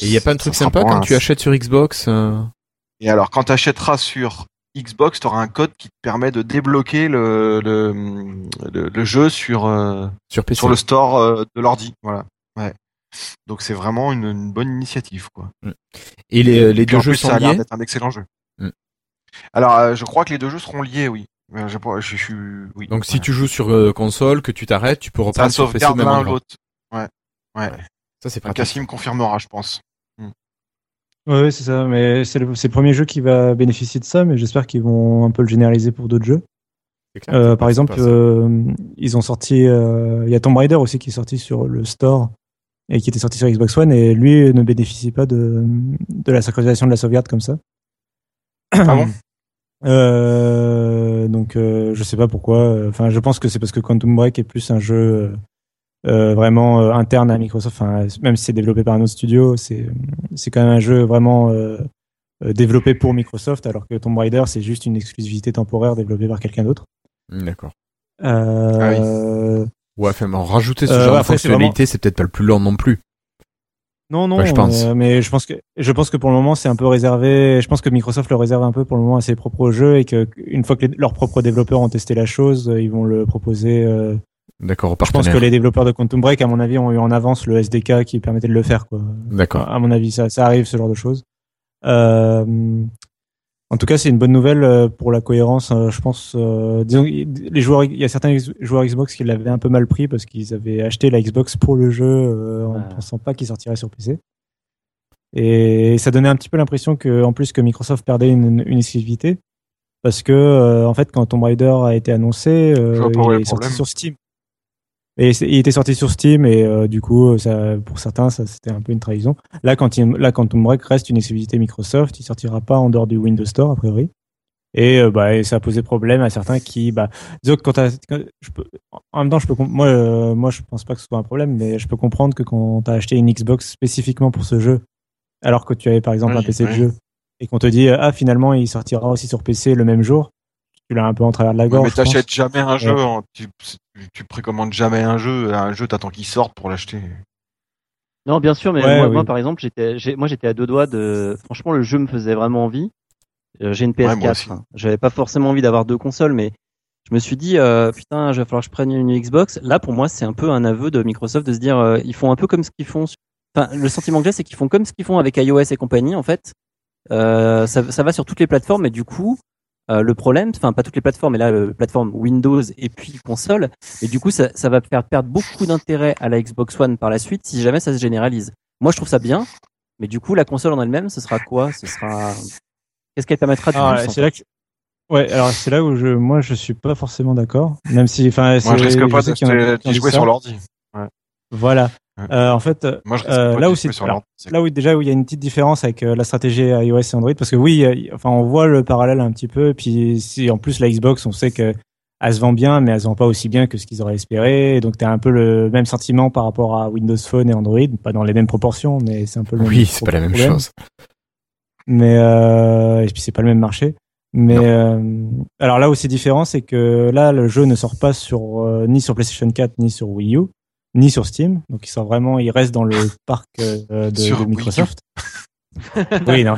Et il y a pas un truc Ça sympa quand un- tu achètes sur Xbox euh, Et alors, quand tu achèteras sur Xbox, tu auras un code qui te permet de débloquer le, le, le, le jeu sur, euh, sur PC sur le store euh, de l'ordi. Voilà. Ouais. Donc c'est vraiment une, une bonne initiative, quoi. Et les, les deux jeux plus, ça sont a l'air liés. d'être un excellent jeu. Alors, euh, je crois que les deux jeux seront liés, oui. Euh, Je, je, je suis, oui. Donc si tu joues sur euh, console, que tu t'arrêtes, tu peux ça reprendre sur PC même l'un l'autre. Ouais. Ouais. Ça c'est pratique. Cassim confirmera, je pense. Ouais, ouais, c'est ça. Mais c'est le, c'est le premier jeu qui va bénéficier de ça, mais j'espère qu'ils vont un peu le généraliser pour d'autres jeux. Clair, Euh, par exemple, euh, ils ont sorti, euh, il y a Tomb Raider aussi qui est sorti sur le store et qui était sorti sur Xbox One et lui ne bénéficie pas de, de la synchronisation de la sauvegarde comme ça. Ah bon? Euh, donc euh, je sais pas pourquoi. Enfin, je pense que c'est parce que Quantum Break est plus un jeu euh, vraiment euh, interne à Microsoft. Enfin, même si c'est développé par un autre studio, c'est c'est quand même un jeu vraiment euh, euh, développé pour Microsoft, alors que Tomb Raider c'est juste une exclusivité temporaire développée par quelqu'un d'autre. Mm, D'accord. Euh, Ouais, enfin, bon, rajouter ce Euh, genre de fonctionnalité, c'est peut-être pas le plus lent non plus. Non, non, je pense. euh, mais je pense que je pense que pour le moment c'est un peu réservé. Je pense que Microsoft le réserve un peu pour le moment à ses propres jeux et que une fois que les- leurs propres développeurs ont testé la chose, euh, ils vont le proposer. euh, D'accord, je pense que les développeurs de Quantum Break, à mon avis, ont eu en avance le SDK qui permettait de le faire. D'accord. À mon avis, ça, ça arrive ce genre de choses. Euh, en tout cas, c'est une bonne nouvelle euh, pour la cohérence. euh, je pense. euh, disons, les joueurs, il y a certains joueurs Xbox qui l'avaient un peu mal pris parce qu'ils avaient acheté la Xbox pour le jeu euh, en Ouais. pensant pas qu'il sortirait sur PC. Et ça donnait un petit peu l'impression que, en plus, que Microsoft perdait une, une exclusivité parce que, euh, en fait, quand Tomb Raider a été annoncé, euh, est il est sorti sur Steam. Et il était sorti sur Steam et euh, du coup, ça, pour certains, ça c'était un peu une trahison. Là, quand il, là, Quantum Break reste une exclusivité Microsoft, il sortira pas en dehors du Windows Store a priori. Et, euh, bah, et ça a posé problème à certains qui, bah, disons que quand, je peux, en même temps, je peux, moi, euh, moi, je pense pas que ce soit un problème, mais je peux comprendre que quand t'as acheté une Xbox spécifiquement pour ce jeu, alors que tu avais par exemple un PC de jeu, et qu'on te dit, ah, finalement, il sortira aussi sur PC le même jour, tu l'as un peu en travers de la Ouais, gorge. mais je t'achètes jamais un jeu, Ouais. en- tu, tu précommandes jamais un jeu, un jeu t'attends qu'il sorte pour l'acheter. Non, bien sûr, mais Ouais, moi, oui. moi, par exemple, j'étais, j'ai- moi, j'étais à deux doigts de. Franchement, le jeu me faisait vraiment envie. Euh, j'ai une Ouais, moi PS4. aussi. hein. J'avais pas forcément envie d'avoir deux consoles, mais je me suis dit, euh, putain, il va falloir que je prenne une Xbox. Là, pour moi, c'est un peu un aveu de Microsoft de se dire, euh, ils font un peu comme ce qu'ils font. sur- Enfin, le sentiment que j'ai, c'est qu'ils font comme ce qu'ils font avec iOS et compagnie, en fait. Euh, ça, ça va sur toutes les plateformes, et du coup, euh, le problème, enfin pas toutes les plateformes, mais là, le plateforme Windows et puis console, et du coup, ça, ça va faire perdre beaucoup d'intérêt à la Xbox One par la suite si jamais ça se généralise. Moi, je trouve ça bien, mais du coup, la console en elle-même, ce sera quoi? Ce sera qu'est-ce qu'elle permettra de Ah, c'est là que ouais alors c'est là où je moi je suis pas forcément d'accord même si enfin je c'est- risque pas de d'y dit jouer sur l'ordi. voilà Ouais. Euh, en fait Moi, je risque Euh, là où c'est- alors, là où déjà où il y a une petite différence avec euh, la stratégie iOS et Android parce que oui euh, enfin on voit le parallèle un petit peu et puis si en plus la Xbox on sait que elle se vend bien mais elle se vend pas aussi bien que ce qu'ils auraient espéré Et donc tu as un peu le même sentiment par rapport à Windows Phone et Android pas dans les mêmes proportions mais c'est un peu le même Oui, c'est pas la même problème. chose. mais euh, et puis c'est pas le même marché. Mais euh, alors là où c'est différent, c'est que là le jeu ne sort pas sur euh, ni sur PlayStation 4 ni sur Wii U ni sur Steam, donc il sort vraiment, il reste dans le parc euh, de. Microsoft. oui, non,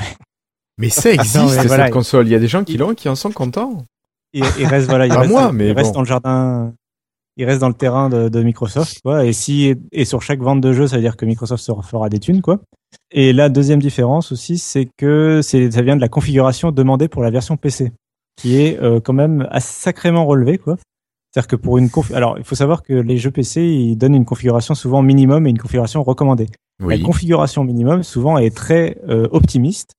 Mais ça existe, Non, mais voilà. cette console. Il y a des gens qui l'ont qui en sont contents. il, il reste voilà, il Pas reste, moi, mais il reste bon. dans le jardin, il reste dans le terrain de, de Microsoft, quoi. Et si et sur chaque vente de jeu, ça veut dire que Microsoft se fera des thunes, quoi. Et la deuxième différence aussi, c'est que c'est ça vient de la configuration demandée pour la version PC, qui est euh, quand même sacrément relevée, quoi. C'est-à-dire que pour une conf... alors il faut savoir que les jeux PC ils donnent une configuration souvent minimum et une configuration recommandée. Oui. La configuration minimum souvent est très euh, optimiste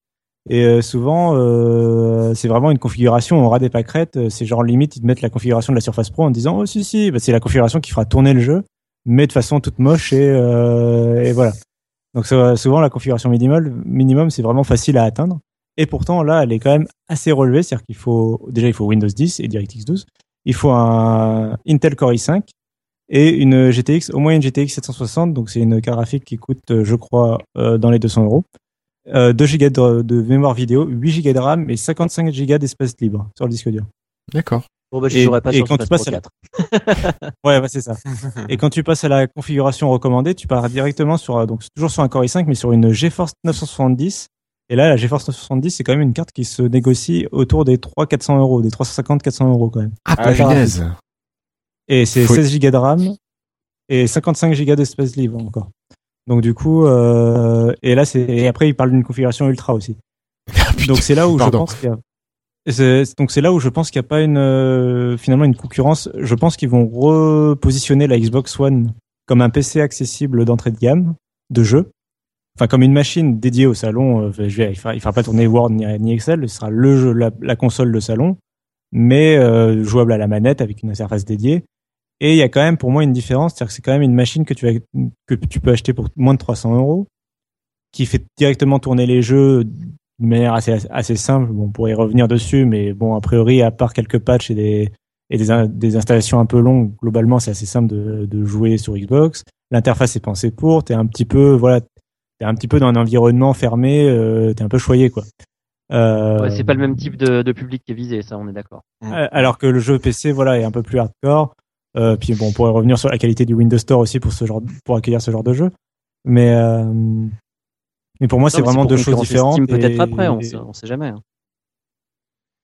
et euh, souvent euh, c'est vraiment une configuration on aura des pâquerettes. euh, C'est genre limite ils te mettent la configuration de la Surface Pro en disant oh si si bah, c'est la configuration qui fera tourner le jeu, mais de façon toute moche et, euh, et voilà. Donc souvent la configuration minimale minimum c'est vraiment facile à atteindre. Et pourtant là elle est quand même assez relevée, c'est-à-dire qu'il faut déjà il faut Windows 10 et DirectX 12, il faut un Intel Core i5 et une GTX, au moins une GTX 760, donc c'est une carte graphique qui coûte, euh, je crois, euh, dans les 200 euros. Euh, 2 Go de, de mémoire vidéo, 8 Go de RAM et 55 Go d'espace libre sur le disque dur. D'accord. Bon, bah, je Et- jouerai pas et sur quand tu Pro passes à 4. Ouais, ouais, c'est ça. et quand tu passes à la configuration recommandée, tu pars directement sur, euh, donc toujours sur un Core i5, mais sur une GeForce 970. Et là, la GeForce 970, c'est quand même une carte qui se négocie autour des 300-400 euros, des 350-400 euros quand même. Ah, Ah, punaise. Et c'est Faut- 16 Go de RAM et 55 Go d'espace libre encore. Donc du coup, euh, et là c'est et après il parle d'une configuration ultra aussi. Ah, putain. Donc c'est là où Pardon. je pense qu'il y a donc c'est là où je pense qu'il n'y a pas une euh, finalement une concurrence. Je pense qu'ils vont repositionner la Xbox One comme un PC accessible d'entrée de gamme de jeu. Enfin comme une machine dédiée au salon. euh, il il fera pas tourner Word ni, Excel. Ce sera le jeu, la, console de salon, mais euh, jouable à la manette avec une interface dédiée. Et il y a quand même pour moi une différence, c'est-à-dire que c'est quand même une machine que tu peux acheter pour moins de 300 euros, qui fait directement tourner les jeux de manière assez simple. Bon, on pourrait y revenir dessus, mais bon, a priori, à part quelques patchs et des installations un peu longues, globalement, c'est assez simple de, de jouer sur Xbox. L'interface est pensée pour. T'es un petit peu, voilà, t'es un petit peu dans un environnement fermé. Euh, t'es un peu choyé, quoi. Euh, Ouais, c'est pas le même type de, de public qui est visé, ça, on est d'accord. euh, Alors que le jeu PC, voilà, est un peu plus hardcore. Euh, puis bon, on pourrait revenir sur la qualité du Windows Store aussi pour ce genre, pour accueillir ce genre de jeu. Mais euh, mais pour moi, c'est vraiment deux choses différentes. Peut-être et- après, on sait, on sait jamais. hein.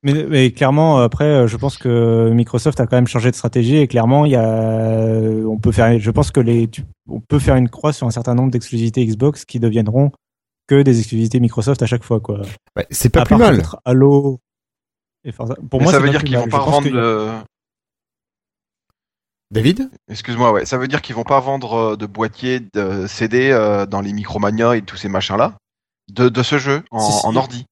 Mais, mais clairement, après, euh, je pense que Microsoft a quand même changé de stratégie et clairement, il y a, on peut faire, je pense que les, tu- on peut faire une croix sur un certain nombre d'exclusivités Xbox qui deviendront que des exclusivités Microsoft à chaque fois, quoi. Ouais, c'est pas À plus mal. Halo. et Forza. Pour Mais moi, ça veut pas dire qu'ils vont Je pas a- le. David? Excuse-moi, ouais. Ça veut dire qu'ils vont pas vendre euh, de boîtiers de CD euh, dans les Micromania et tous ces machins-là? De, de ce jeu en, Si, si. en ordi.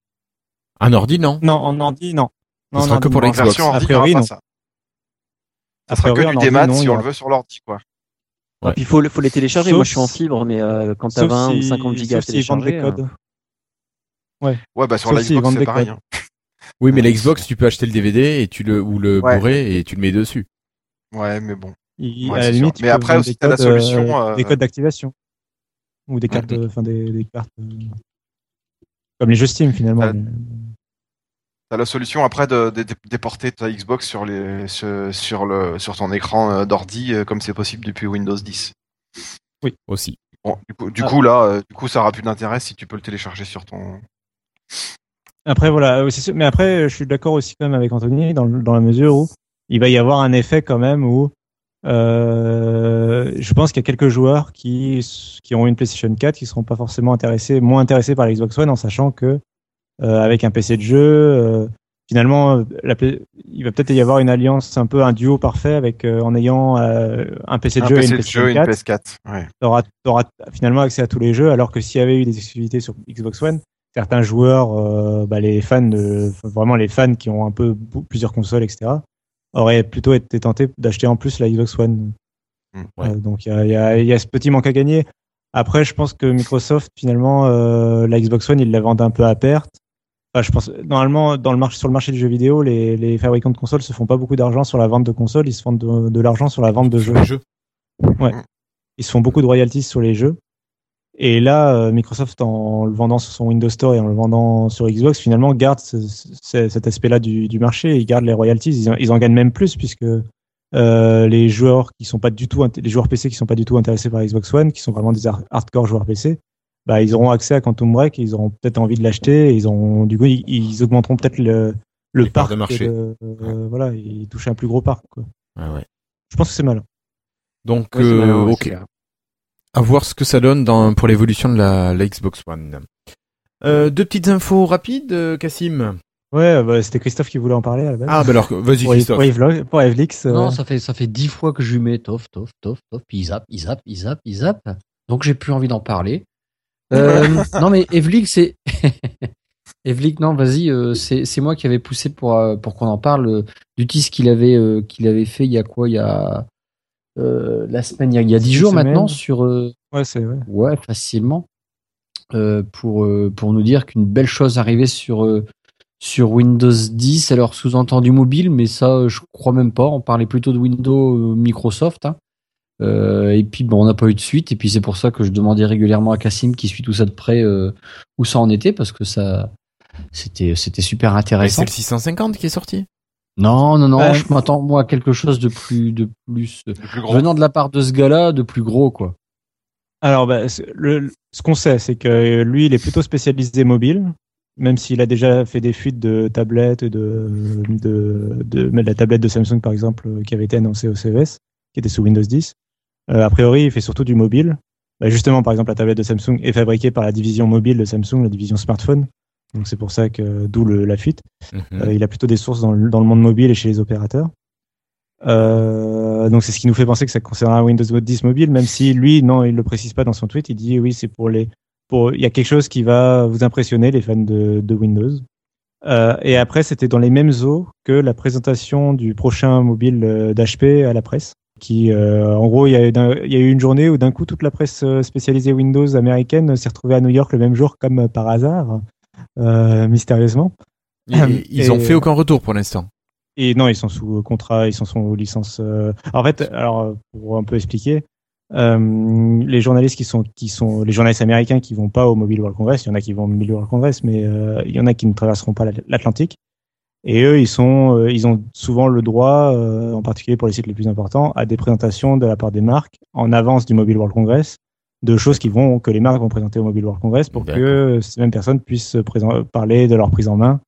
Un ordi, non? Non, en ordi, non. Ce Non, sera non, que pour non. la Xbox. A priori, non. ça. Sera que du démat si on le veut sur l'ordi, quoi. Ouais. Et puis il faut, faut les télécharger. Sauf Moi, je suis en fibre, mais euh, quand t'as Sauf 20 ou si- 50 gigas à télécharger. codes. euh, Ouais, bah sur Sauf la Xbox, c'est pareil. hein. Oui, mais la Xbox, tu peux acheter le DVD et tu le ou le Ouais. Blu-ray et tu le mets dessus. Ouais, mais bon. Il- Ouais, à la limite, Mais après aussi, des t'as la codes, solution, euh, euh, des codes d'activation ou des cartes, enfin des, des cartes euh, comme les jeux Steam finalement. Mais- T'as la solution après de, de- de déporter ta Xbox sur les sur, sur le sur ton écran euh, d'ordi euh, comme c'est possible depuis Windows 10. Aussi. Bon, du coup, du Ah. coup là, euh, du coup, ça aura plus d'intérêt si tu peux le télécharger sur ton. Après voilà, sûr- mais après je suis d'accord aussi quand même avec Anthony dans, la mesure où il va y avoir un effet quand même où euh, je pense qu'il y a quelques joueurs qui qui ont une PlayStation 4 qui seront pas forcément intéressés, moins intéressés par la Xbox One en sachant que avec un PC de jeu, euh, finalement, euh, la il va peut-être y avoir une alliance, un peu un duo parfait avec euh, en ayant euh, un PC de Un jeu et PC une de PlayStation jeu et une 4 PS4. Ouais. t'auras auras finalement accès à tous les jeux, alors que s'il y avait eu des exclusivités sur Xbox One, certains joueurs, euh, bah, les fans, de, vraiment les fans qui ont un peu plusieurs consoles, etc., auraient plutôt été tentés d'acheter en plus la Xbox One. Mm, ouais. Euh, donc il y a, il y, a, il y a ce petit manque à gagner. Après, je pense que Microsoft, finalement, euh, la Xbox One, ils la vendent un peu à perte. Enfin, je pense normalement dans le marché sur le marché du jeu vidéo, les, les fabricants de consoles se font pas beaucoup d'argent sur la vente de consoles, ils se font de, de l'argent sur la vente de jeux. Jeu. Ils se font beaucoup de royalties sur les jeux. Et là, euh, Microsoft, en le vendant sur son Windows Store et en le vendant sur Xbox, finalement, garde ce- ce- cet aspect-là du, du marché. Ils gardent les royalties. Ils, en- ils en gagnent même plus puisque euh, les joueurs qui sont pas du tout, les joueurs PC qui sont pas du tout intéressés par Xbox One, qui sont vraiment des hard- hardcore joueurs PC, bah, ils auront accès à Quantum Break. Et ils auront peut-être envie de l'acheter. et Ils ont, du coup, ils, ils augmenteront peut-être le, le Les parc de marché. euh, voilà, ils touchent un plus gros parc. Quoi. Ouais, ouais. Je pense que c'est malin. Donc, euh, malin, ok. À voir ce que ça donne dans, pour l'évolution de la, la Xbox One. Euh, deux petites infos rapides, euh, Cassim. Ouais, bah, c'était Christophe qui voulait en parler à la base. Ah, bah alors, vas-y, Christophe. pour, Evlo- pour Evlix, euh, Non, ça fait ça fait dix fois que je lui mets tof tof tof tof, puis il zappe, il zappe, il zappe, il zappe. Donc j'ai plus envie d'en parler. Euh, non mais Evlik c'est non vas-y euh, c'est c'est moi qui avais poussé pour euh, pour qu'on en parle du tease qu'il avait qu'il avait fait il y a quoi il y a la semaine il y a, il y a dix jours semaine. maintenant sur ouais, c'est ouais. Ouais, facilement. Pour, pour nous dire qu'une belle chose arrivait sur, sur Windows 10, alors sous-entendu mobile, mais ça, je crois même pas. On parlait plutôt de Windows Microsoft. hein. Euh, et puis, bon, on n'a pas eu de suite. Et puis, c'est pour ça que je demandais régulièrement à Cassim, qui suit tout ça de près, euh, où ça en était, parce que ça, c'était, c'était super intéressant. c'est le 650 qui est sorti? Non, non, non, Ouais. je m'attends, moi, à quelque chose de plus, de plus, euh, Le plus gros. venant de la part de ce gars-là, de plus gros, quoi. Alors, bah, le, ce qu'on sait, c'est que lui, il est plutôt spécialisé mobile, même s'il a déjà fait des fuites de tablettes, et de, de, de, de la tablette de Samsung, par exemple, qui avait été annoncée au CES, qui était sous Windows 10. Euh, a priori, il fait surtout du mobile. Bah, justement, par exemple, la tablette de Samsung est fabriquée par la division mobile de Samsung, la division smartphone. Donc, c'est pour ça que, d'où la fuite. Mhm. Euh, il a plutôt des sources dans le, dans le monde mobile et chez les opérateurs. Euh, donc c'est ce qui nous fait penser que ça concernera Windows 10 mobile, même si lui, non, il le précise pas dans son tweet. Il dit oui, c'est pour les, pour, il y a quelque chose qui va vous impressionner, les fans de, de Windows. Euh, et après, c'était dans les mêmes eaux que la présentation du prochain mobile euh, d'HP à la presse. Qui, euh, en gros, il y, a, eu d'un- il y a eu une journée où d'un coup toute la presse euh, spécialisée Windows américaine s'est retrouvée à New York le même jour, comme euh, par hasard, euh, mystérieusement. Et- ils ont fait aucun retour pour l'instant. Et non, ils sont sous contrat, ils sont sous licence. euh. En fait, alors euh, pour un peu expliquer, euh, les journalistes qui sont qui sont les journalistes américains qui vont pas au Mobile World Congress, il y en a qui vont au Mobile World Congress, mais euh, il y en a qui ne traverseront pas l'At- l'Atlantique. Et eux, ils sont, euh, ils ont souvent le droit, euh, en particulier pour les sites les plus importants, à des présentations de la part des marques en avance du Mobile World Congress, de choses qui vont que les marques vont présenter au Mobile World Congress pour que ces mêmes personnes puissent présent- parler de leur prise en main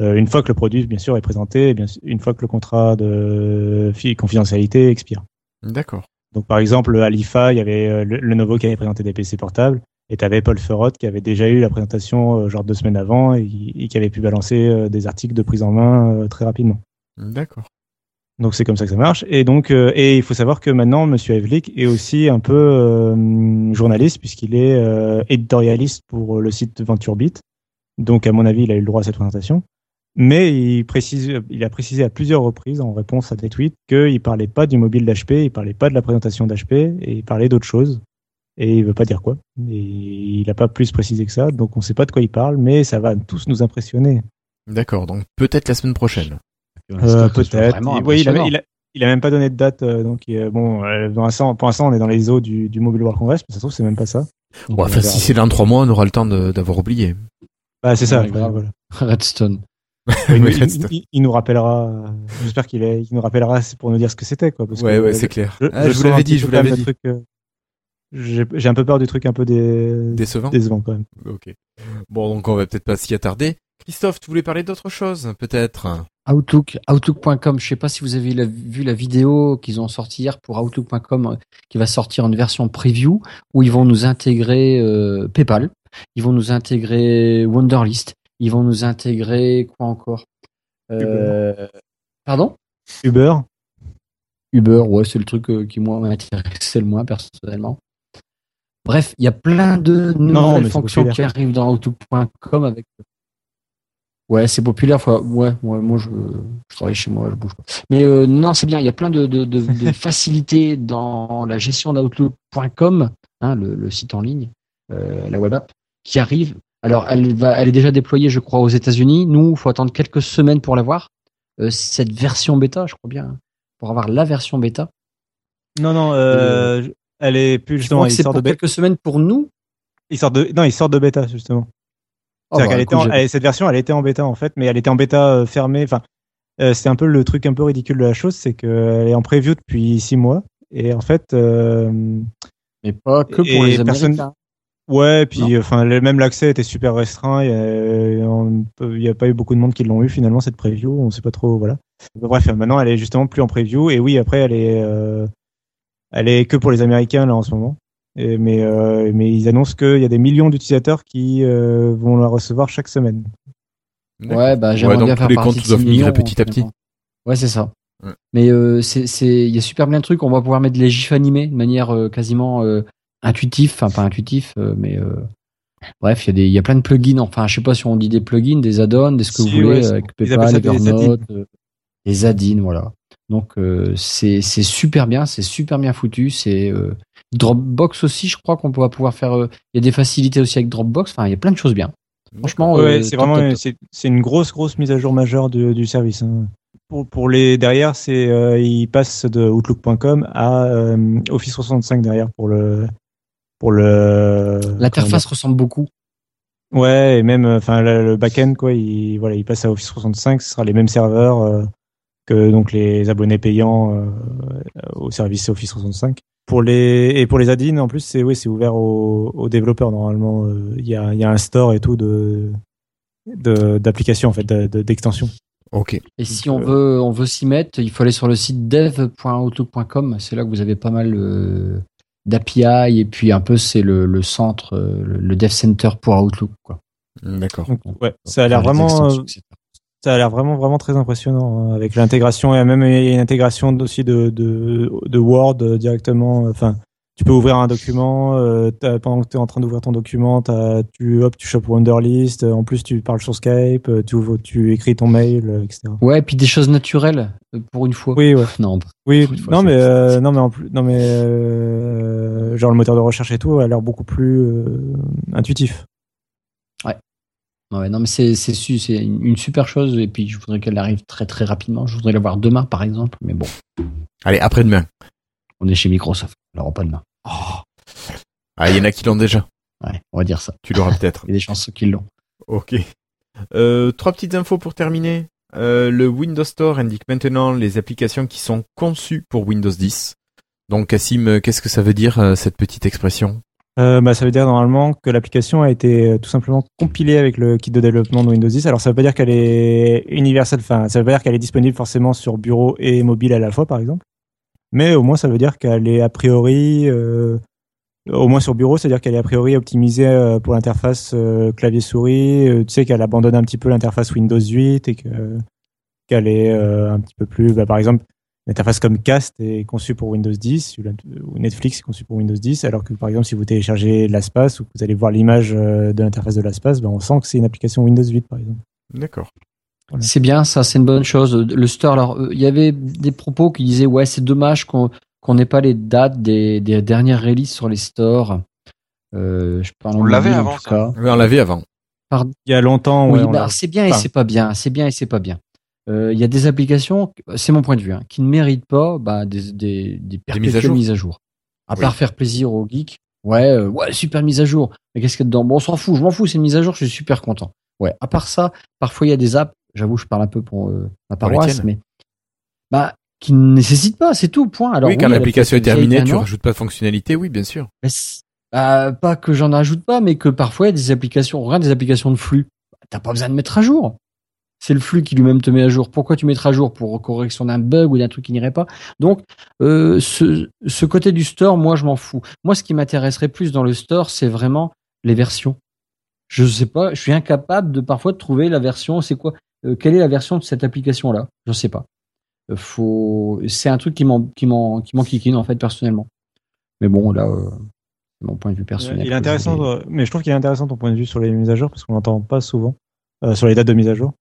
euh, une fois que le produit, bien sûr, est présenté, et bien une fois que le contrat de fi- confidentialité expire. D'accord. Donc, par exemple, à l'IFA, il y avait euh, le- Lenovo qui avait présenté des PC portables, et tu avais Paul Ferrot qui avait déjà eu la présentation euh, genre deux semaines avant et, et qui avait pu balancer euh, des articles de prise en main euh, très rapidement. D'accord. Donc c'est comme ça que ça marche. Et donc euh, et il faut savoir que maintenant Monsieur Evlik est aussi un peu euh, journaliste puisqu'il est euh, éditorialiste pour le site VentureBeat. Donc à mon avis, il a eu le droit à cette présentation. Mais il précise, il a précisé à plusieurs reprises en réponse à des tweets qu'il parlait pas du mobile d'HP, il parlait pas de la présentation d'HP et il parlait d'autre chose. Et il veut pas dire quoi. Et il a pas plus précisé que ça, donc on sait pas de quoi il parle, mais ça va tous nous impressionner. D'accord. Donc peut-être la semaine prochaine. Euh, soit peut-être. Oui, il a, impressionnant. il, a, il a même pas donné de date. euh, donc euh, bon, euh, pour l'instant, pour l'instant, on est dans les eaux du, du Mobile World Congress, mais ça se trouve c'est même pas ça. Donc, Bon, on enfin, si c'est dans trois mois, on aura le temps d'avoir oublié. Bah, c'est ça. Ouais, voilà. Redstone. Il, nous- Ouais, il- reste. il- il nous rappellera. euh, J'espère qu'il est- il nous rappellera c'est pour nous dire ce que c'était, quoi. Parce Ouais, que, ouais, euh, c'est clair. Je, Ah, je vous l'avais dit, je vous l'avais dit. truc, euh, J'ai un peu peur du truc un peu des... Décevant. décevant quand même. Ok. Bon, donc on va peut-être pas s'y attarder. Christophe, tu voulais parler d'autre chose, peut-être? Outlook, Outlook.com. Je sais pas si vous avez la- vu la vidéo qu'ils ont sortie hier pour Outlook.com, euh, qui va sortir une version preview où ils vont nous intégrer euh, PayPal, ils vont nous intégrer Wonderlist, ils vont nous intégrer quoi encore? Euh, Pardon? Uber. Uber, ouais, c'est le truc euh, qui moi m'intéressait le moins personnellement. Bref, il y a plein de nouvelles c'est fonctions qui arrivent dans Outlook.com avec. Ouais, c'est populaire. faut- Ouais, ouais, moi je, je travaille chez moi, je bouge pas. Mais euh, non, c'est bien. Il y a plein de, de, de, de facilités dans la gestion d'Outlook.com, hein, le, le site en ligne, euh, la web app, qui arrive. Alors, elle va, elle est déjà déployée, je crois, aux États-Unis. Nous, il faut attendre quelques semaines pour l'avoir. Euh, cette version bêta, je crois bien, hein, pour avoir la version bêta. Non, non, euh, elle est plus justement. c'est pour de bêta. quelques semaines pour nous? Il sort de. Non, il sort de bêta justement. Oh, bah, qu'elle était en- elle- cette version, elle était en bêta en fait, mais elle était en bêta euh, fermée. Enfin, euh, c'est un peu le truc un peu ridicule de la chose, c'est qu'elle est en preview depuis six mois et en fait, euh, mais pas que pour les personne- Américains. ouais, puis enfin, même l'accès était super restreint. Il y a, pas eu beaucoup de monde qui l'ont eu finalement cette preview. On sait pas trop, voilà. Bref, maintenant, elle est justement plus en preview et oui, après, elle est, euh, elle est que pour les Américains là en ce moment. Et, mais, euh, mais ils annoncent qu'il y a des millions d'utilisateurs qui euh, vont la recevoir chaque semaine. Ouais, bah j'aimerais bien faire les partie comptes de ces doivent migrer petit à petit. Ouais, c'est ça. Ouais. Mais euh, c'est c'est il y a super plein de trucs. On va pouvoir mettre les gifs animés de manière euh, quasiment euh, intuitive, enfin pas intuitif, euh, mais euh, bref, il y a des il y a plein de plugins. Enfin, je sais pas si on dit des plugins, des add-ons, des ce que Si, vous voulez ouais, avec PayPal, des Evernote, euh, des add-ins, voilà. Donc euh, c'est super bien, c'est super bien foutu. C'est euh, Dropbox aussi, je crois qu'on va pouvoir faire. euh, Il y a des facilités aussi avec Dropbox. Enfin, il y a plein de choses bien. Franchement, Ouais, c'est vraiment c'est une grosse grosse mise à jour majeure du, du service. hein. Pour, pour les derrière, c'est ils passent de Outlook.com à Office 365 derrière pour le pour le L'interface ressemble beaucoup. Ouais, et même enfin le, le back-end quoi, il voilà, il passe à Office 365, ce sera les mêmes serveurs que donc les abonnés payants euh, au service Office 365. Pour les et pour les add-ins en plus, c'est oui, c'est ouvert aux, aux développeurs normalement. euh, Il y a il y a un store et tout de de- d'applications en fait, de- de- d'extensions. Ok. Et si on euh, veut, on veut s'y mettre, il faut aller sur le site dev.outlook.com. C'est là que vous avez pas mal euh, d'API et puis un peu c'est le, le centre, le le dev center pour Outlook. Quoi. D'accord. Ouais, ça a l'air vraiment, euh. Ça a l'air vraiment, vraiment très impressionnant hein, avec l'intégration et même une intégration aussi de, de, de Word directement. Enfin, tu peux ouvrir un document euh, pendant que tu es en train d'ouvrir ton document, tu hop, tu chopes Wonderlist. euh, En plus, tu parles sur Skype, euh, tu, écris ton mail, etc. Ouais, et puis des choses naturelles pour une fois. Oui, ouais. Non, Oui, fois, non mais non mais en plus, non mais genre le moteur de recherche et tout a l'air beaucoup plus intuitif. Ouais, non mais c'est c'est su- c'est une super chose et puis je voudrais qu'elle arrive très très rapidement. Je voudrais la voir demain par exemple, mais bon, Allez, après-demain. on est chez Microsoft, alors pas demain. Ah, il y en a qui l'ont déjà. Ouais, on va dire ça. Tu l'auras peut-être. Il y a des chances qu'ils l'ont. Ok. Euh, trois petites infos pour terminer. Euh, le Windows Store indique maintenant les applications qui sont conçues pour Windows 10. Donc, Cassim, euh, qu'est-ce que ça veut dire cette petite expression? Euh, bah, ça veut dire normalement que l'application a été euh, tout simplement compilée avec le kit de développement de Windows 10. Alors ça veut pas dire qu'elle est universelle, enfin ça veut pas dire qu'elle est disponible forcément sur bureau et mobile à la fois par exemple. Mais au moins ça veut dire qu'elle est a priori, euh, au moins sur bureau, c'est-à-dire qu'elle est a priori optimisée euh, pour l'interface euh, clavier-souris. Euh, tu sais qu'elle abandonne un petit peu l'interface Windows 8 et que qu'elle est un petit peu plus, bah, par exemple. L'interface comme Cast est conçue pour Windows 10, ou Netflix est conçu pour Windows 10, alors que par exemple si vous téléchargez l'Aspace ou que vous allez voir l'image euh, de l'interface de l'Aspace, ben, on sent que c'est une application Windows 8 par exemple. D'accord. Voilà. C'est bien, ça, c'est une bonne chose. Le store, alors, euh, il y avait des propos qui disaient, ouais, c'est dommage qu'on qu'on n'ait pas les dates des, des dernières releases sur les stores. Euh, je parle en On l'avait avant, tout ça. Oui, on l'avait avant. Il y a longtemps, Oui, ouais, bah, c'est bien et c'est pas bien. C'est bien et c'est pas bien. Euh, Il y a des applications, c'est mon point de vue, hein, qui ne méritent pas bah, des, des, des perpétuelles mises à jour mises à jour. À Oui. part faire plaisir aux geeks. Ouais, euh, ouais, super mise à jour. Mais qu'est-ce qu'il y a dedans? Bon, on s'en fout, je m'en fous, c'est une mise à jour, je suis super content. Ouais, à part ça, parfois il y a des apps, j'avoue, je parle un peu pour euh, ma paroisse, mais bah, qui ne nécessitent pas, c'est tout, point. Alors, oui, quand l'application est terminée, tu rajoutes pas de fonctionnalité, oui, bien sûr. c'est- bah, pas que j'en ajoute pas, mais que parfois il y a des applications, regarde des applications de flux. T'as pas besoin de mettre à jour. C'est le flux qui lui-même te met à jour. Pourquoi tu mettras à jour? Pour correction d'un bug ou d'un truc qui n'irait pas Donc, euh, ce, ce côté du store, moi, je m'en fous. Moi, ce qui m'intéresserait plus dans le store, c'est vraiment les versions. Je sais pas, je suis incapable de parfois de trouver la version. C'est quoi euh, Quelle est la version de cette application-là? Je sais pas. Euh, faut, c'est un truc qui m'en, qui m'en, qui m'enquiquine en fait personnellement. Mais bon, là, c'est mon point de vue personnel. Il est intéressant, mais je trouve qu'il est intéressant ton point de vue sur les mises à jour parce qu'on l'entend pas souvent euh, sur les dates de mise à jour.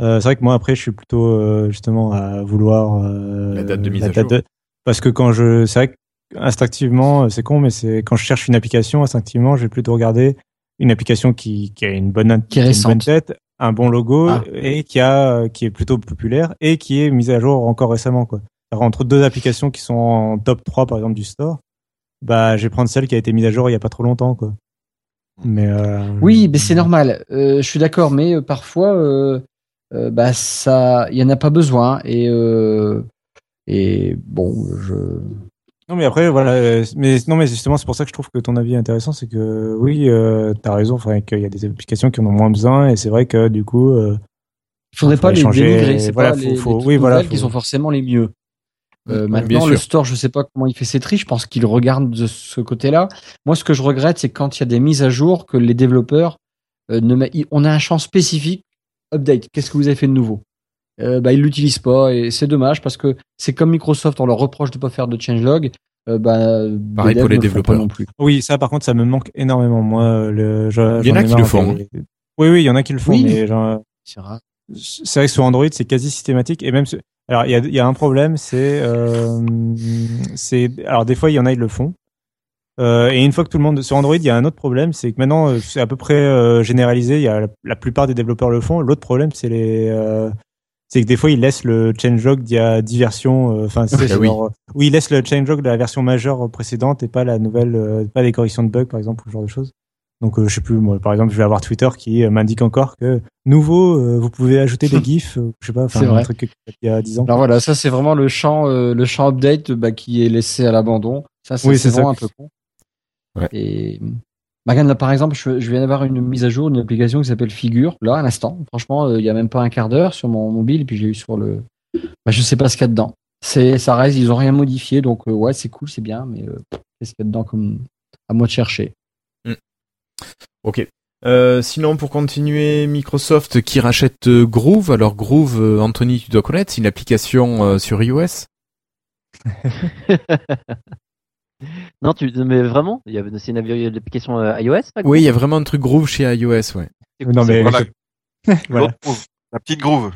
Euh, c'est vrai que moi après je suis plutôt euh, justement à vouloir euh, La date de mise la à date jour. de- parce que quand je c'est vrai que instinctivement c'est con mais c'est quand je cherche une application instinctivement je vais plutôt regarder une application qui, qui a une bonne Qui est une bonne tête un bon logo Ah. et qui a qui est plutôt populaire et qui est mise à jour encore récemment quoi. Alors, entre deux applications qui sont en top 3 par exemple du store bah je vais prendre celle qui a été mise à jour il y a pas trop longtemps quoi. Mais euh, Oui, mais c'est normal. Euh, je suis d'accord, mais parfois, euh, euh, bah ça, il y en a pas besoin. Et euh, et bon, je. Non mais après voilà euh, mais non mais justement c'est pour ça que je trouve que ton avis est intéressant c'est que oui euh, t'as raison enfin qu'il y a des applications qui en ont moins besoin et c'est vrai que du coup Il faudrait Faut pas les dénigrer. C'est voilà, pas faut- les, faut- les oui, voilà, nouvelles qui faut- sont forcément les mieux. Euh, maintenant, le store, je sais pas comment il fait ses tris. Je pense qu'il regarde de ce côté-là. Moi, ce que je regrette, c'est quand il y a des mises à jour que les développeurs euh, ne met- on a un champ spécifique update. Qu'est-ce que vous avez fait de nouveau? Euh, Bah, ils l'utilisent pas et c'est dommage parce que c'est comme Microsoft, on leur reproche de pas faire de changelog. Euh, bah, Pareil devs pour les développeurs. non plus. Oui, ça par contre, ça me manque énormément. Moi, le, je- Il y en a qui le font, des- Oui, oui, il y en a qui le font, Oui. mais genre, C'est rare. c'est vrai que sur Android, c'est quasi systématique. Et même, ce- alors, il y a, il y a un problème, c'est, euh, c'est, alors des fois, il y en a, ils le font. Euh, et une fois que tout le monde sur Android, il y a un autre problème, c'est que maintenant, euh, c'est à peu près euh, généralisé. Il y a la, la plupart des développeurs le font. L'autre problème, c'est les, c'est que des fois, ils laissent le changelog d'il y a 10 versions. Enfin, c'est Ah oui. genre, oui, ils laissent le changelog de la version majeure précédente et pas la nouvelle, pas les corrections de bugs, par exemple, ou ce genre de choses. Donc, je sais plus, moi, par exemple, je vais avoir Twitter qui m'indique encore que nouveau, vous pouvez ajouter des gifs, je sais pas, C'est un truc qu'il y a 10 ans. Alors voilà, ça c'est vraiment le champ, le champ update bah, qui est laissé à l'abandon. Ça, ça Oui, c'est ça. vraiment un peu con. Ouais. Et Magan, là par exemple, je, je viens d'avoir une mise à jour d'une application qui s'appelle Figure. Là, à l'instant, franchement, euh, il y a même pas un quart d'heure sur mon mobile, et puis j'ai eu sur le. Bah, je sais pas ce qu'il y a dedans. C'est, ça reste, ils ont rien modifié, donc euh, ouais, c'est cool, c'est bien, mais euh, qu'est-ce qu'il y a dedans comme à moi de chercher. Ok. Euh, sinon, pour continuer, Microsoft qui rachète euh, Groove. Alors Groove, euh, Anthony, tu dois connaître, c'est une application euh, sur iOS. Non, tu, mais vraiment, il y a, c'est une l'application euh, iOS. Oui, il y a vraiment un truc Groove chez iOS, ouais. Non, mais. Voilà. voilà. La petite groove.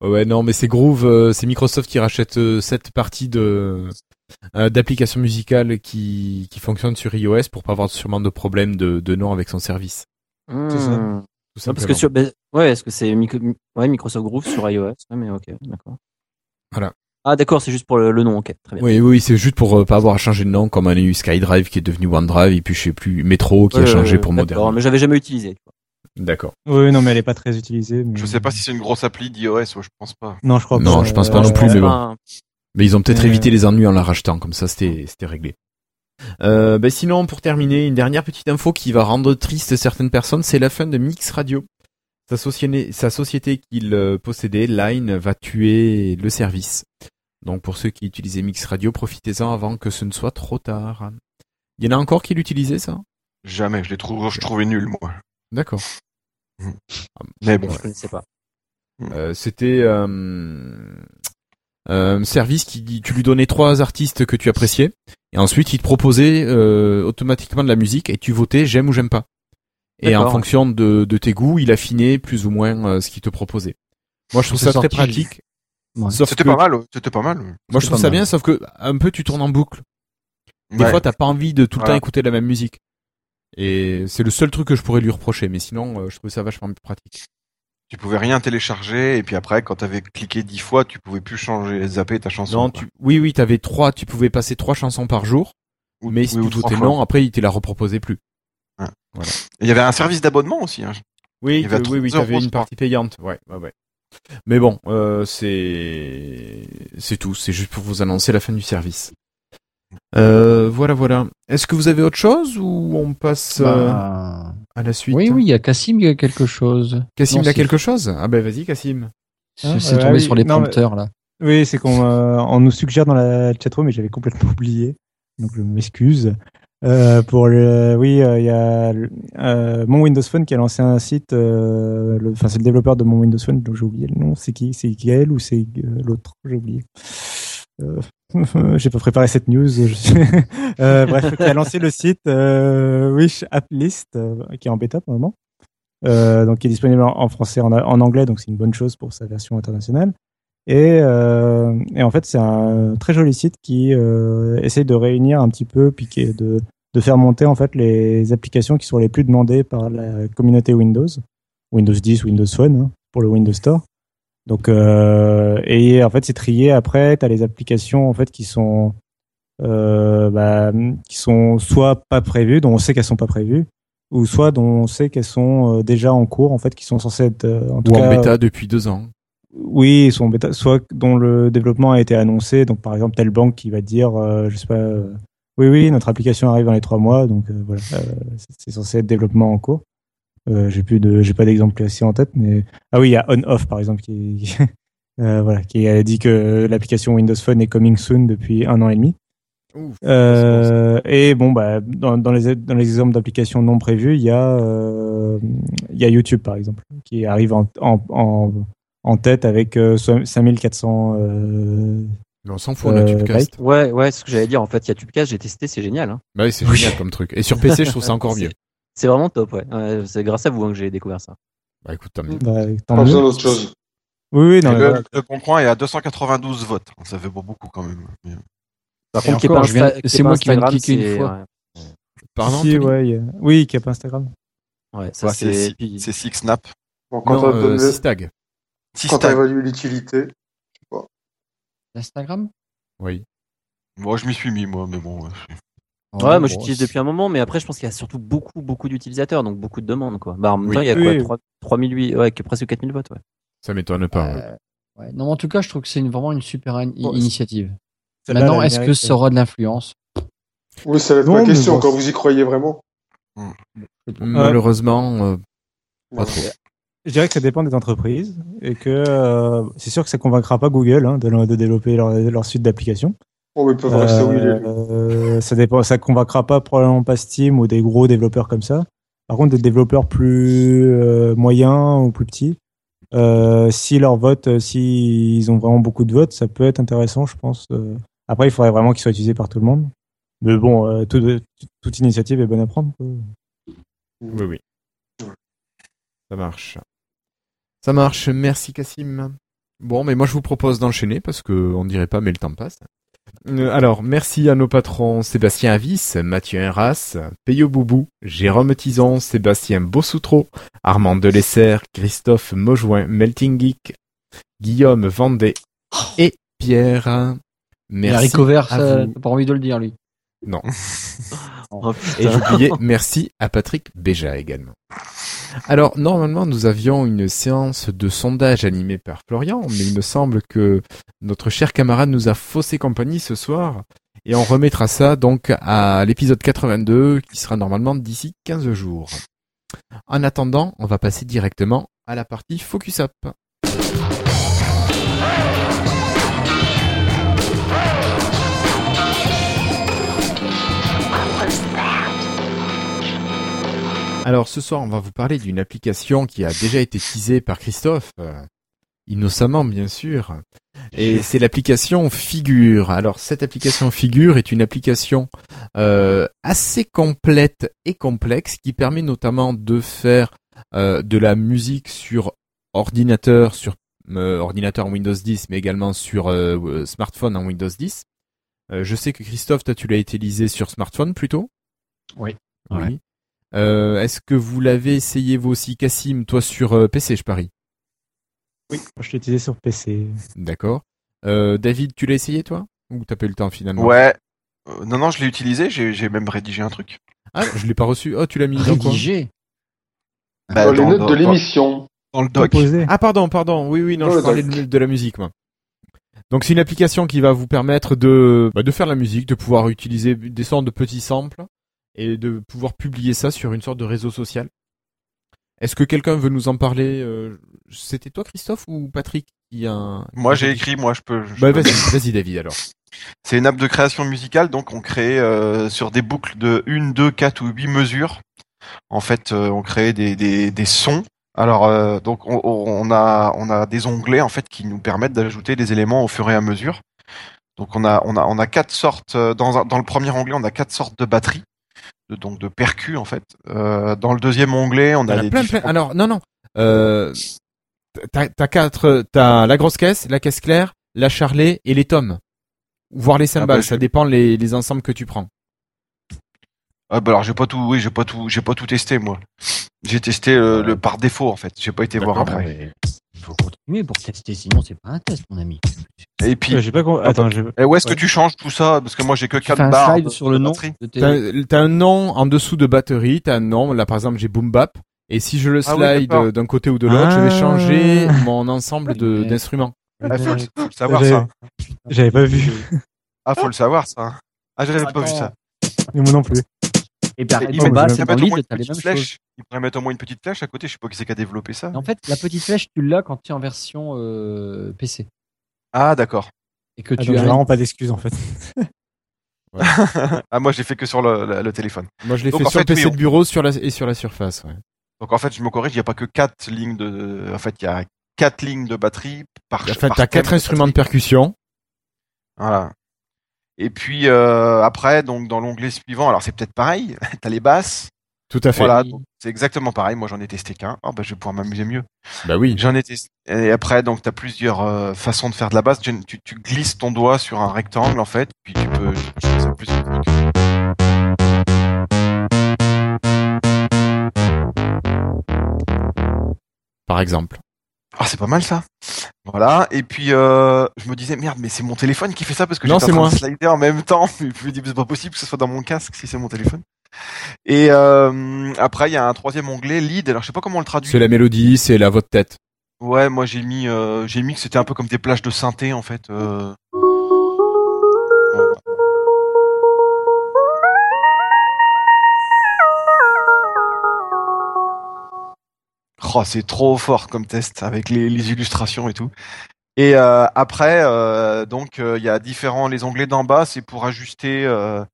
Ouais, non, mais c'est Groove, euh, c'est Microsoft qui rachète euh, cette partie de d'applications musicales qui qui fonctionnent sur iOS pour pas avoir sûrement de problème de, de nom avec son service. C'est ça. Hmm. Non, parce que simplement. sur, ben, ouais, est-ce que c'est micro- ouais, Microsoft Groove sur iOS Ouais, mais ok, d'accord. Voilà. Ah, d'accord, c'est juste pour le, le nom, ok, très bien. Oui, oui, c'est juste pour euh, pas avoir à changer de nom, comme on a eu SkyDrive qui est devenu OneDrive et puis je sais plus Metro qui a changé ouais, pour d'accord, Modern. Mais j'avais jamais utilisé. D'accord. Oui, non, mais elle est pas très utilisée. mais- Je sais pas si c'est une grosse appli d'iOS, je pense pas. Non, je crois pas. Non, je pense pas Euh, non plus, mais bon. Mais ils ont peut-être Euh. évité les ennuis en la rachetant, comme ça c'était c'était réglé. Euh, ben sinon, pour terminer, une dernière petite info qui va rendre triste certaines personnes, c'est la fin de Mix Radio. Sa société, sa société qu'il euh, possédait, Line, va tuer le service. Donc pour ceux qui utilisaient Mix Radio, profitez-en avant que ce ne soit trop tard. Il y en a encore qui l'utilisaient, ça? Jamais, je l'ai trouvé, je trouvais nul, moi. D'accord. Mais bon. Je connaissais pas. Euh, c'était euh, un service qui tu lui donnais trois artistes que tu appréciais et ensuite il te proposait euh, automatiquement de la musique et tu votais j'aime ou j'aime pas. Et en fonction de, de tes goûts, il affinait plus ou moins euh, ce qu'il te proposait. Moi je trouve ça très pratique. Ouais. C'était que- pas mal, c'était pas mal. Moi je trouve ça mal. bien, sauf que un peu tu tournes en boucle. Des Ouais. fois t'as pas envie de tout le Voilà. temps écouter la même musique. Et c'est le seul truc que je pourrais lui reprocher, mais sinon euh, je trouve ça vachement plus pratique. Tu pouvais rien télécharger, et puis après, quand t'avais cliqué dix fois, tu pouvais plus changer, zapper ta chanson. Non, tu... oui, oui, t'avais trois, tu pouvais passer trois chansons par jour, Ou- mais si oui, tu votais non, après il te la reproposait plus. Il y avait un service d'abonnement aussi. Hein. Oui, Il y avait que- oui, oui, 30 t'avais euros, une partie payante, ouais, ouais, ouais. Mais bon, euh, c'est c'est tout, c'est juste pour vous annoncer la fin du service. Euh, voilà, voilà. Est-ce que vous avez autre chose ou on passe euh, Bah, à la suite? oui, oui, il y a Cassim qui a quelque chose. Cassim, a quelque chose? Ah ben vas-y, Cassim. C'est Ah, tombé oui, sur les non, mais- prompteurs là. Oui, c'est qu'on euh, on nous suggère dans la chatroom, mais j'avais complètement oublié. Donc je m'excuse. Euh, pour le, oui, euh, il y a euh, mon Windows Phone qui a lancé un site. euh, Enfin, c'est le développeur de mon Windows Phone, donc j'ai oublié le nom. C'est qui? C'est Gaël ou c'est l'autre? J'ai oublié. J'ai pas préparé cette news. bref, qui a lancé le site Wish App List, qui est en bêta pour le moment. Donc qui est disponible en, en français, en, en anglais, donc c'est une bonne chose pour sa version internationale. Et, euh, et en fait, c'est un très joli site qui euh, essaye de réunir un petit peu, puis qui est de, de faire monter en fait les applications qui sont les plus demandées par la communauté Windows, Windows 10, Windows Phone hein, pour le Windows Store. Donc, euh, et en fait, c'est trié. Après, tu as les applications en fait qui sont bah, qui sont soit pas prévues, dont on sait qu'elles sont pas prévues, ou soit dont on sait qu'elles sont déjà en cours, en fait, qui sont censées être en tout Ou cas, en bêta depuis deux ans. Oui, sont bêta, soit dont le développement a été annoncé. Donc, par exemple, telle banque qui va dire, euh, je sais pas, euh, oui, oui, notre application arrive dans les trois mois, donc euh, voilà, euh, c'est- censé être développement en cours. J'ai plus de, j'ai pas d'exemple précis en tête, mais ah oui, il y a on-off par exemple qui, voilà, qui a dit que l'application Windows Phone est coming soon depuis un an et demi. Ouf. Euh, et bon, bah, dans, dans les dans les exemples d'applications non prévues, il y a euh, il y a YouTube par exemple, qui arrive en en en, en tête avec euh, 5400. Euh, Mais on s'en fout, on a Euh, Tubecast. Ouais, ouais, c'est ce que j'allais dire. En fait, il y a Tubecast, j'ai testé, c'est génial. Hein. Bah oui, c'est génial comme truc. Et sur PC, je trouve ça encore mieux. C'est vraiment top, ouais. Ouais, c'est grâce à vous hein, que j'ai découvert ça. Bah écoute, tant mieux. bah, tant Pas mieux. besoin d'autre chose. Oui, oui, non, le, le Bon Coin est à 292 votes. Ça fait beaucoup quand même. Par contre, c'est moi qui viens de cliquer une fois. Pardon, Si, ouais, y a- oui, qui a pas Instagram. Ouais, ça Ouais, c'est. Six Snap. Bon, quand Non, euh, donné- Sistag. Quand t'as évalué l'utilité. Instagram Oui. Moi, je m'y suis mis, moi, mais bon. ouais. Ouais, moi bon, j'utilise depuis un moment, mais après je pense qu'il y a surtout beaucoup, beaucoup d'utilisateurs, donc beaucoup de demandes, quoi. Bah, en même Oui. temps, il y a Oui, quoi oui. 3, 3008, ouais, que presque 4000 votes, ouais. Ça m'étonne pas. ouais. Euh, ouais. Non, mais en tout cas, je trouve que c'est une- vraiment une super in- Bon, initiative. Maintenant, est-ce que ça aura de l'influence? Oui, ça va être Non, ma question, bon, quand vous y croyez vraiment. Malheureusement, euh, pas trop. Je dirais que ça dépend des entreprises et que euh, c'est sûr que ça convaincra pas Google hein, de, de développer leur, leur suite d'applications. Oh, ils peuvent rester où il est. Euh, ça dépend, ça convaincra pas probablement pas Steam ou des gros développeurs comme ça. Par contre, des développeurs plus euh, moyens ou plus petits, euh, si leur vote, euh, si ils ont vraiment beaucoup de votes, ça peut être intéressant, je pense. Euh, Après, il faudrait vraiment qu'ils soient utilisés par tout le monde. Mais bon, euh, tout- toute initiative est bonne à prendre. quoi. Oui, oui. Ça marche. Ça marche. Merci, Cassim. Bon, mais moi, je vous propose d'enchaîner parce que on dirait pas, mais le temps passe. Euh, Alors, merci à nos patrons Sébastien Avis, Mathieu Herras, Peyo Boubou, Jérôme Tison, Sébastien Bossoutreau, Armand Delesser, Christophe Maujoin, Melting Geek, Guillaume Vendée et Pierre. Merci. Haricot Vert, à ça, vous. t'as pas envie de le dire, lui. Non. Oh, Et j'oubliais, merci à Patrick Béja également. Alors, normalement, nous avions une séance de sondage animée par Florian, mais il me semble que notre cher camarade nous a faussé compagnie ce soir. Et on remettra ça donc à l'épisode 82, qui sera normalement d'ici 15 jours. En attendant, on va passer directement à la partie Focus Up. Alors ce soir, on va vous parler d'une application qui a déjà été teasée par Christophe, euh, innocemment bien sûr. Et c'est l'application Figure. Alors cette application Figure est une application euh, assez complète et complexe qui permet notamment de faire euh, de la musique sur ordinateur, sur ordinateur en Windows 10, mais également sur smartphone en Windows 10. Euh, je sais que Christophe, toi tu l'as utilisé sur smartphone plutôt? Oui. Oui. Est-ce que vous l'avez essayé vous aussi, Cassim, toi sur euh, PC, je parie? Oui, moi, je l'ai utilisé sur PC. D'accord. Euh, David, tu l'as essayé toi? Ou t'as pas eu le temps finalement? Ouais. Euh, non, non, je l'ai utilisé. J'ai j'ai même rédigé un truc. Ah, je l'ai pas reçu. Oh, tu l'as mis dans quoi? Rédigé? Bah, Dans les notes dans- de l'émission. Dans le doc. Ah, pardon, pardon. Oui, oui, non, Dans je parlais de la musique, moi. Donc c'est une application qui va vous permettre de, bah, de faire la musique, de pouvoir utiliser des sortes de petits samples et de pouvoir publier ça sur une sorte de réseau social. Est-ce que quelqu'un veut nous en parler euh, C'était toi, Christophe, ou Patrick qui a... Moi, j'ai écrit. Moi, je peux. je Bah peux- vas-y, vas-y David alors. C'est une app de création musicale, donc on crée euh, sur des boucles de 1, 2, 4 ou 8 mesures. En fait, euh, on crée des, des, des sons. Alors, euh, donc on, on a on a des onglets en fait qui nous permettent d'ajouter des éléments au fur et à mesure. Donc on a on a on a quatre sortes euh, dans dans le premier onglet on a quatre sortes de batteries, de, donc de percus en fait. Euh, dans le deuxième onglet on Il y a a des plein, différents- plein. Alors non, non. Euh, t'as t'as quatre, t'as la grosse caisse, la caisse claire, la charlet et les tomes, voire les cymbales. bah, ça dépend les, les ensembles que tu prends. Ah bah alors j'ai pas tout oui j'ai pas tout j'ai pas tout testé moi. J'ai testé euh, le par défaut en fait. J'ai pas été voir après. Il faut continuer pour tester, sinon c'est pas un test, mon ami. Et puis Euh, j'ai pas Attends, je... Et où est-ce Ouais. que tu changes tout ça? Parce que moi j'ai que Tu 4 fais un barres. slide de- sur le de nom de tes... T'as un nom en dessous de batterie, t'as un nom. Là par exemple j'ai boom bap. Et si je le Ah oui, slide d'un côté ou de l'autre, je vais Ah. changer mon ensemble de- d'instruments. Ah, faut, le- faut le savoir J'avais- ça. J'avais pas vu. Ah faut le savoir ça. Ah j'avais pas vu ça. Mais moi non plus. Et Il en met- bas, il c'est pourrait dans mettre au moins une petite flèche. Il pourrait mettre au moins une petite flèche à côté. Je sais pas qui c'est qui a développé ça. En fait, la petite flèche, tu l'as quand tu es en version euh, PC. Ah d'accord. Et que Ah, tu donc, j'ai as vraiment pas d'excuses en fait. ah moi j'ai fait que sur le, le- le téléphone. Moi, je l'ai fait sur le PC oui, de bureau sur la, et sur la surface. Ouais. Donc en fait je me corrige, il n'y a pas que quatre lignes de. En fait il y a quatre lignes de batterie par. En fait, t'as thème quatre instruments de percussion. Voilà. Et puis euh, après donc dans l'onglet suivant, alors c'est peut-être pareil. t'as les basses. Tout à fait. Voilà, c'est exactement pareil. Moi, j'en ai testé qu'un. Ah, bah, je vais pouvoir m'amuser mieux. Bah oui. J'en ai testé. Et après, donc, t'as plusieurs euh, façons de faire de la basse. Tu, tu, tu glisses ton doigt sur un rectangle, en fait, puis tu peux, tu trucs. Par exemple. Ah, c'est pas mal ça. Voilà. Et puis, euh, je me disais, merde, mais c'est mon téléphone qui fait ça parce que c'est en train moi. de slider en même temps. Je me dis, c'est pas possible que ce soit dans mon casque si c'est mon téléphone. Et euh, après, il y a un troisième onglet, lead. Alors, je sais pas comment on le traduit. C'est la mélodie, c'est la voix de tête. Ouais, moi j'ai mis, euh, j'ai mis que c'était un peu comme des plages de synthé en fait. Euh... Oh, c'est trop fort comme test avec les, les illustrations et tout. Et euh, après, euh, donc euh, il y a différents les onglets d'en bas, c'est pour ajuster, euh,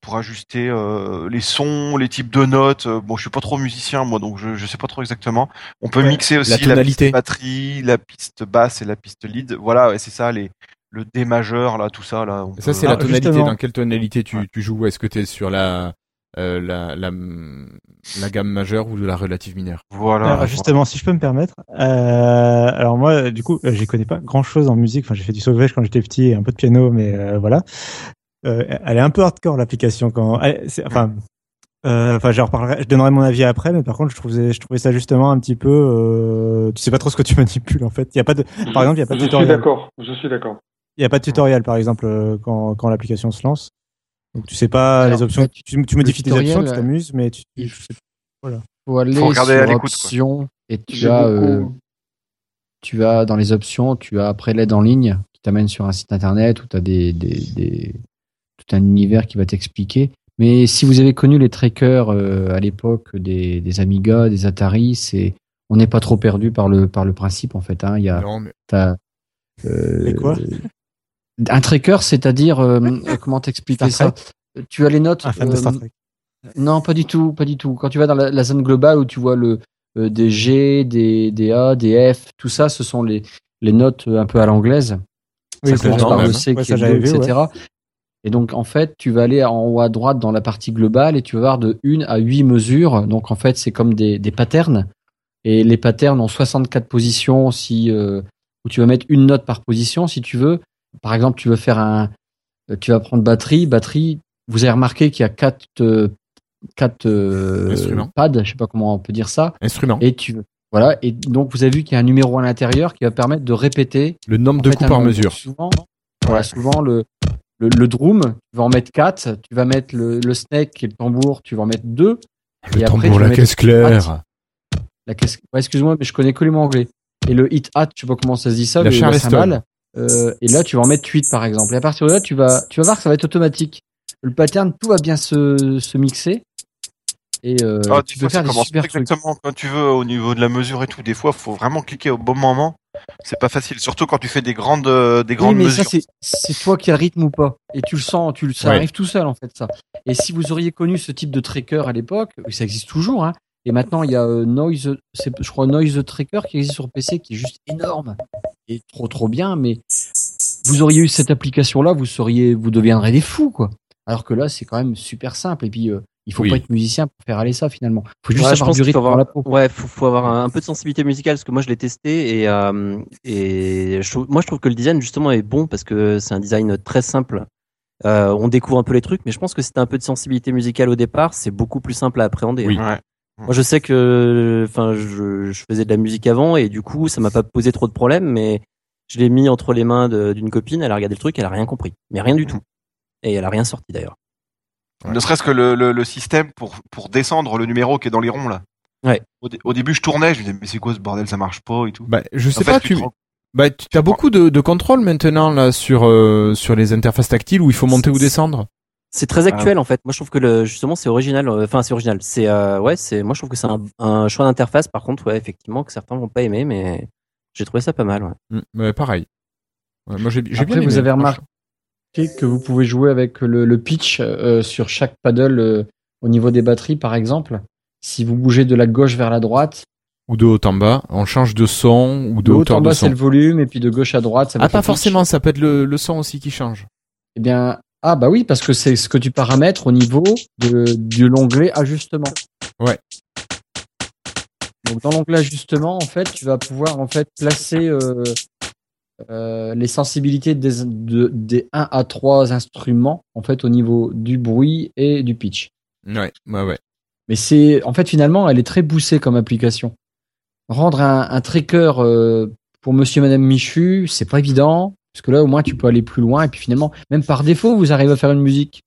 pour ajuster euh, les sons, les types de notes. Bon, je suis pas trop musicien moi, donc je je sais pas trop exactement. On peut Ouais, mixer aussi la, tonalité. piste batterie, la piste basse et la piste lead. Voilà, ouais, c'est ça les le D majeur là, tout ça là. Ça, peut- c'est Ah, la tonalité. justement. Dans quelle tonalité tu, Ouais. tu joues? Est-ce que tu es sur la, euh, la, la, la gamme majeure ou de la relative mineure Voilà. Alors, justement, si je peux me permettre, euh, alors moi, du coup, euh, j'y connais pas grand chose en musique. Enfin, j'ai fait du solfège quand j'étais petit et un peu de piano, mais euh, voilà. Euh, elle est un peu hardcore l'application quand. elle- c'est- enfin, euh, enfin, je reparlerai, je donnerai mon avis après, mais par contre, je trouvais, je trouvais ça justement un petit peu. Euh, tu sais pas trop ce que tu manipules en fait. Il y a pas de, par exemple, il y a pas de Je suis tutoriel. d'accord. Je suis d'accord. Il y a pas de tutoriel, par exemple, euh, quand quand l'application se lance. Donc tu sais pas Alors, les options. tu- Tu, tu modifies tes options, tu t'amuses, mais tu. il sais faut aller Faut regarder à sur quoi. options et tu as, euh, tu as dans les options, tu as après l'aide en ligne qui t'amène sur un site internet où tu as des, des, des- tout un univers qui va t'expliquer. Mais si vous avez connu les trackers euh, à l'époque des, des Amiga, des Atari, c'est on n'est pas trop perdu par le par le principe en fait. Hein. Il y a Non, mais t'as, euh, Les quoi un tracker, c'est-à-dire euh, comment t'expliquer ça? Star Tu as les notes. Un fan de euh, Star Trek. non, pas du tout, pas du tout. Quand tu vas dans la, la zone globale où tu vois le euh, des G, des, des A, des F, tout ça, ce sont les, les notes euh, un peu à l'anglaise. Oui, ça ça, commence par le C, Ouais, qui est vu, etc. Et donc, en fait, tu vas aller en haut à droite dans la partie globale et tu vas voir de 1 à 8 mesures. Donc, en fait, c'est comme des, des patterns. Et les patterns ont 64 positions si, euh, où tu vas mettre une note par position si tu veux. Par exemple, tu veux faire un, euh, tu vas prendre batterie, batterie. Vous avez remarqué qu'il y a quatre, euh, quatre euh, Instruments. pads, je sais pas comment on peut dire ça. instrument. Et tu, voilà. Et donc, vous avez vu qu'il y a un numéro à l'intérieur qui va permettre de répéter Le nombre en de fait, coups par nombre. mesure. Souvent, voilà, souvent le, le, le drum, tu vas en mettre 4, tu vas mettre le, le snake et le tambour, tu vas en mettre 2. Le Et tambour, la caisse claire. La caisse... ouais, excuse-moi, mais je connais que les mots anglais. Et le hit hat, je sais pas comment ça se dit ça, La le, Charleston. cymbale. Euh, et là, tu vas en mettre 8 par exemple. Et à partir de là, tu vas, tu vas voir que ça va être automatique. Le pattern, tout va bien se, se mixer. Et euh, Ah, tu peux fois, faire des super trucs. exactement quand tu veux au niveau de la mesure et tout. Des fois, faut vraiment cliquer au bon moment. C'est pas facile, surtout quand tu fais des grandes, euh, des Oui, grandes mais mesures. ça, c'est, c'est toi qui as le rythme ou pas. Et tu le sens, tu le, ça Ouais. arrive tout seul, en fait, ça. Et si vous auriez connu ce type de tracker à l'époque, oui, ça existe toujours, hein. Et maintenant, il y a euh, Noise, c'est, je crois, Noise Tracker qui existe sur PC, qui est juste énorme. Et trop, trop bien, mais vous auriez eu cette application-là, vous seriez, vous deviendrez des fous, quoi. Alors que là, c'est quand même super simple. Et puis, euh, il faut Oui. pas être musicien pour faire aller ça, finalement. Faut juste Ouais, je avoir pense du qu'il faut avoir, la peau. ouais, faut, faut avoir un, un peu de sensibilité musicale parce que moi je l'ai testé et euh, et je trouve- moi je trouve que le design justement est bon parce que c'est un design très simple. Euh, on découvre un peu les trucs, mais je pense que si t'as un peu de sensibilité musicale au départ, c'est beaucoup plus simple à appréhender. Oui. Ouais. Moi, je sais que, enfin, je, je faisais de la musique avant et du coup, ça m'a pas posé trop de problèmes, mais je l'ai mis entre les mains d'une copine. Elle a regardé le truc, elle a rien compris, mais rien du tout. Et elle a rien sorti d'ailleurs. Ne serait-ce que le, le, le système pour, pour descendre le numéro qui est dans les ronds là. Ouais. Au, dé- au début, je tournais, je me disais mais c'est quoi ce bordel, ça marche pas et tout. Bah, je sais En fait, pas, tu bah, tu as beaucoup de, de contrôle maintenant là sur euh, sur les interfaces tactiles où il faut monter ou descendre. C'est très actuel en fait. Moi je trouve que le, justement c'est original. euh, Enfin c'est original. C'est euh, ouais c'est. Moi je trouve que c'est un, un choix d'interface. Par contre ouais effectivement que certains vont pas aimer, mais j'ai trouvé ça pas mal. Ouais. Mm, ouais, pareil. Ouais, moi, j'ai bien aimé. vous avez remarqué que vous pouvez jouer avec le, le pitch euh, sur chaque paddle euh, au niveau des batteries, par exemple. Si vous bougez de la gauche vers la droite, Ou de haut en bas. On change de son ou de, de haut en de bas c'est son. le volume, et puis de gauche à droite, ça Ah, pas forcément. Ça peut être le, le son aussi qui change. Eh bien, ah bah oui, parce que c'est ce que tu paramètres au niveau de, de l'onglet ajustement. Ouais. Donc dans l'onglet ajustement, en fait, tu vas pouvoir en fait placer euh, euh, les sensibilités des, de- des 1 à 3 instruments en fait au niveau du bruit et du pitch. Ouais, ouais, ouais. Mais c'est en fait finalement, elle est très poussée comme application. Rendre un, un tracker euh, pour Monsieur, Madame Michu, c'est pas évident parce que là au moins tu peux aller plus loin et puis finalement, même par défaut, vous arrivez à faire une musique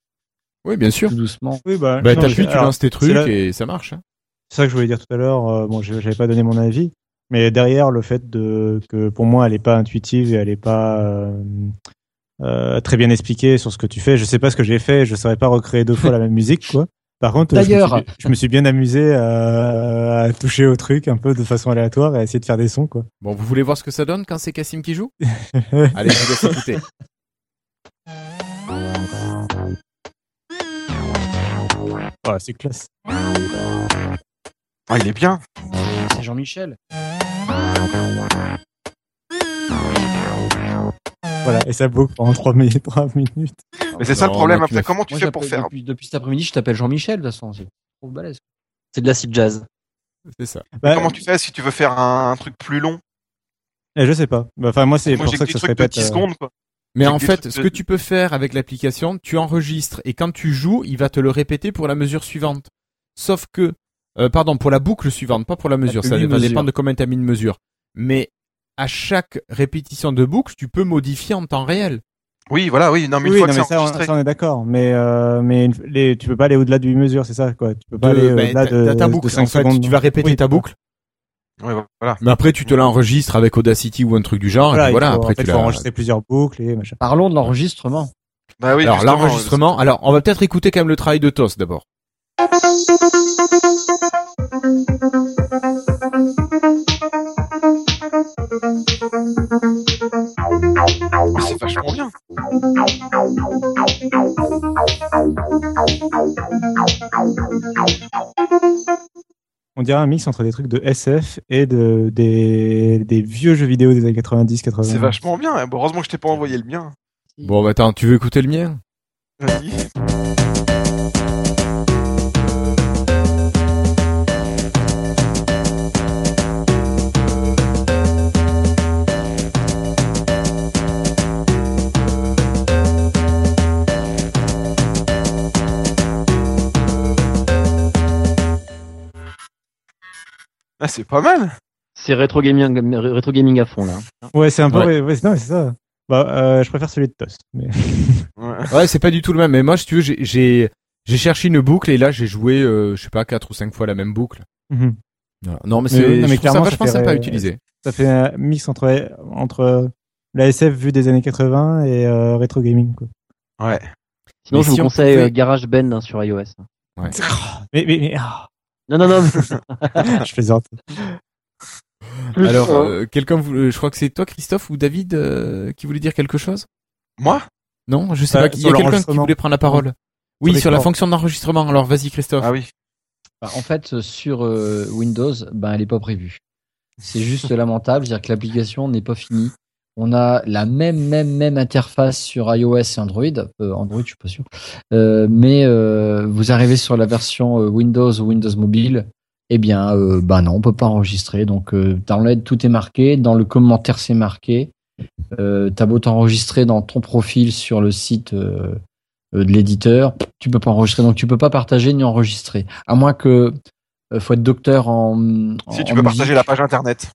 Oui, bien sûr. tout doucement. Oui, bah, Bah, t'appuies, tu lances tes trucs là- et ça marche. hein. C'est ça que je voulais dire tout à l'heure. euh, bon, je- j'avais pas donné mon avis, mais derrière le fait de que pour moi elle est pas intuitive et elle est pas euh, euh, très bien expliquée sur ce que tu fais. Je sais pas ce que j'ai fait. Je saurais pas recréer deux fois la même musique, quoi. Par contre, je me suis- D'ailleurs- je me, suis bien amusé à, à toucher au truc un peu de façon aléatoire et à essayer de faire des sons, quoi. Bon, vous voulez voir ce que ça donne quand c'est Cassim qui joue? Allez, je vous laisse écouter. Voilà, c'est classe. Ah, il est bien. C'est Jean-Michel. Voilà, et ça boucle pendant 3 minutes. 3 minutes. Mais c'est ça le problème. Après, comment tu Moi, fais pour faire depuis, depuis cet après-midi, je t'appelle Jean-Michel de toute façon. C'est trop balèze. C'est de l'acid jazz. C'est ça. Bah, Comment tu fais si tu veux faire un, un truc plus long? Eh, je sais pas. Bah, Enfin, moi, c'est pour ça que ça se répète. 10 euh, secondes, quoi. Mais en fait, ce de- que tu peux faire avec l'application, tu enregistres et quand tu joues, il va te le répéter pour la mesure suivante. Sauf que, euh, pardon, pour la boucle suivante, pas pour la mesure. Ça va dépendre de combien tu as mis de mesure. Mais à chaque répétition de boucle, tu peux modifier en temps réel. Oui, voilà, oui. Non, mais une oui, fois non, que mais c'est ça, on, enregistré. ça, on est d'accord. Mais, euh, mais une- les, tu peux pas aller au-delà de 8 mesures, c'est ça, quoi. Tu peux pas De- aller ben, au-delà t'as- de, ta de boucle. 5 En fait, secondes. tu vas répéter Oui, ta boucle. Ouais, voilà. Mais après, tu te l'enregistres avec Audacity ou un truc du genre. Voilà, et puis voilà, faut, après, en fait, tu faut enregistrer plusieurs boucles et machin. Parlons de l'enregistrement. Bah oui, alors, l'enregistrement. Alors, on va peut-être écouter quand même le travail de Tos d'abord. C'est vachement bien. On dirait un mix entre des trucs de SF et de, des, des vieux jeux vidéo des années 90, 80. C'est vachement bien. Bon, heureusement que je t'ai pas envoyé le mien. Bon, bah, attends, tu veux écouter le mien? Vas-y. Ah, c'est pas mal. C'est rétro gaming, rétro gaming à fond là. Ouais, c'est un peu, Ouais. ouais, ouais, non, mais c'est ça. Bah, euh, je préfère celui de Toast. Mais... Ouais. Ouais, c'est pas du tout le même. Mais moi, si tu veux, j'ai- j'ai j'ai cherché une boucle et là, j'ai joué, euh, je sais pas, quatre ou cinq fois la même boucle. Mhm. Non, mais Mais c'est mais ça clairement, ça vachement fait sympa à utiliser. Ça fait un mix entre, entre la SF vue des années 80 et euh, rétro gaming, quoi. Ouais. Sinon Mais je si vous on conseille pouvait- euh, GarageBand hein, sur iOS. Mais, mais, mais ah, Non non non. je plaisante. Alors, Euh, euh, quelqu'un, voulait- je crois que c'est toi, Christophe, ou David, euh, qui voulait dire quelque chose? Moi? Non, je sais Euh, pas. Il y a quelqu'un qui voulait prendre la parole. Oui, Sur sur la fonction d'enregistrement. Alors, vas-y, Christophe. Ah oui. Bah, en fait, euh, sur euh, Windows, ben, elle n'est pas prévue. C'est juste lamentable, c'est-à-dire que l'application n'est pas finie. On a la même, même, même interface sur iOS et Android. Euh, Android, je suis pas sûr. Euh, mais euh, vous arrivez sur la version Windows ou Windows Mobile, eh bien, euh, bah non, on peut pas enregistrer. Donc, euh, dans l'aide, tout est marqué. Dans le commentaire, c'est marqué. Euh, T'as beau t'enregistrer dans ton profil sur le site euh, de l'éditeur, tu peux pas enregistrer. Donc, tu peux pas partager ni enregistrer. À moins que euh, faut être docteur en. Si en- tu en veux partager la page internet.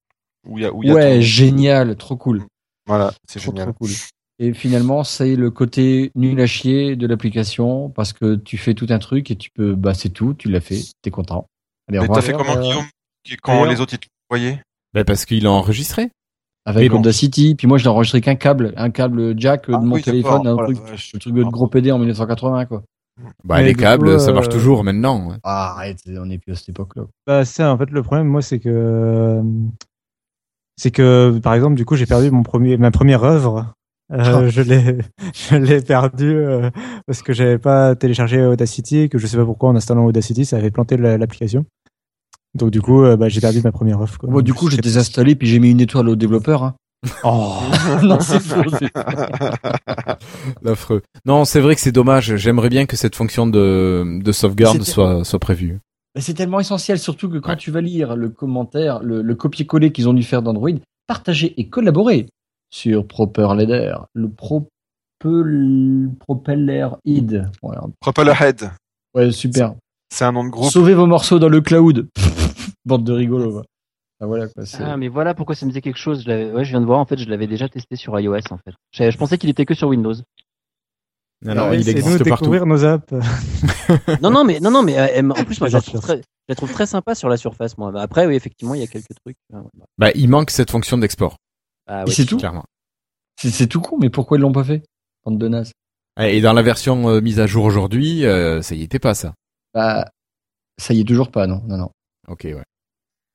Où il y a, où il y a Ouais, ton- génial, trop cool. Voilà, c'est Trop, génial. trop cool. Et finalement, c'est le côté nul à chier de l'application parce que tu fais tout un truc et tu peux, bah, c'est tout, tu l'as fait, t'es content. Allez, Mais t'as fait comment, euh, Guillaume Quand les autres, ils te voyaient? Ben, parce qu'il a enregistré. Avec bon. Audacity, puis moi, je n'ai enregistré qu'un câble, un câble jack euh, Ah de mon oui, téléphone, un Oh truc, vache. le truc de gros PD en 1980, quoi. Bah, Mais les câbles, coup, ça marche euh, toujours maintenant. Ah, arrête, on est plus à cette époque-là. Bah, c'est en fait le problème, moi, c'est que c'est que par exemple, du coup, j'ai perdu mon premier ma première œuvre. Euh, je l'ai je l'ai perdu euh, parce que j'avais pas téléchargé Audacity et que je sais pas pourquoi en installant Audacity, ça avait planté la- l'application. Donc du coup, euh, bah, j'ai perdu ma première œuvre. du coup, j'ai désinstallé puis j'ai mis une étoile au développeur. Hein. Oh non, c'est faux. L'affreux. Non, c'est vrai que c'est dommage. J'aimerais bien que cette fonction de, de sauvegarde soit prévue. Mais c'est tellement essentiel, surtout que quand Ouais. tu vas lire le commentaire, le, le copier-coller qu'ils ont dû faire d'Android, partager et collaborer sur Propeller, le Propel, Propeller id. Ouais, Propellerhead. ouais, super. C'est un nom de groupe. Sauvez vos morceaux dans le cloud. Bande de rigolo. quoi. Ah, voilà quoi. c'est- Ah, mais voilà pourquoi ça me disait quelque chose. Je ouais, je viens de voir, en fait, je l'avais déjà testé sur iOS, en fait. Je, je pensais qu'il était que sur Windows. Alors, Ouais, il c'est nous existe partout. découvrir nos apps. non, non, mais, non, non, mais euh, en plus, moi, je la, trouve très, je la trouve très sympa sur la surface, moi. Bah, Après, oui, effectivement, il y a quelques trucs. Ah, ouais, bah, Bah, il manque cette fonction d'export, ah, ouais. c'est tout clairement. C'est c'est tout con, mais pourquoi ils l'ont pas fait Bande de naze. Et dans la version euh, mise à jour aujourd'hui, euh, ça y était pas, ça. Bah, ça y est toujours pas, non, non, non. Ok, ouais.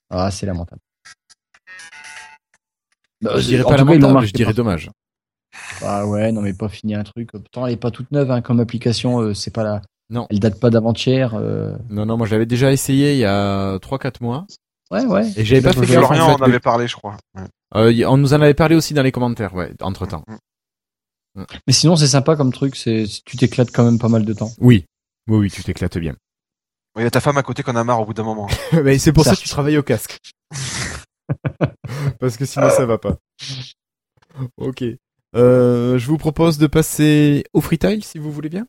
Ah, c'est lamentable. Bah, je dirais pas cas, lamentable, marqué je dirais dommage. Ah ouais, non mais pas fini un truc. Pourtant, elle est pas toute neuve hein, comme application. euh, c'est pas la. Non. Elle date pas d'avant-hier. euh. Non, non, moi je l'avais déjà essayé il y a 3-4 mois. Ouais, ouais. Et j'avais pas fait. Florian en en fait, avait parlé, je crois. Ouais. Euh, on nous en avait parlé aussi dans les commentaires, ouais, entre temps. Mais sinon, c'est sympa comme truc. C'est tu t'éclates quand même pas mal de temps. Oui. Oui, oui, tu t'éclates bien. Il y a ta femme à côté qu'on a marre au bout d'un moment. Mais c'est pour ça Ça. que tu travailles au casque. Parce que sinon ça va pas. Ok. Euh, je vous propose de passer au freetile si vous voulez bien.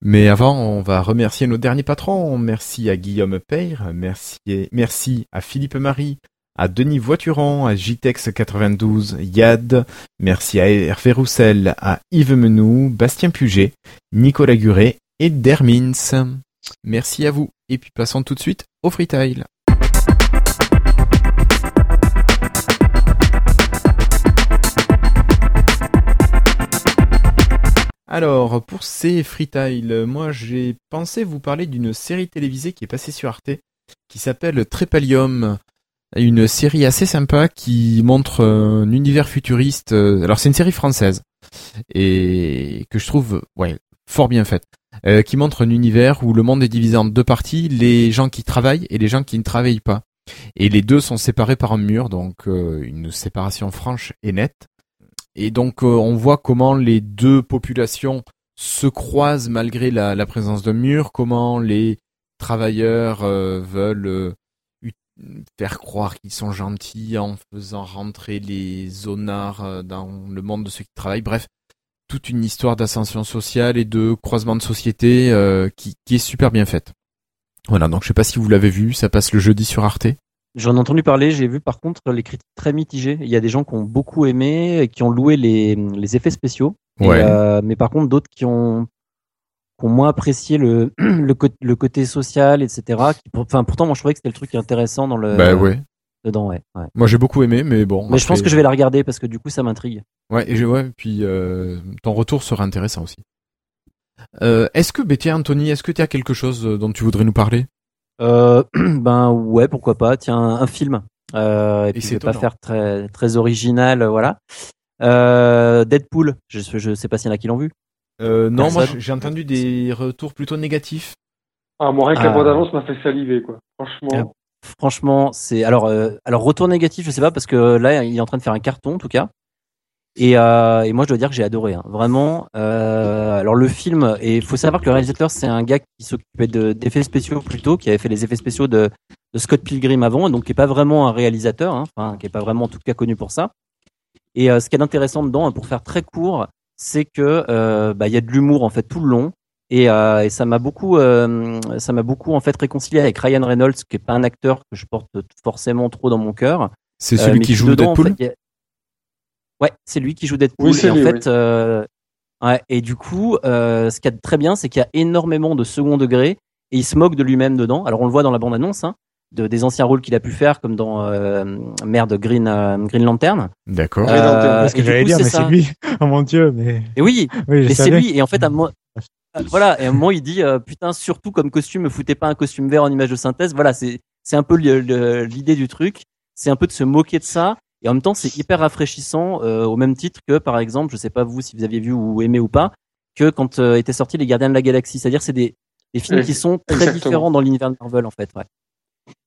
Mais avant, on va remercier nos derniers patrons. Merci à Guillaume Peyre, merci, merci à Philippe Marie, à Denis Voituron, à JTEX92, Yad, merci à Hervé Roussel, à Yves Menou, Bastien Puget, Nicolas Guret et Dermins. Merci à vous. Et puis passons tout de suite au freetile. Alors, pour ces freetiles, moi j'ai pensé vous parler d'une série télévisée qui est passée sur Arte, qui s'appelle Trépalium. Une série assez sympa qui montre un univers futuriste. euh, Alors c'est une série française et que je trouve ouais fort bien faite. Euh, qui montre un univers où le monde est divisé en deux parties, les gens qui travaillent et les gens qui ne travaillent pas. Et les deux sont séparés par un mur, donc euh, une séparation franche et nette. Et donc euh, on voit comment les deux populations se croisent malgré la, présence d'un mur, comment les travailleurs euh, veulent euh, faire croire qu'ils sont gentils en faisant rentrer les zonards dans le monde de ceux qui travaillent. Bref, toute une histoire d'ascension sociale et de croisement de société qui, qui est super bien faite. Voilà, donc je sais pas si vous l'avez vu, ça passe le jeudi sur Arte. J'en ai entendu parler, j'ai vu par contre les critiques très mitigées. Il y a des gens qui ont beaucoup aimé et qui ont loué les, les effets spéciaux. Et, Ouais. euh, mais par contre, d'autres qui ont, qui ont moins apprécié le, le, côté social, etc. Qui, pour- enfin, pourtant, moi, je trouvais que c'était le truc intéressant dans le, bah ouais. dedans, ouais. ouais. Moi j'ai beaucoup aimé, mais bon. Mais je pense que je vais la regarder parce que du coup, ça m'intrigue. Ouais, et je- ouais, puis euh, ton retour sera intéressant aussi. Euh, est-ce que, tiens, Anthony, est-ce que tu as quelque chose dont tu voudrais nous parler? Euh, ben ouais, pourquoi pas. Tiens, un film. Euh, et puis c'est je vais pas faire très très original, euh, voilà. Euh, Deadpool. Je je sais pas s'il y en a qui l'ont vu. euh, Non, moi j'ai entendu des retours plutôt négatifs. Ah, moi, rien que la Ah. bande-annonce m'a fait saliver, quoi. Franchement. Franchement, c'est alors euh, alors retour négatif, je sais pas parce que là il est en train de faire un carton en tout cas. Et, euh, et moi je dois dire que j'ai adoré, hein. vraiment. Euh, alors le film, et il faut savoir que le réalisateur c'est un gars qui s'occupait de- d'effets spéciaux plutôt, qui avait fait les effets spéciaux de, de Scott Pilgrim avant, donc qui est pas vraiment un réalisateur, hein, enfin qui est pas vraiment en tout cas connu pour ça. Et euh, ce qui est intéressant dedans, pour faire très court, c'est que euh, bah, il y a de l'humour en fait tout le long. Et, euh, et ça m'a beaucoup, euh, ça m'a beaucoup en fait réconcilié avec Ryan Reynolds, qui est pas un acteur que je porte forcément trop dans mon cœur. C'est celui qui joue dedans, en Deadpool fait, y a- Ouais, c'est lui qui joue Deadpool. Oui, et en lui, fait, oui. euh, ouais, et du coup, euh, ce qu'il y a de très bien, c'est qu'il y a énormément de second degré et il se moque de lui-même dedans. Alors on le voit dans la bande annonce, hein, de des anciens rôles qu'il a pu faire, comme dans euh, merde Green euh, Green Lantern. D'accord. Euh, Parce que et du j'allais coup, dire, c'est mais c'est lui. Oh mon dieu, mais. Et oui, Oui, mais c'est lui. Et en fait, à, mo- voilà, et à un moment il dit euh, putain surtout comme costume, me foutez pas un costume vert en image de synthèse. Voilà, c'est c'est un peu l'idée du truc, c'est un peu de se moquer de ça. Et en même temps, c'est hyper rafraîchissant, euh, au même titre que, par exemple, je sais pas vous si vous aviez vu ou aimé ou pas, que quand euh, étaient sortis les Gardiens de la Galaxie. C'est-à-dire, c'est des, des films Oui, qui sont très exactement. différents dans l'univers de Marvel, en fait. Ouais.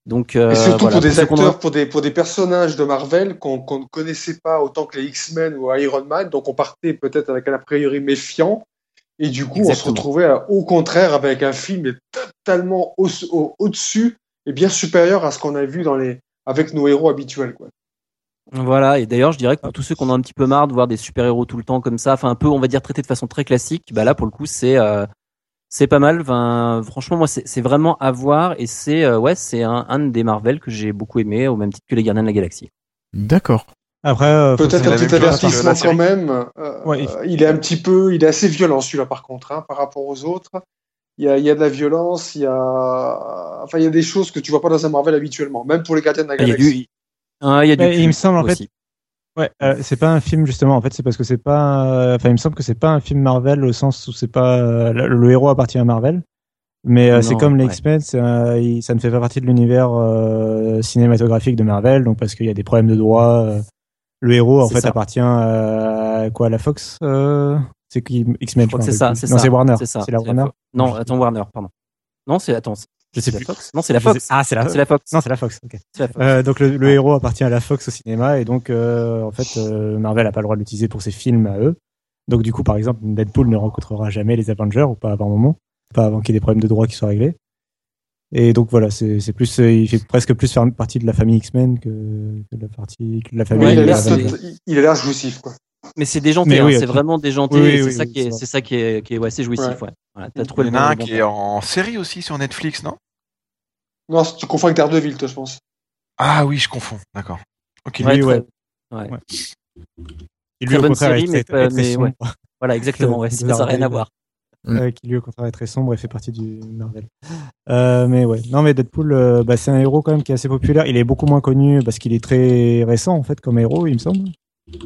Donc, euh, Et surtout voilà, pour des acteurs, pour des, pour des personnages de Marvel qu'on qu'on ne connaissait pas autant que les X-Men ou Iron Man. Donc on partait peut-être avec un a priori méfiant. Et du coup, on se retrouvait à- au contraire avec un film totalement au- au- au-dessus et bien supérieur à ce qu'on a vu dans les, avec nos héros habituels. Quoi. Voilà, et d'ailleurs, je dirais que pour tous ceux qui en ont un petit peu marre de voir des super-héros tout le temps comme ça, enfin un peu, on va dire, traités de façon très classique, bah là, pour le coup, c'est euh, c'est pas mal. Enfin, franchement, moi, c'est vraiment à voir, et c'est euh, ouais, c'est un, un des Marvel que j'ai beaucoup aimé, au même titre que les Gardiens de la Galaxie. D'accord. Après, euh, Peut-être un petit avertissement quand même. Euh, Ouais, il- euh, il est un petit peu, il est assez violent celui-là par contre, hein, par rapport aux autres. Il y a, il y a de la violence, il y a, enfin, il y a des choses que tu vois pas dans un Marvel habituellement, même pour les Gardiens de la Il y a Galaxie. Ah, il y a du il me semble, en fait. Ouais, euh, c'est pas un film justement. En fait, c'est parce que c'est pas. Enfin, il me semble que c'est pas un film Marvel au sens où c'est pas euh, le, le héros appartient à Marvel, mais euh, c'est comme les ouais. X-Men, ça ne fait pas partie de l'univers euh, cinématographique de Marvel, donc parce qu'il y a des problèmes de droit. euh, le héros en fait ça. appartient à quoi à la Fox C'est qui X-Men c'est ça, c'est Non, ça. c'est Warner. C'est la Warner. Non, attends, Warner, pardon. Non, c'est attends, Je sais plus. Fox. Non, c'est la Fox. Ah, c'est la. C'est la Fox. Non, c'est la Fox. ok. C'est la Fox. Euh, donc le, le héros appartient à la Fox au cinéma et donc euh, en fait euh, Marvel a pas le droit de l'utiliser pour ses films à eux. Donc du coup par exemple Deadpool ne rencontrera jamais les Avengers ou pas avant un moment, pas avant qu'il y ait des problèmes de droit qui soient réglés. Et donc voilà, c'est c'est plus euh, il fait presque plus faire partie de la famille X-Men que, que de la partie que de la famille Ouais, il a l'air jouissif, quoi. Mais c'est déjanté, hein, oui, c'est vraiment déjanté. Oui, c'est oui, ça oui, qui est, c'est c'est ça qui est, qui est, ouais, c'est jouissif, Ouais. ouais. Voilà, trouvé Il y le en a un qui est en série aussi sur Netflix, non? Non, tu confonds avec Daredevil, toi, je pense. Ah oui, je confonds. D'accord. Ok. lui, Ouais, très- ouais. ouais. Et lui au bonne contraire série, est très, mais très, pas- très mais ouais. sombre, Voilà, exactement, ouais, de ça n'a rien à voir. Euh, qui lui au contraire est très sombre et fait partie du Marvel. Euh, mais ouais, non mais Deadpool, euh, bah, c'est un héros quand même qui est assez populaire. Il est beaucoup moins connu parce qu'il est très récent en fait comme héros, il me semble,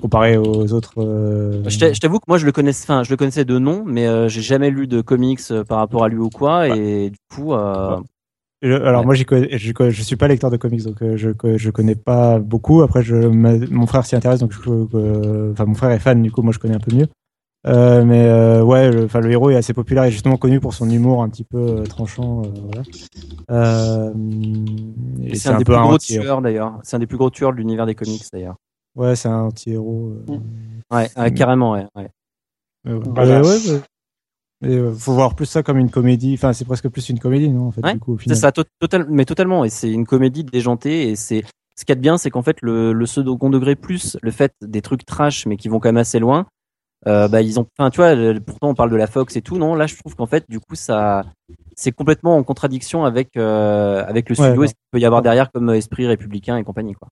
comparé aux autres. euh, Je t'a- je t'avoue que moi je le connaissais, enfin je le connaissais de nom, mais euh, j'ai jamais lu de comics euh, par rapport à lui ou quoi, et du coup, euh, Je- alors Ouais. moi je, je suis pas lecteur de comics donc je je connais pas beaucoup. Après je ma- mon frère s'y intéresse donc je- enfin mon frère est fan du coup moi je connais un peu mieux. Mais ouais, le, le héros est assez populaire et justement connu pour son humour un petit peu tranchant. voilà. C'est un des plus gros anti-héros. tueurs d'ailleurs. C'est un des plus gros tueurs de l'univers des comics d'ailleurs. Ouais, c'est un anti-héros. euh, Ouais, ouais, Mm. carrément, ouais. ouais. euh, ouais, Voilà. ouais, ouais. Euh, faut voir plus ça comme une comédie. Enfin, c'est presque plus une comédie, non en fait, Ouais, du coup, C'est ça, to- total, mais totalement. Et c'est une comédie déjantée. Et c'est ce qu'il y a de bien, c'est qu'en fait le, le second degré plus le fait des trucs trash, mais qui vont quand même assez loin. Euh, bah ils ont, enfin tu vois, pourtant on parle de la Fox et tout, non Là, je trouve qu'en fait, du coup, ça, c'est complètement en contradiction avec euh, avec le studio ouais. et ce qu'il peut y avoir derrière comme esprit républicain et compagnie, quoi.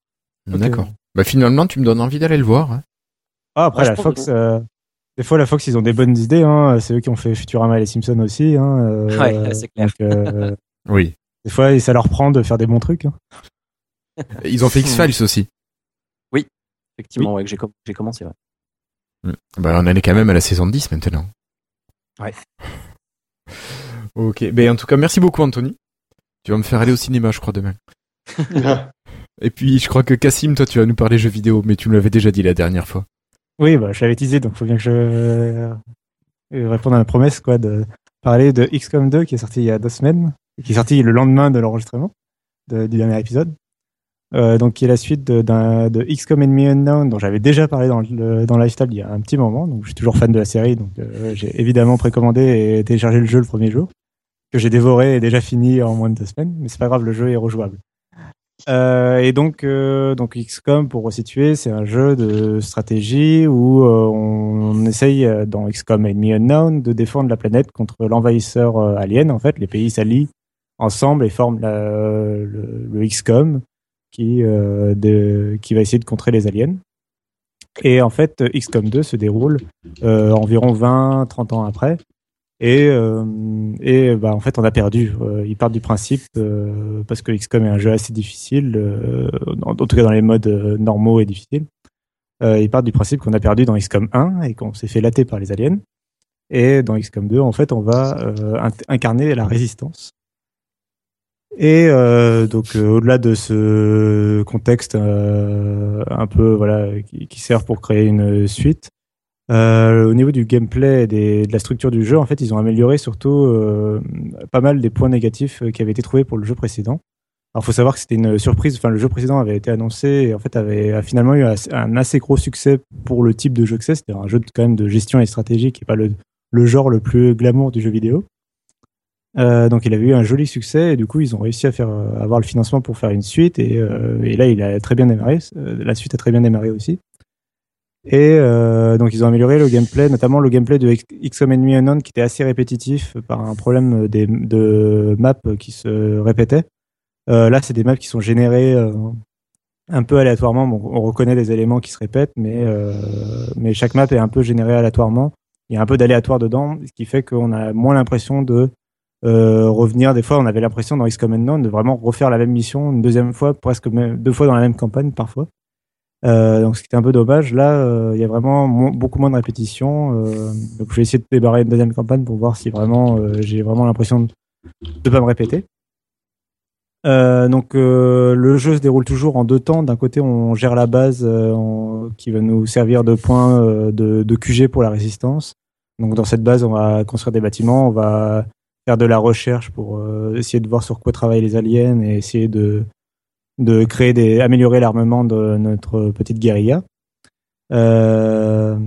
D'accord. Bah finalement, tu me donnes envie d'aller le voir. hein. Ah, après, Ouais, je la pense Fox, que- euh, des fois, la Fox, ils ont des bonnes idées. Hein. C'est eux qui ont fait Futurama et les Simpsons aussi. Hein. euh, Ouais, c'est clair. donc, euh, Oui. des fois, ça leur prend de faire des bons trucs. Hein. Ils ont fait X-Files aussi. Effectivement, ouais, que j'ai com- j'ai commencé. Ouais. Bah on en est quand même à la saison 10 maintenant. Ouais. ok. Ben en tout cas, merci beaucoup Anthony. Tu vas me faire aller au cinéma, je crois, demain. Et puis, je crois que Cassim, toi, tu vas nous parler jeux vidéo, mais tu me l'avais déjà dit la dernière fois. Oui, bah, je l'avais teasé, donc faut bien que je euh, réponde à ma promesse, quoi, de parler de XCOM 2 qui est sorti il y a deux semaines, qui est sorti le lendemain de l'enregistrement du dernier épisode. Euh, donc, qui est la suite de, de XCOM Enemy Unknown, dont j'avais déjà parlé dans le, dans Lifestyle il y a un petit moment. Donc, je suis toujours fan de la série, donc euh, j'ai évidemment précommandé et téléchargé le jeu le premier jour, que j'ai dévoré et déjà fini en moins de deux semaines. Mais c'est pas grave, le jeu est rejouable. Euh, et donc, euh, donc XCOM, pour resituer, c'est un jeu de stratégie où euh, on, essaye euh, dans XCOM Enemy Unknown de défendre la planète contre l'envahisseur euh, alien. En fait, les pays s'allient ensemble et forment la- le, XCOM qui, euh, de, qui va essayer de contrer les aliens. Et en fait, XCOM 2 se déroule environ 20-30 ans après. Et, euh, et bah, en fait, on a perdu. Euh, ils partent du principe, euh, parce que XCOM est un jeu assez difficile, euh, en, tout cas dans les modes euh, normaux et difficiles. Euh, ils partent du principe qu'on a perdu dans XCOM 1 et qu'on s'est fait latter par les aliens. Et dans XCOM 2, en fait, on va incarner la résistance. Et euh, donc, euh, au-delà de ce contexte euh, un peu voilà qui, qui sert pour créer une suite, euh, au niveau du gameplay et de la structure du jeu, en fait, ils ont amélioré surtout euh, pas mal des points négatifs euh, qui avaient été trouvés pour le jeu précédent. Alors, faut savoir que c'était une surprise. Enfin, le jeu précédent avait été annoncé et en fait avait a finalement eu un assez gros succès pour le type de jeu que c'est. C'était un jeu de, quand même de gestion et stratégie qui est pas le, genre le plus glamour du jeu vidéo. Donc, il avait eu un joli succès et du coup, ils ont réussi à faire avoir le financement pour faire une suite et, et là, il a très bien démarré. La suite a très bien démarré aussi. Et euh, donc, ils ont amélioré le gameplay, notamment le gameplay de XCOM Enemy Unknown qui était assez répétitif par un problème des, de maps qui se répétaient. Euh, là, c'est des maps qui sont générées euh, un peu aléatoirement. Bon, on reconnaît les éléments qui se répètent, mais, euh, mais chaque map est un peu générée aléatoirement. Il y a un peu d'aléatoire dedans, ce qui fait qu'on a moins l'impression de euh, revenir. Des fois, on avait l'impression dans XCOM Unknown de vraiment refaire la même mission une deuxième fois, presque deux fois dans la même campagne parfois. Euh, donc, ce qui était un peu dommage. Là, euh, il y a vraiment beaucoup moins de répétitions. Euh, donc, je vais essayer de débarrer une deuxième campagne pour voir si vraiment euh, j'ai vraiment l'impression de ne pas me répéter. Donc le jeu se déroule toujours en deux temps. D'un côté, on gère la base qui va nous servir de point de, de QG pour la résistance. Donc dans cette base, on va construire des bâtiments, on va faire de la recherche pour essayer de voir sur quoi travaillent les aliens et essayer de de créer des améliorer l'armement de notre petite guérilla. Euh,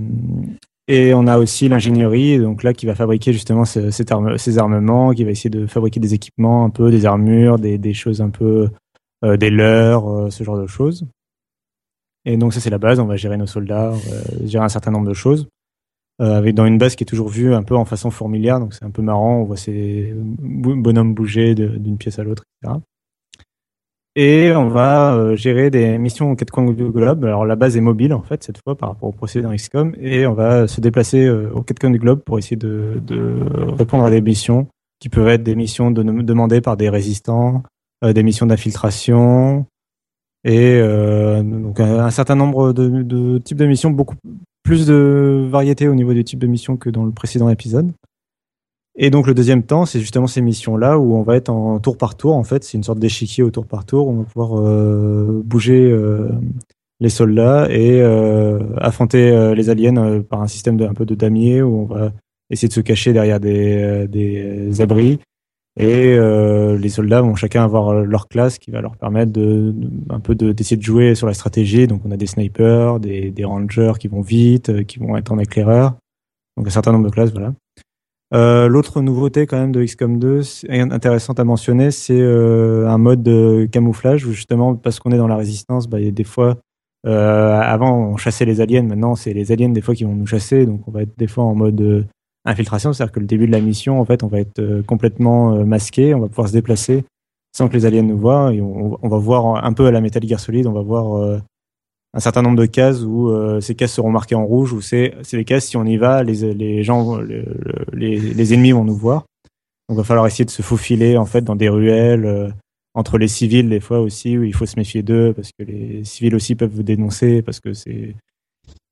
et on a aussi l'ingénierie, donc là qui va fabriquer justement ces armements, qui va essayer de fabriquer des équipements, un peu des armures, des, choses un peu euh, des leurres, euh, ce genre de choses. Et donc ça c'est la base, on va gérer nos soldats, gérer un certain nombre de choses. Avec dans une base qui est toujours vue un peu en façon fourmilière, donc c'est un peu marrant, on voit ces bonhommes bouger d'une pièce à l'autre, etc. Et on va euh, gérer des missions aux quatre coins du globe. Alors la base est mobile en fait cette fois par rapport au procédé XCOM et on va se déplacer euh, aux quatre coins du globe pour essayer de, répondre à des missions qui peuvent être des missions de- demandées par des résistants, euh, des missions d'infiltration et euh, donc un, certain nombre de, de types de missions, beaucoup plus de variété au niveau des types de missions que dans le précédent épisode. Et donc le deuxième temps, c'est justement ces missions-là où on va être en tour par tour. En fait, c'est une sorte d'échiquier au tour par tour. On va pouvoir euh, bouger euh, les soldats et euh, affronter les aliens par un système un peu de damier où on va essayer de se cacher derrière des, abris. Et les soldats vont chacun avoir leur classe qui va leur permettre de, un peu de- d'essayer de jouer sur la stratégie. Donc on a des snipers, des, des rangers qui vont vite, qui vont être en éclaireur. Donc un certain nombre de classes, voilà. Euh, L'autre nouveauté quand même de XCOM 2, c'est- intéressante à mentionner, c'est euh, un mode de camouflage où justement parce qu'on est dans la résistance, bah, il y a des fois, euh, avant on chassait les aliens, maintenant c'est les aliens des fois qui vont nous chasser, donc on va être des fois en mode euh, infiltration, c'est-à-dire que le début de la mission, en fait, on va être euh, complètement masqué, on va pouvoir se déplacer sans que les aliens nous voient, et on, on va voir un peu à la Metal Gear Solid, on va voir un certain nombre de cases où euh, ces cases seront marquées en rouge, où c'est des cases, si on y va, les, les gens, les, les ennemis vont nous voir. Donc, il va falloir essayer de se faufiler, en fait, dans des ruelles, euh, entre les civils, des fois aussi, où il faut se méfier d'eux, parce que les civils aussi peuvent vous dénoncer, parce que c'est...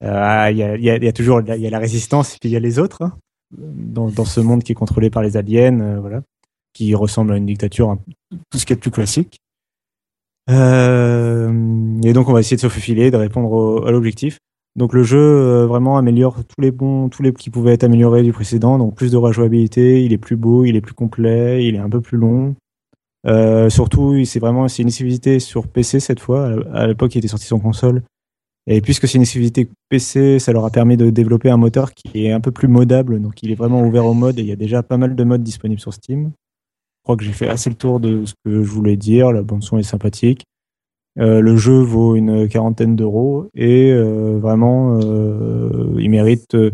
euh, Il y, a, il y a- il y a toujours il y a la résistance, et puis il y a les autres, hein, dans, dans ce monde qui est contrôlé par les aliens, voilà, qui ressemble à une dictature, tout ce qui est plus classique. Euh, et donc on va essayer de se faufiler, de répondre à l'objectif. Donc le jeu euh, vraiment améliore tous les bons, tous les qui pouvaient être améliorés du précédent. Donc plus de rejouabilité, il est plus beau, il est plus complet, il est un peu plus long. Euh, surtout, c'est vraiment c'est une exclusivité sur PC cette fois. À l'époque, il était sorti sur console. Et puisque c'est une exclusivité PC, ça leur a permis de développer un moteur qui est un peu plus modable. Donc il est vraiment ouvert au mode et il y a déjà pas mal de modes disponibles sur Steam. Je crois que j'ai fait assez le tour de ce que je voulais dire. La bande son est sympathique. Euh, le jeu vaut une quarantaine d'euros et euh, vraiment, euh, il mérite euh,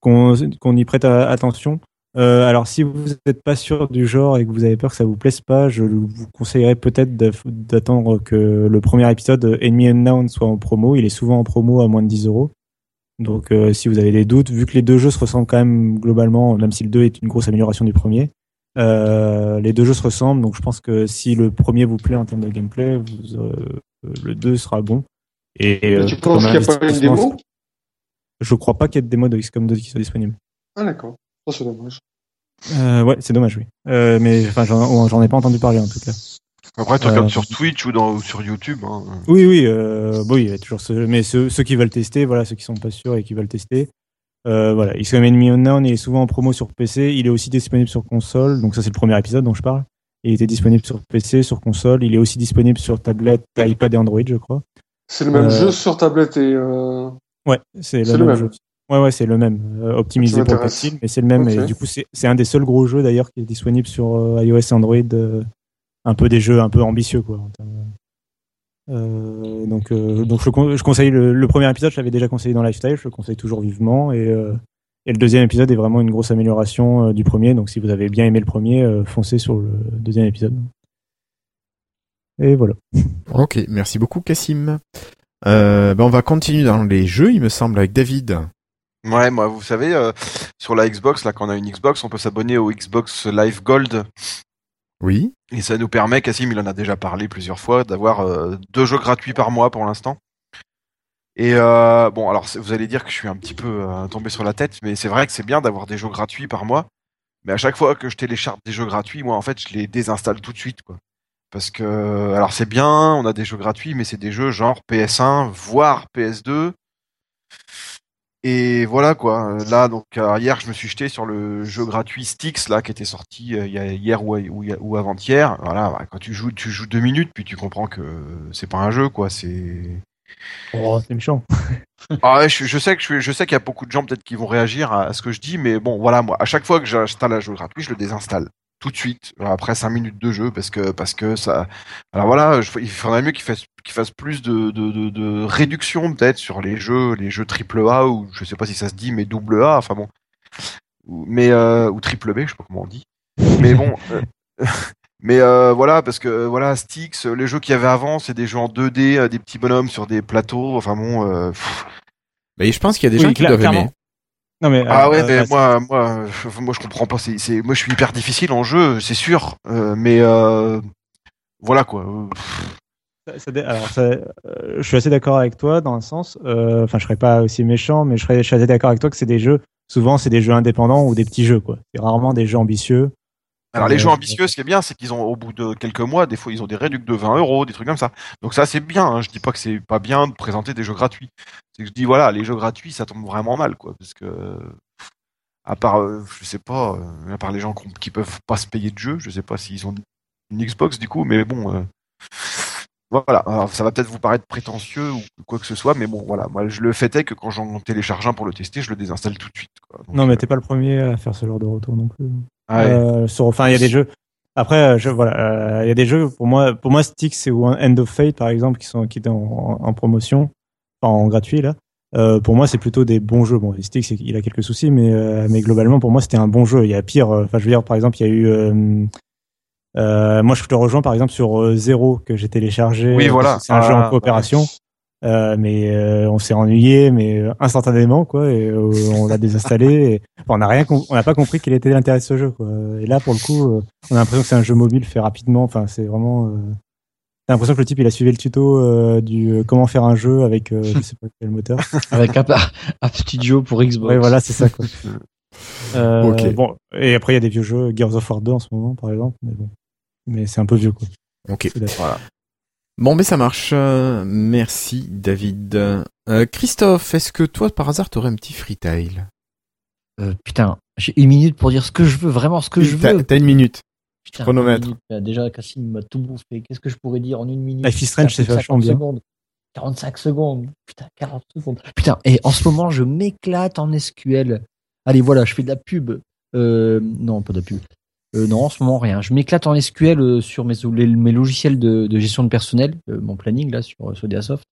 qu'on y prête attention. Euh, alors, si vous n'êtes pas sûr du genre et que vous avez peur que ça vous plaise pas, je vous conseillerais peut-être d'attendre que le premier épisode Enemy Unknown soit en promo. Il est souvent en promo à moins de 10 euros. Donc, euh, si vous avez des doutes, vu que les deux jeux se ressemblent quand même globalement, même si le 2 est une grosse amélioration du premier, euh, les deux jeux se ressemblent. Donc, je pense que si le premier vous plaît en termes de gameplay, vous, euh, le 2 sera bon. Et, euh, tu penses qu'il n'y a pas une démo Je crois pas qu'il y ait de démo de XCOM 2 qui soit disponible. Ah d'accord. Ça, c'est dommage. Euh, ouais, c'est dommage, oui. Euh, mais enfin, j'en j'en ai pas entendu parler en tout cas. Après, tu Euh, regardes sur Twitch ou, dans, ou sur YouTube. Hein. Oui, oui, euh, bon, il y a toujours ceux, mais ceux, ceux qui veulent tester, voilà, ceux qui sont pas sûrs et qui veulent tester. Euh, voilà, XCOM Enemy Unknown il est souvent en promo sur PC, il est aussi disponible sur console, donc ça c'est le premier épisode dont je parle. Il était disponible sur PC, sur console, il est aussi disponible sur tablette, iPad et Android, je crois. C'est le même Euh, jeu sur tablette et. Euh... Ouais, c'est le, même le même. jeu. Ouais, ouais, c'est le même, euh, optimisé pour tactile, mais c'est le même. Et du coup, c'est un des seuls gros jeux d'ailleurs qui est disponible sur iOS et Android. un peu des jeux un peu ambitieux, quoi. en termes de- Euh, donc, euh, donc je, con- je conseille le, le premier épisode, je l'avais déjà conseillé dans Lifestyle, je le conseille toujours vivement. Et, euh, et le deuxième épisode est vraiment une grosse amélioration euh, du premier. Donc, si vous avez bien aimé le premier, euh, foncez sur le deuxième épisode. Et voilà. Ok, merci beaucoup Cassim. Euh, ben on va continuer dans les jeux, il me semble, avec David. Ouais, moi, vous savez, euh, sur la Xbox, là, quand on a une Xbox, on peut s'abonner au Xbox Live Gold. Oui. Et ça nous permet, Cassim, il en a déjà parlé plusieurs fois, d'avoir euh, deux jeux gratuits par mois pour l'instant. Et euh, bon, alors vous allez dire que je suis un petit peu euh, tombé sur la tête, mais c'est vrai que c'est bien d'avoir des jeux gratuits par mois. Mais à chaque fois que je télécharge des jeux gratuits, moi, en fait, je les désinstalle tout de suite, quoi. Parce que, alors c'est bien, on a des jeux gratuits, mais c'est des jeux genre PS1, voire PS2. Et voilà quoi. Là donc hier je me suis jeté sur le jeu gratuit Styx là qui était sorti euh, hier ou, ou, ou avant-hier. Voilà, bah, quand tu joues tu joues deux minutes puis tu comprends que c'est pas un jeu quoi. C'est Oh, c'est méchant. ah ouais, je, je sais que je sais qu'il y a beaucoup de gens peut-être qui vont réagir à, à ce que je dis, mais bon voilà moi à chaque fois que j'installe un jeu gratuit je le désinstalle tout de suite euh, après cinq minutes de jeu parce que parce que ça alors voilà je- il faudrait mieux qu'ils fassent qu'ils fassent plus de, de, de, de réduction peut-être sur les jeux les jeux triple A ou je sais pas si ça se dit mais double A enfin bon ou, mais euh, ou triple B je sais pas comment on dit mais bon euh, mais euh, voilà parce que euh, voilà Styx les jeux qu'il y avait avant c'est des jeux en 2D euh, des petits bonhommes sur des plateaux enfin bon euh, pff. Mais je pense qu'il y a des Oui, gens qui doivent clairement. aimer. Non, mais, Ah euh, ouais, euh, mais moi, moi, je- moi, je comprends pas. C'est, c'est, moi, je suis hyper difficile en jeu, c'est sûr. Euh, mais euh, voilà quoi. Euh, Ça- ça dé- alors, ça- euh, je suis assez d'accord avec toi dans un sens. euh, Enfin, je serais pas aussi méchant, mais je serais, je suis assez d'accord avec toi que c'est des jeux. Souvent, c'est des jeux indépendants ou des petits jeux, quoi. C'est rarement des jeux ambitieux. Alors les jeux ambitieux, ce qui est bien, c'est qu'ils ont au bout de quelques mois, des fois, ils ont des réducts de 20 euros, des trucs comme ça. Donc ça, c'est bien. Hein. Je dis pas que c'est pas bien de présenter des jeux gratuits. C'est que je dis voilà, les jeux gratuits, ça tombe vraiment mal, quoi, parce que à part, euh, je sais pas, euh, à part les gens qui, peuvent pas se payer de jeux, je sais pas s'ils ont une Xbox du coup, mais bon. euh, Voilà, alors ça va peut-être vous paraître prétentieux ou quoi que ce soit, mais bon, voilà, moi je le fait est que quand j'en télécharge un pour le tester, je le désinstalle tout de suite. Quoi. Donc, Non, mais t'es pas le premier à faire ce genre de retour non plus. Ah ouais. Euh, sur, enfin, il y a des jeux. Après, euh, je, voilà, euh, il y a des jeux pour moi, pour moi, Styx ou End of Fate par exemple, qui sont qui étaient en, en promotion, enfin en gratuit là. Euh, pour moi, c'est plutôt des bons jeux. Bon, Styx, il a quelques soucis, mais euh, mais globalement, pour moi, c'était un bon jeu. Il y a pire. euh, Enfin, je veux dire, par exemple, il y a eu. euh, euh, moi, je te rejoins par exemple sur euh, Zero que j'ai téléchargé. Oui, voilà. C'est un jeu Ah, en coopération. Euh, mais euh, on s'est ennuyé, mais euh, instantanément quoi, et euh, on l'a désinstallé. Et, enfin, on n'a rien, on n'a pas compris quel était l'intérêt de ce jeu quoi. Et là, pour le coup, euh, on a l'impression que c'est un jeu mobile fait rapidement. Enfin, c'est vraiment. Euh... T'as l'impression que le type il a suivi le tuto euh, du euh, comment faire un jeu avec euh, je sais pas quel moteur. Avec un, un petit Joe pour Xbox. Ouais, voilà, c'est ça quoi. Euh, Ok. Bon, et après il y a des vieux jeux, Gears of War 2 en ce moment par exemple, mais bon, mais c'est un peu vieux quoi. Ok. D'accord. Bon, mais ça marche. Merci, David. Euh, Christophe, est-ce que toi, par hasard, t'aurais un petit freetail? Euh, putain, j'ai une minute pour dire ce que je veux, vraiment ce que je veux. t'as une minute. Putain, chronomètre. une minute. Déjà, Cassim m'a tout bouffé. Qu'est-ce que je pourrais dire en une minute? Life is Strange, c'est vachement 50 bien. Secondes. 45 secondes. Putain, 40 secondes. Putain, et en ce moment, je m'éclate en SQL. Allez, voilà, je fais de la pub. Euh, non, pas de la pub. Euh, non, en ce moment, rien. Je m'éclate en SQL euh, sur mes, les- mes logiciels de, de gestion de personnel, euh, mon planning, là, sur Sodiasoft.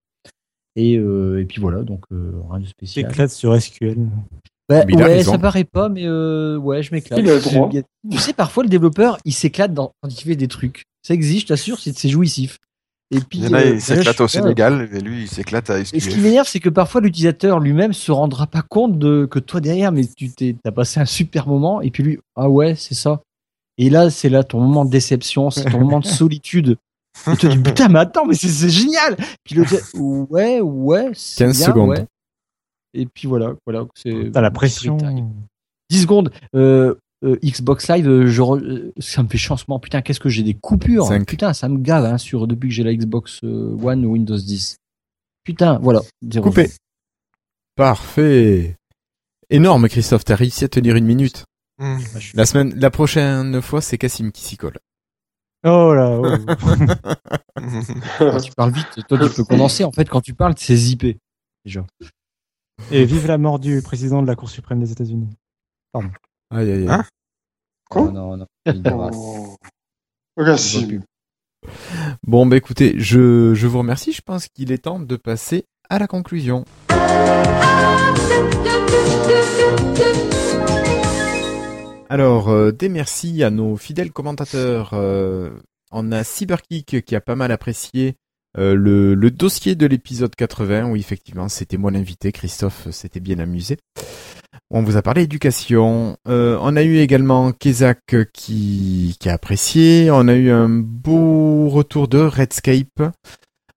Et, euh, et puis voilà, donc euh, rien de spécial. T'éclates sur SQL. Bah, Mais il a ouais, ça paraît pas, mais euh, ouais, je m'éclate. Tu sais, parfois, le développeur, il s'éclate dans, quand il fait des trucs. Ça existe, je t'assure, c'est c'est jouissif. Et puis, Il euh, s'éclate au. Sénégal, et lui, il s'éclate à Et ce qui SQL. m'énerve, c'est que parfois l'utilisateur lui-même se rendra pas compte de que toi derrière, mais tu t'es, t'as passé un super moment, et puis lui, ah ouais, c'est ça. Et là, c'est là ton moment de déception, c'est ton moment de solitude. Et tu te dis, putain, mais attends, mais c'est, génial! Puis le ouais, ouais, c'est 15 bien, secondes. ouais. Et puis voilà, voilà, c'est. T'as la pression. freestyle. 10 secondes. Euh, euh, Xbox Live, euh, je re- ça me fait chancement. Putain, qu'est-ce que j'ai des coupures. Cinq. Putain, ça me gave hein, sur depuis que j'ai la Xbox One ou Windows 10. Putain, voilà. Coupé. Parfait. Énorme, Christophe, t'as réussi à tenir une minute. Suis- La semaine, la prochaine fois, c'est Cassim qui s'y colle. Oh là. oh. Quand tu parles vite, toi tu peux condenser. En fait, quand tu parles, c'est zippé. Déjà. Et vive la mort du président de la Cour suprême des États-Unis. Aïe, aïe, aïe. Hein? Quoi? Non, non, non. Aura- Oh. Bon, bah écoutez, je, je vous remercie. Je pense qu'il est temps de passer à la conclusion. Alors, euh, des merci à nos fidèles commentateurs. Euh, on a Cyberkick qui a pas mal apprécié euh, le, dossier de l'épisode 80, où effectivement c'était moi l'invité, Christophe s'était bien amusé. On vous a parlé éducation. Euh, on a eu également Kezak qui, qui a apprécié. On a eu un beau retour de Redscape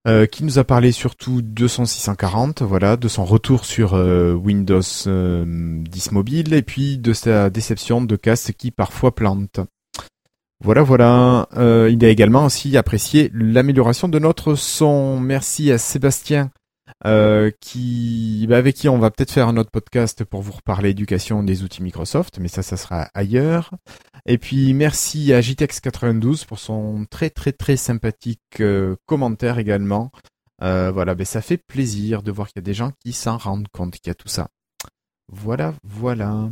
euh, qui nous a parlé surtout de son 640, voilà, de son retour sur euh, Windows euh, 10 mobile et puis de sa déception de casque qui parfois plante. Voilà, voilà. Euh, il a également aussi apprécié l'amélioration de notre son. Merci à Sébastien euh, qui, bah, avec qui on va peut-être faire un autre podcast pour vous reparler éducation des outils Microsoft, mais ça, ça sera ailleurs. Et puis merci à JTEX92 pour son très très très sympathique euh, commentaire également. Euh, voilà, ben ça fait plaisir de voir qu'il y a des gens qui s'en rendent compte qu'il y a tout ça. Voilà, voilà.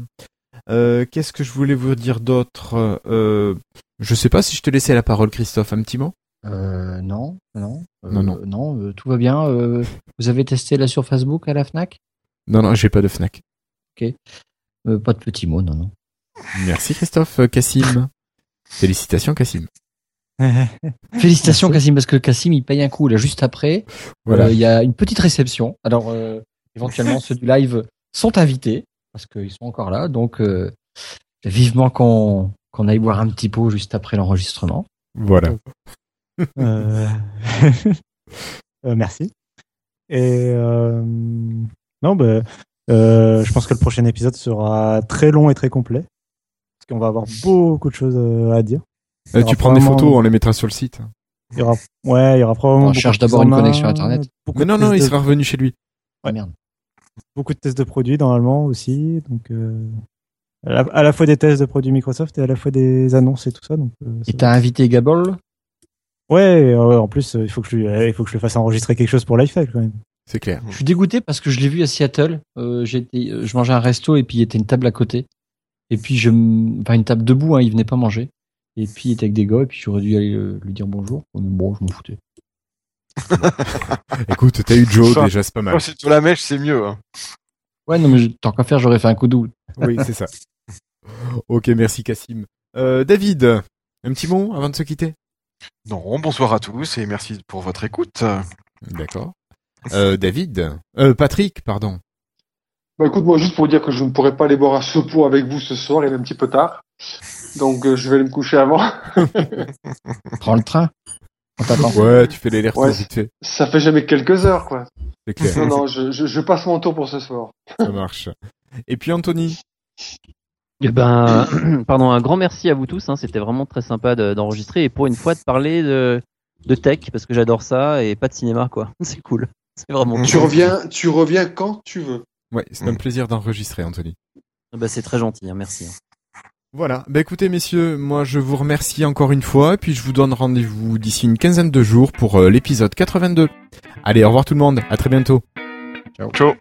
Euh, Qu'est-ce que je voulais vous dire d'autre? Euh, Je sais pas si je te laissais la parole, Christophe, un petit mot. Euh, non, non, Non, non. non, tout va bien. Vous avez testé là sur Facebook à la Fnac? Non, non, j'ai pas de Fnac. Euh, Pas de petits mots, non, non. Merci Christophe, Euh, Cassim. Félicitations Cassim. Félicitations. Cassim parce que Cassim il paye un coup là juste après. Voilà. Euh, Il y a une petite réception. Alors euh, éventuellement ceux du live sont invités parce qu'ils sont encore là. Donc euh, vivement qu'on qu'on aille boire un petit pot juste après l'enregistrement. Voilà. Euh, euh, merci. Et euh, non, bah, euh, je pense que le prochain épisode sera très long et très complet. Qu'on va avoir beaucoup de choses euh, à dire. Euh, tu prends des photos, on les mettra sur le site. Il y aura, ouais, il y aura probablement. On beaucoup cherche de d'abord une connexion Internet. Mais non, non, tests il de- sera revenu chez lui. Ah merde. beaucoup de tests de produits normalement aussi. Donc, euh, à, la, à la fois des tests de produits Microsoft et à la fois des annonces et tout ça. Donc, euh, Et t'as invité Gabol Ouais, euh, en plus, il faut que je lui, euh, il faut que je le fasse enregistrer quelque chose pour Lifehack quand même. C'est clair. Je suis dégoûté parce que je l'ai vu à Seattle. Euh, j'étais, je mangeais un resto et puis il y était une table à côté. Et puis je, enfin une table debout, hein, il venait pas manger. Et puis il était avec des gars et puis j'aurais dû aller euh, lui dire bonjour. Mais bon, je m'en foutais. Écoute, t'as eu Joe, Enfin, déjà c'est pas mal. Oh, si tu la mèche, c'est mieux. hein. Ouais, non mais tant qu'à faire, j'aurais fait un coup double. Oui, c'est ça. Ok, merci Cassim. Euh, David, un petit mot avant de se quitter? Non, bonsoir à tous et merci pour votre écoute. D'accord. Euh, David, euh, Patrick, pardon. Bah écoute, moi juste pour dire que je ne pourrai pas aller boire un chapeau avec vous ce soir, il est un petit peu tard. Donc euh, je vais aller me coucher avant. Prends le train. On t'attend. Ouais, tu fais les retours Ouais. vite fait. Ça fait jamais quelques heures, quoi. C'est clair, Non, non, je, je, je passe mon tour pour ce soir. ça marche. Et puis Anthony, Eh ben, pardon, un grand merci à vous tous. Hein, C'était vraiment très sympa de- d'enregistrer et pour une fois de parler de, de tech parce que j'adore ça et pas de cinéma quoi. C'est cool. C'est vraiment. Tu cool. reviens, tu reviens quand tu veux. Ouais, c'est un plaisir d'enregistrer Anthony. Bah, c'est très gentil. Hein, merci. Voilà. Bah écoutez messieurs, moi je vous remercie encore une fois, puis je vous donne rendez-vous d'ici une quinzaine de jours pour euh, l'épisode 82. Allez, au revoir tout le monde, à très bientôt. Ciao.